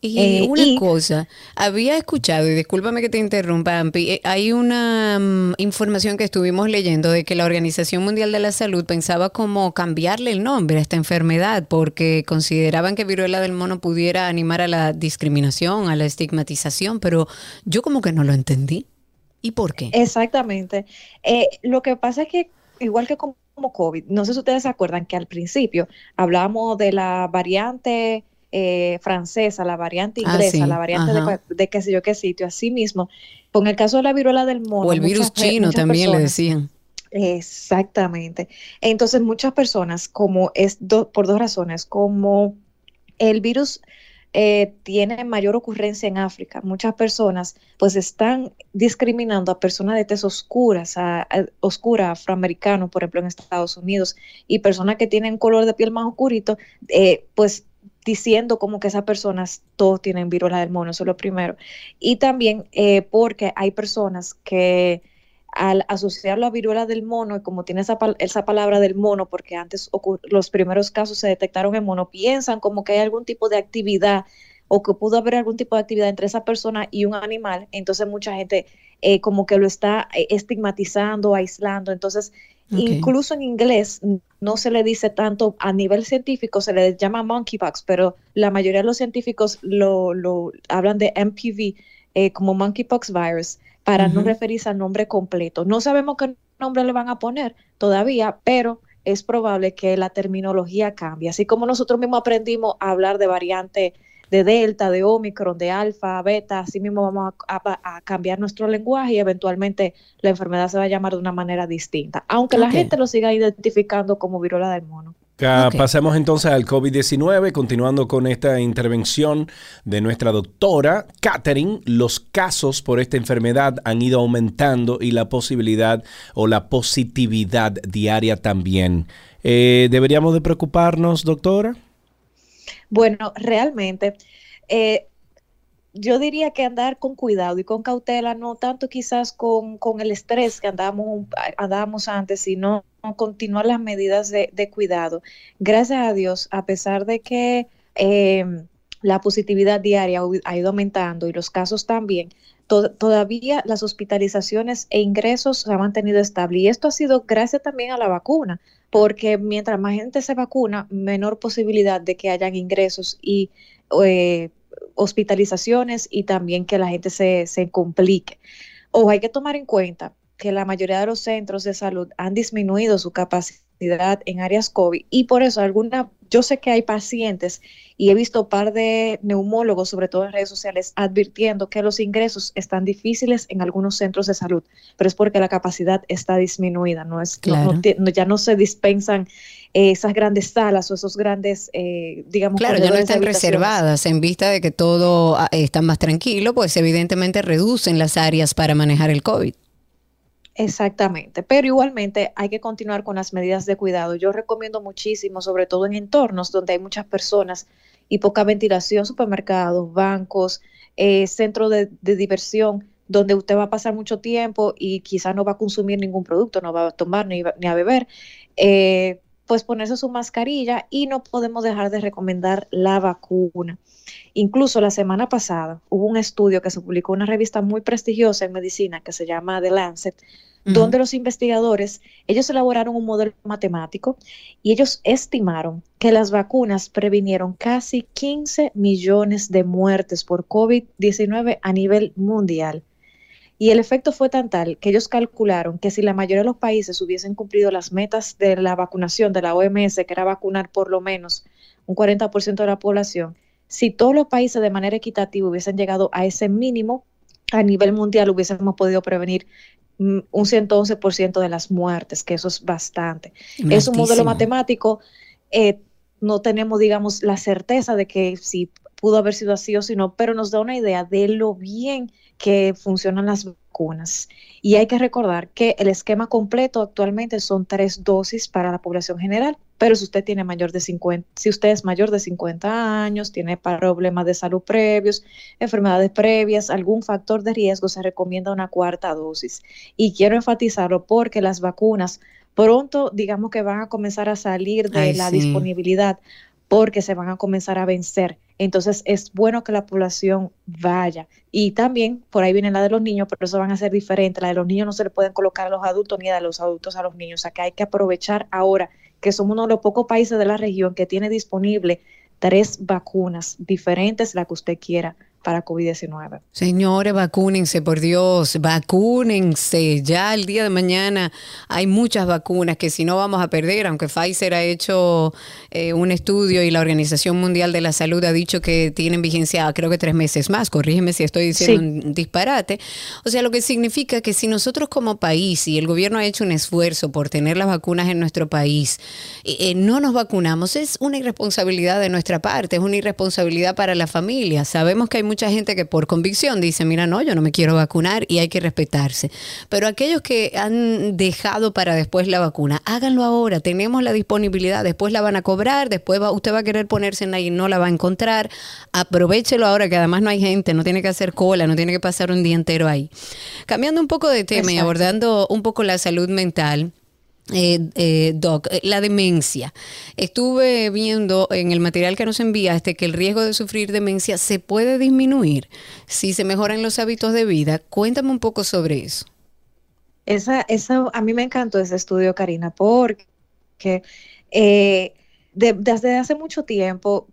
Y Eh, una y- cosa, había escuchado, y discúlpame que te interrumpa, Ampi, eh, hay una mm, información que estuvimos leyendo de que la Organización Mundial de la Salud pensaba como cambiarle el nombre a esta enfermedad porque consideraban que viruela del mono pudiera animar a la discriminación, a la estigmatización, pero yo como que no lo entendí. ¿Y por qué? Exactamente. Eh, lo que pasa es que, igual que como, como COVID, no sé si ustedes se acuerdan que al principio hablábamos de la variante eh, francesa, la variante Ah, inglesa, sí, la variante de, qué sé yo qué sitio. Así mismo, con el caso de la viruela del mono. O el virus muchas chino también le decían. Exactamente. Entonces, muchas personas, como es do- por dos razones, como el virus eh, tiene mayor ocurrencia en África, muchas personas pues están discriminando a personas de tez oscuras, a, oscura, afroamericano, por ejemplo, en Estados Unidos, y personas que tienen color de piel más oscurito, eh, pues diciendo como que esas personas todos tienen viruela del mono, eso es lo primero. Y también eh, porque hay personas que al asociarlo a viruela del mono, y como tiene esa, pal- esa palabra del mono, porque antes los primeros casos se detectaron en mono, piensan como que hay algún tipo de actividad o que pudo haber algún tipo de actividad entre esa persona y un animal, entonces mucha gente eh, como que lo está eh, estigmatizando, aislando, entonces incluso en inglés no se le dice tanto a nivel científico, se le llama monkeypox, pero la mayoría de los científicos lo, lo hablan de MPV eh, como monkeypox virus para no referirse al nombre completo. No sabemos qué nombre le van a poner todavía, pero es probable que la terminología cambie. Así como nosotros mismos aprendimos a hablar de variante de Delta, de Omicron, de Alfa, Beta, así mismo vamos a, a- a cambiar nuestro lenguaje y eventualmente la enfermedad se va a llamar de una manera distinta, aunque la gente lo siga identificando como viruela del mono. Ca- Ok. Pasemos entonces al COVID-19, continuando con esta intervención de nuestra doctora Catherine. Los casos por esta enfermedad han ido aumentando y la posibilidad o la positividad diaria también. Eh, ¿Deberíamos de preocuparnos, doctora? Bueno, realmente, eh, yo diría que andar con cuidado y con cautela, no tanto quizás con, con el estrés que andábamos, andábamos antes, sino continuar las medidas de, de cuidado. Gracias a Dios, a pesar de que eh, la positividad diaria ha ido aumentando y los casos también, to- todavía las hospitalizaciones e ingresos se han mantenido estables. Y esto ha sido gracias también a la vacuna, porque mientras más gente se vacuna, menor posibilidad de que hayan ingresos y eh, hospitalizaciones y también que la gente se, se complique. O hay que tomar en cuenta que la mayoría de los centros de salud han disminuido su capacidad en áreas COVID y por eso alguna, yo sé que hay pacientes y he visto un par de neumólogos, sobre todo en redes sociales, advirtiendo que los ingresos están difíciles en algunos centros de salud, pero es porque la capacidad está disminuida, no es, no no- ya no se dispensan eh, esas grandes salas o esos grandes, eh, digamos, Claro, ya no están reservadas en vista de que todo ah, está más tranquilo, pues evidentemente reducen las áreas para manejar el COVID. Exactamente, pero igualmente hay que continuar con las medidas de cuidado. Yo recomiendo muchísimo, sobre todo en entornos donde hay muchas personas y poca ventilación, supermercados, bancos, eh, centros de, de diversión, donde usted va a pasar mucho tiempo y quizás no va a consumir ningún producto, no va a tomar ni, ni a beber, eh, pues ponerse su mascarilla y no podemos dejar de recomendar la vacuna. Incluso la semana pasada hubo un estudio que se publicó en una revista muy prestigiosa en medicina que se llama The Lancet, donde los investigadores, ellos elaboraron un modelo matemático y ellos estimaron que las vacunas previnieron casi 15 millones de muertes por COVID-19 a nivel mundial. Y el efecto fue tan tal que ellos calcularon que si la mayoría de los países hubiesen cumplido las metas de la vacunación de la OMS, que era vacunar por lo menos un 40% de la población, si todos los países de manera equitativa hubiesen llegado a ese mínimo, a nivel mundial hubiésemos podido prevenir mm, un 111% de las muertes, que eso es bastante. Es un modelo matemático, eh, no tenemos, digamos, la certeza de que si pudo haber sido así o si no, pero nos da una idea de lo bien que funcionan las vacunas. Y hay que recordar que el esquema completo actualmente son tres dosis para la población general, pero si usted tiene mayor de 50, si usted es mayor de 50 años, tiene problemas de salud previos, enfermedades previas, algún factor de riesgo, se recomienda una cuarta dosis. Y quiero enfatizarlo porque las vacunas pronto, digamos que van a comenzar a salir de Ay, la sí. disponibilidad porque se van a comenzar a vencer. Entonces es bueno que la población vaya. Y también por ahí viene la de los niños, pero eso van a ser diferentes. La de los niños no se le pueden colocar a los adultos ni a los adultos a los niños. O sea que hay que aprovechar ahora que somos uno de los pocos países de la región que tiene disponible tres vacunas diferentes, la que usted quiera, para COVID-19. Señores, vacúnense, por Dios, vacúnense. Ya el día de mañana hay muchas vacunas que si no vamos a perder, aunque Pfizer ha hecho eh, un estudio y la Organización Mundial de la Salud ha dicho que tienen vigencia creo que tres meses más, corrígeme si estoy diciendo Sí. un disparate. O sea, lo que significa que si nosotros como país y el gobierno ha hecho un esfuerzo por tener las vacunas en nuestro país, eh, eh, no nos vacunamos, es una irresponsabilidad de nuestra parte, es una irresponsabilidad para la familia. Sabemos que hay mucha gente que por convicción dice, mira, no, yo no me quiero vacunar y hay que respetarse. Pero aquellos que han dejado para después la vacuna, háganlo ahora, tenemos la disponibilidad, después la van a cobrar, después va, usted va a querer ponerse en ahí y no la va a encontrar. Aprovechelo ahora que además no hay gente, no tiene que hacer cola, no tiene que pasar un día entero ahí. Cambiando un poco de tema y abordando un poco la salud mental. Eh, eh, Doc, eh, la demencia. Estuve viendo en el material que nos enviaste que el riesgo de sufrir demencia se puede disminuir si se mejoran los hábitos de vida. Cuéntame un poco sobre eso. Esa, esa, a mí me encantó ese estudio, Karina, porque eh, de- desde hace mucho tiempo,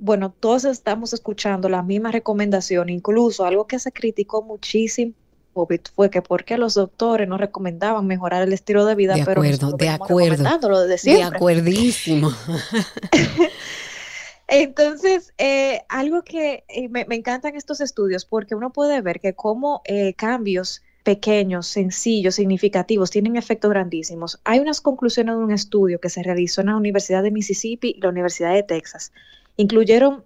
bueno, todos estamos escuchando la misma recomendación, incluso algo que se criticó muchísimo fue que porque los doctores no recomendaban mejorar el estilo de vida, De pero acuerdo, de acuerdo. desde De acuerdísimo. Entonces, eh, algo que eh, me, me encantan estos estudios porque uno puede ver que como eh, cambios pequeños, sencillos, significativos, tienen efectos grandísimos. Hay unas conclusiones de un estudio que se realizó en la Universidad de Mississippi y la Universidad de Texas. Incluyeron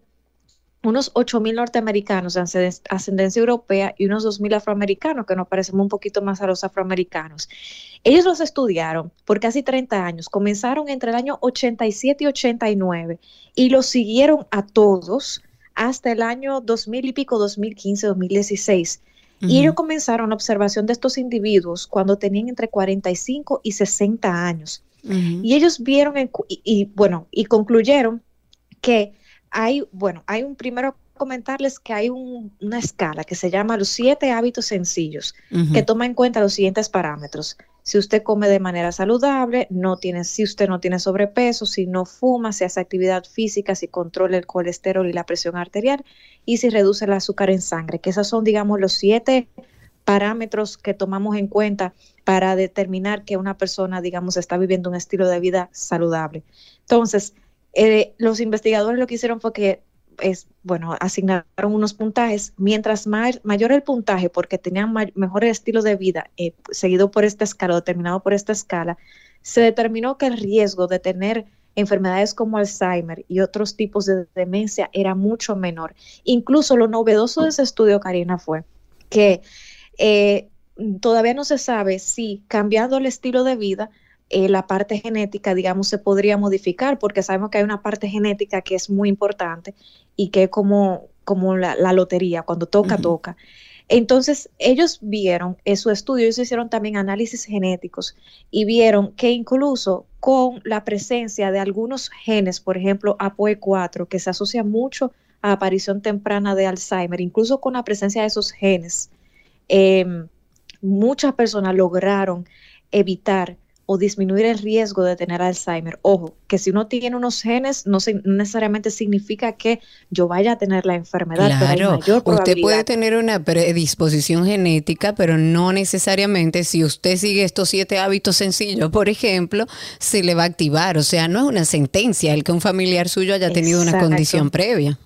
unos 8.000 norteamericanos de ascenden- ascendencia europea y unos 2.000 afroamericanos, que nos parecemos un poquito más a los afroamericanos. Ellos los estudiaron por casi 30 años, comenzaron entre el año 87 y 89 y los siguieron a todos hasta el año 2000 y pico, 2015, 2016. Y Ujú. ellos comenzaron la observación de estos individuos cuando tenían entre 45 y 60 años. Y ellos vieron, en y, y, bueno, y concluyeron que hay, bueno, hay un primero comentarles que hay un- una escala que se llama los siete hábitos sencillos, que toma en cuenta los siguientes parámetros. Si usted come de manera saludable, no tiene, si usted no tiene sobrepeso, si no fuma, si hace actividad física, si controla el colesterol y la presión arterial y si reduce el azúcar en sangre, que esos son, digamos, los siete parámetros que tomamos en cuenta para determinar que una persona, digamos, está viviendo un estilo de vida saludable. Entonces, eh, los investigadores lo que hicieron fue que, es, bueno, asignaron unos puntajes. Mientras ma- mayor el puntaje, porque tenían mejor estilo de vida, eh, seguido por esta escala, determinado por esta escala, se determinó que el riesgo de tener enfermedades como Alzheimer y otros tipos de demencia era mucho menor. Incluso lo novedoso de ese estudio, Karina, fue que eh, todavía no se sabe si cambiando el estilo de vida, eh, la parte genética, digamos, se podría modificar, porque sabemos que hay una parte genética que es muy importante y que es como, como la, la lotería, cuando toca, toca. Entonces, ellos vieron en su estudio, ellos hicieron también análisis genéticos y vieron que incluso con la presencia de algunos genes, por ejemplo, APOE4, que se asocia mucho a aparición temprana de Alzheimer, incluso con la presencia de esos genes, em, muchas personas lograron evitar o disminuir el riesgo de tener Alzheimer. Ojo, que si uno tiene unos genes, no, se- no necesariamente significa que yo vaya a tener la enfermedad, Claro, mayor usted puede tener una predisposición genética, pero no necesariamente si usted sigue estos siete hábitos sencillos, por ejemplo, se le va a activar. O sea, no es una sentencia el que un familiar suyo haya tenido una condición previa.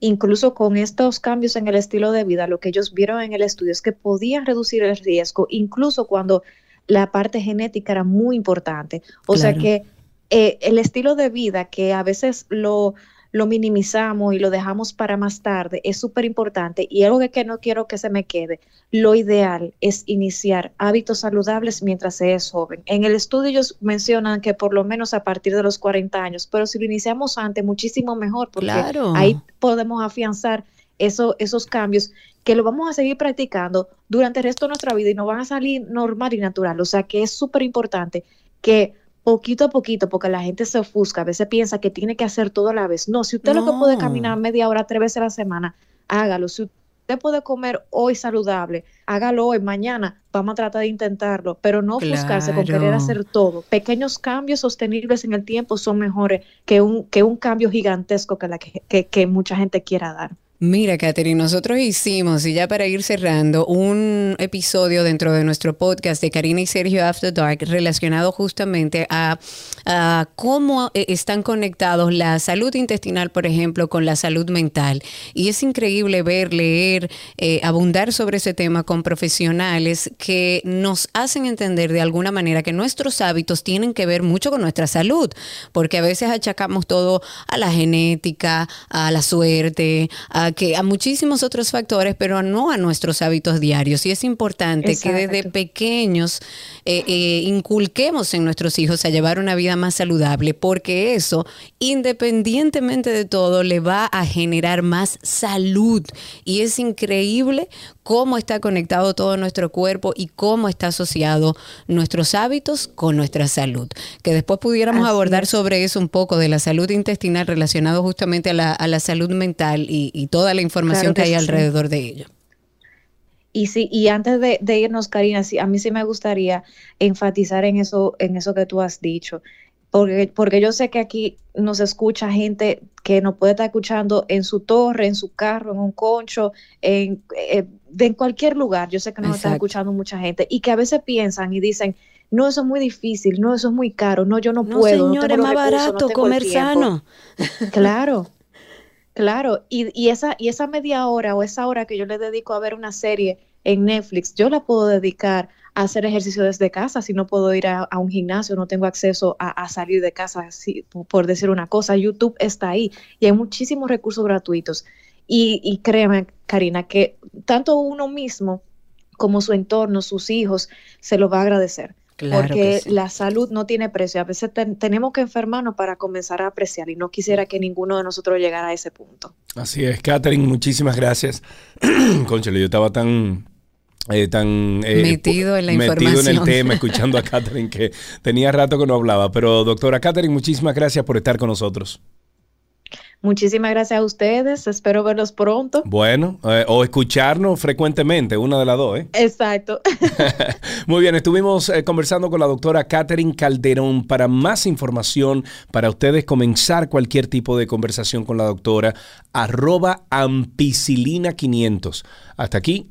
Incluso con estos cambios en el estilo de vida, lo que ellos vieron en el estudio es que podían reducir el riesgo, incluso cuando la parte genética era muy importante. O sea que eh, el estilo de vida que a veces lo, lo minimizamos y lo dejamos para más tarde es súper importante y algo que, que no quiero que se me quede. Lo ideal es iniciar hábitos saludables mientras se es joven. En el estudio ellos mencionan que por lo menos a partir de los 40 años, pero si lo iniciamos antes, muchísimo mejor, porque Claro. ahí podemos afianzar eso, esos cambios que lo vamos a seguir practicando durante el resto de nuestra vida y nos van a salir normal y natural. O sea que es súper importante que poquito a poquito, porque la gente se ofusca, a veces piensa que tiene que hacer todo a la vez. No, si usted lo que puede caminar media hora, tres veces a la semana, hágalo. Si usted puede comer hoy saludable, hágalo hoy, mañana, vamos a tratar de intentarlo, pero no ofuscarse con querer hacer todo. Pequeños cambios sostenibles en el tiempo son mejores que un, que un cambio gigantesco que, la que, que- que mucha gente quiera dar. Mira, Catherine, nosotros hicimos, y ya para ir cerrando, un episodio dentro de nuestro podcast de Karina y Sergio After Dark relacionado justamente a, a cómo eh, están conectados la salud intestinal, por ejemplo, con la salud mental. Y es increíble ver, leer, eh, abundar sobre ese tema con profesionales que nos hacen entender de alguna manera que nuestros hábitos tienen que ver mucho con nuestra salud, porque a veces achacamos todo a la genética, a la suerte, a que a muchísimos otros factores, pero no a nuestros hábitos diarios. Y es importante que desde pequeños eh, eh, inculquemos en nuestros hijos a llevar una vida más saludable, porque eso, independientemente de todo, le va a generar más salud. Y es increíble cómo está conectado todo nuestro cuerpo y cómo está asociado nuestros hábitos con nuestra salud. Que después pudiéramos Así abordar es. sobre eso un poco de la salud intestinal relacionado justamente a la, a la salud mental y, y toda la información Claro que, que hay sí. alrededor de ello. Y sí, y antes de, de irnos, Karina, sí, a mí sí me gustaría enfatizar en eso, en eso que tú has dicho. Porque, porque yo sé que aquí nos escucha gente que nos puede estar escuchando en su torre, en su carro, en un concho, en, eh, de en cualquier lugar. Yo sé que nos está escuchando mucha gente y que a veces piensan y dicen, no, eso es muy difícil, no, eso es muy caro, no, yo no, No, puedo. señor, tengo es más recursos, no barato tengo comer tiempo". sano. Claro, claro. Y, y esa, y esa media hora o esa hora que yo le dedico a ver una serie en Netflix, yo la puedo dedicar hacer ejercicio desde casa si no puedo ir a, a un gimnasio, no tengo acceso a, a salir de casa, así, por- decir una cosa. YouTube está ahí y hay muchísimos recursos gratuitos. Y, y créeme, Karina, que tanto uno mismo como su entorno, sus hijos, se lo va a agradecer. Claro porque sí. la salud no tiene precio. A veces ten- tenemos que enfermarnos para comenzar a apreciar y no quisiera que ninguno de nosotros llegara a ese punto. Así es, Catherine, muchísimas gracias. Conchale, yo estaba tan... eh, tan eh, Metido en la metido en el información. tema, escuchando a Catherine, que tenía rato que no hablaba. Pero, doctora Catherine, muchísimas gracias por estar con nosotros. Muchísimas gracias a ustedes. Espero verlos pronto. Bueno, eh, o escucharnos frecuentemente, una de las dos, ¿eh? Exacto. Muy bien, estuvimos eh, conversando con la doctora Catherine Calderón. Para más información, para ustedes comenzar cualquier tipo de conversación con la doctora, arroba ampicilina500. Hasta aquí,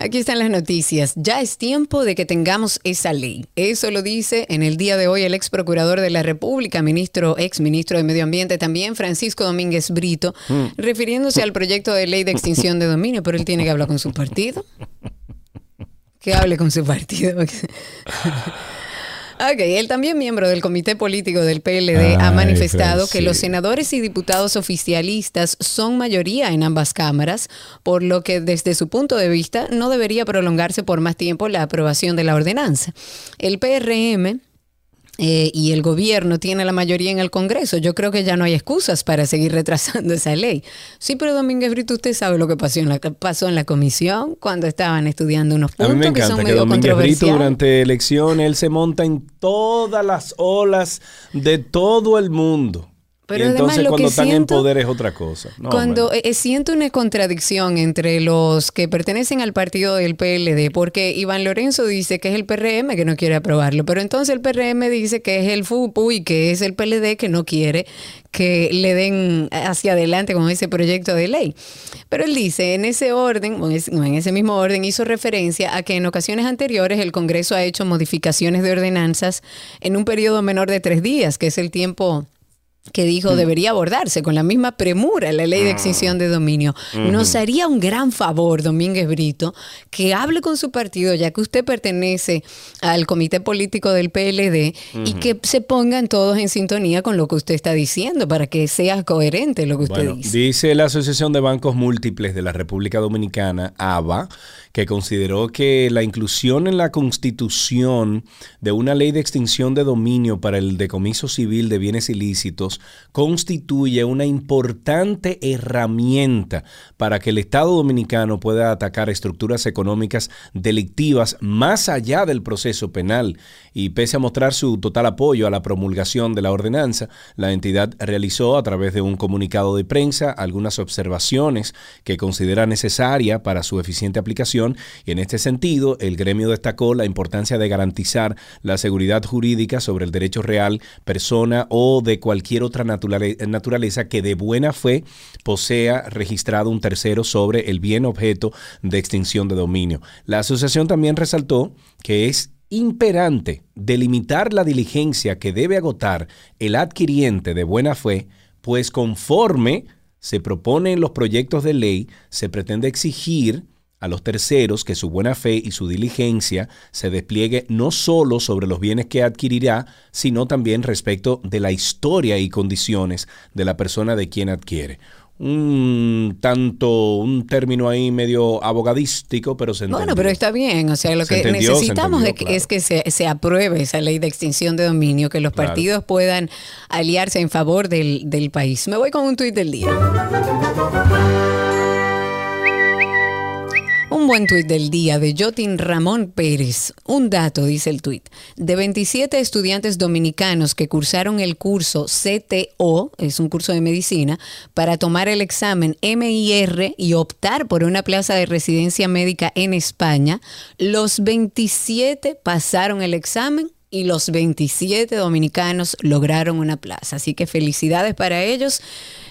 Aquí están las noticias. Ya es tiempo de que tengamos esa ley. Eso lo dice en el día de hoy el ex procurador de la República, ministro, ex ministro de Medio Ambiente también, Francisco Domínguez Brito, Mm. refiriéndose al proyecto de ley de extinción de dominio, pero él tiene que hablar con su partido. Que hable con su partido. Ok, él también miembro del comité político del PLD ha Ay, manifestado que los senadores y diputados oficialistas son mayoría en ambas cámaras, por lo que desde su punto de vista no debería prolongarse por más tiempo la aprobación de la ordenanza. El PRM eh, y el gobierno tiene la mayoría en el Congreso. Yo creo que ya no hay excusas para seguir retrasando esa ley. Sí, pero Domínguez Brito, usted sabe lo que pasó en la, pasó en la comisión cuando estaban estudiando unos A puntos mí me que son encanta que medio Domínguez Brito durante elecciones, él se monta en todas las olas de todo el mundo. Pero y además entonces lo cuando están en siento- poder es otra cosa. No, Cuando hombre. eh, siento una contradicción entre los que pertenecen al partido del PLD, porque Iván Lorenzo dice que es el PRM que no quiere aprobarlo, pero entonces el PRM dice que es el FUPU y que es el PLD que no quiere que le den hacia adelante con ese proyecto de ley. Pero él dice, en ese orden, en ese mismo orden, hizo referencia a que en ocasiones anteriores el Congreso ha hecho modificaciones de ordenanzas en un periodo menor de tres días, que es el tiempo que dijo Mm. debería abordarse con la misma premura la ley de extinción de dominio. Ujú. Nos haría un gran favor, Domínguez Brito, que hable con su partido, ya que usted pertenece al comité político del PLD, y que se pongan todos en sintonía con lo que usted está diciendo, para que sea coherente lo que usted Bueno, dice. dice la Asociación de Bancos Múltiples de la República Dominicana, ABA, que consideró que la inclusión en la Constitución de una ley de extinción de dominio para el decomiso civil de bienes ilícitos constituye una importante herramienta para que el Estado dominicano pueda atacar estructuras económicas delictivas más allá del proceso penal. Y pese a mostrar su total apoyo a la promulgación de la ordenanza, la entidad realizó a través de un comunicado de prensa algunas observaciones que considera necesaria para su eficiente aplicación y en este sentido el gremio destacó la importancia de garantizar la seguridad jurídica sobre el derecho real, persona o de cualquier otra naturale- naturaleza que de buena fe posea registrado un tercero sobre el bien objeto de extinción de dominio. La asociación también resaltó que es imperante delimitar la diligencia que debe agotar el adquiriente de buena fe, pues conforme se propone en los proyectos de ley, se pretende exigir a los terceros que su buena fe y su diligencia se despliegue no solo sobre los bienes que adquirirá, sino también respecto de la historia y condiciones de la persona de quien adquiere. Un tanto, un término ahí medio abogadístico, pero se Bueno, entendió. pero está bien. O sea, lo Se que entendió, necesitamos entendió, es que- claro. es que se, se apruebe esa ley de extinción de dominio, que los Claro. partidos puedan aliarse en favor del, del país. Me voy con un tuit del día. Buen tuit del día de Jotin Ramón Pérez. Un dato, dice el tuit. De 27 estudiantes dominicanos que cursaron el curso CTO, es un curso de medicina, para tomar el examen MIR y optar por una plaza de residencia médica en España, los 27 pasaron el examen y los 27 dominicanos lograron una plaza. Así que felicidades para ellos.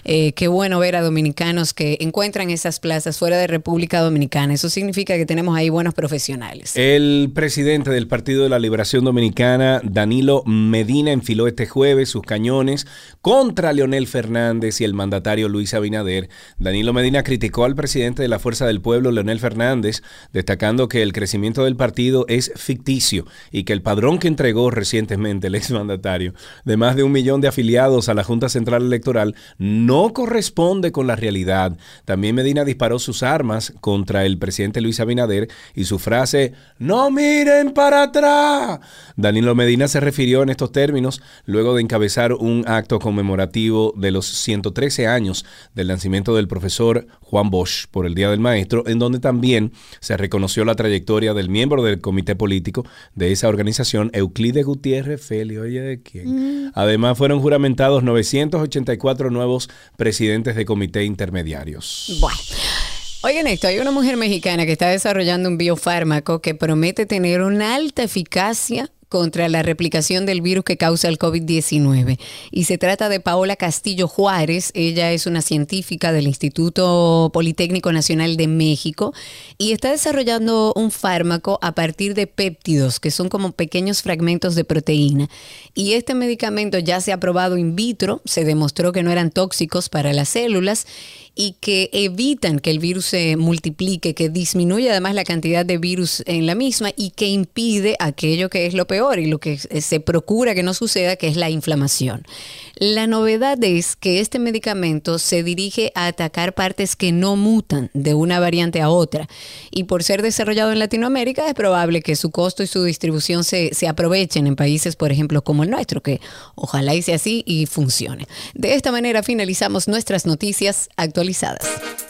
Eh, qué bueno ver a dominicanos que encuentran esas plazas fuera de República Dominicana. Eso significa que tenemos ahí buenos profesionales. El presidente del Partido de la Liberación Dominicana, Danilo Medina, enfiló este jueves sus cañones contra Leonel Fernández y el mandatario Luis Abinader. Danilo Medina criticó al presidente de la Fuerza del Pueblo, Leonel Fernández, destacando que el crecimiento del partido es ficticio y que el padrón que recientemente el exmandatario de más de un millón de afiliados a la Junta Central Electoral no corresponde con la realidad. También Medina disparó sus armas contra el presidente Luis Abinader y su frase, no miren para atrás. Danilo Medina se refirió en estos términos luego de encabezar un acto conmemorativo de los 113 años del nacimiento del profesor Juan Bosch por el Día del Maestro, en donde también se reconoció la trayectoria del miembro del comité político de esa organización, Euclide Gutiérrez Feli, oye de quién. Además fueron juramentados 984 nuevos presidentes de comité intermediarios. Bueno. Oigan esto, hay una mujer mexicana que está desarrollando un biofármaco que promete tener una alta eficacia contra la replicación del virus que causa el COVID-19. Y se trata de Paola Castillo Juárez. Ella es una científica del Instituto Politécnico Nacional de México y está desarrollando un fármaco a partir de péptidos, que son como pequeños fragmentos de proteína. Y este medicamento ya se ha probado in vitro, se demostró que no eran tóxicos para las células y que evitan que el virus se multiplique, que disminuye además la cantidad de virus en la misma y que impide aquello que es lo peor y lo que se procura que no suceda, que es la inflamación. La novedad es que este medicamento se dirige a atacar partes que no mutan de una variante a otra y por ser desarrollado en Latinoamérica es probable que su costo y su distribución se, se aprovechen en países, por ejemplo, como el nuestro, que ojalá hice así y funcione. De esta manera finalizamos nuestras noticias actualizadas.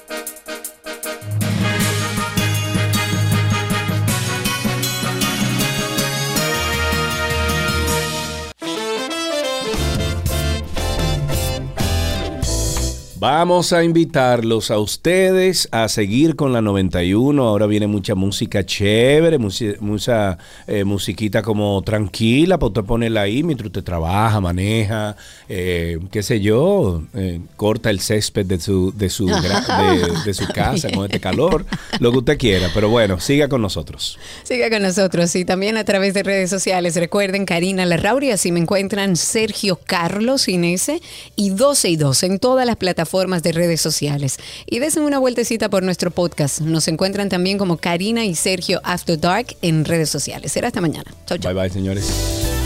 Vamos a invitarlos a ustedes a seguir con la 91. Ahora viene mucha música chévere, mucha eh, musiquita como tranquila para usted ponerla ahí mientras usted trabaja, maneja, eh, qué sé yo, eh, corta el césped de su, de, su, de, de su casa con este calor, lo que usted quiera. Pero bueno, siga con nosotros. Siga con nosotros y también a través de redes sociales. Recuerden Karina Larrauri, así me encuentran Sergio Carlos Inese y 12 y 2 en todas las plataformas de redes sociales. Y desen una vueltecita por nuestro podcast. Nos encuentran también como Karina y Sergio After Dark en redes sociales. Será hasta mañana. Chau, chau. Bye bye, señores.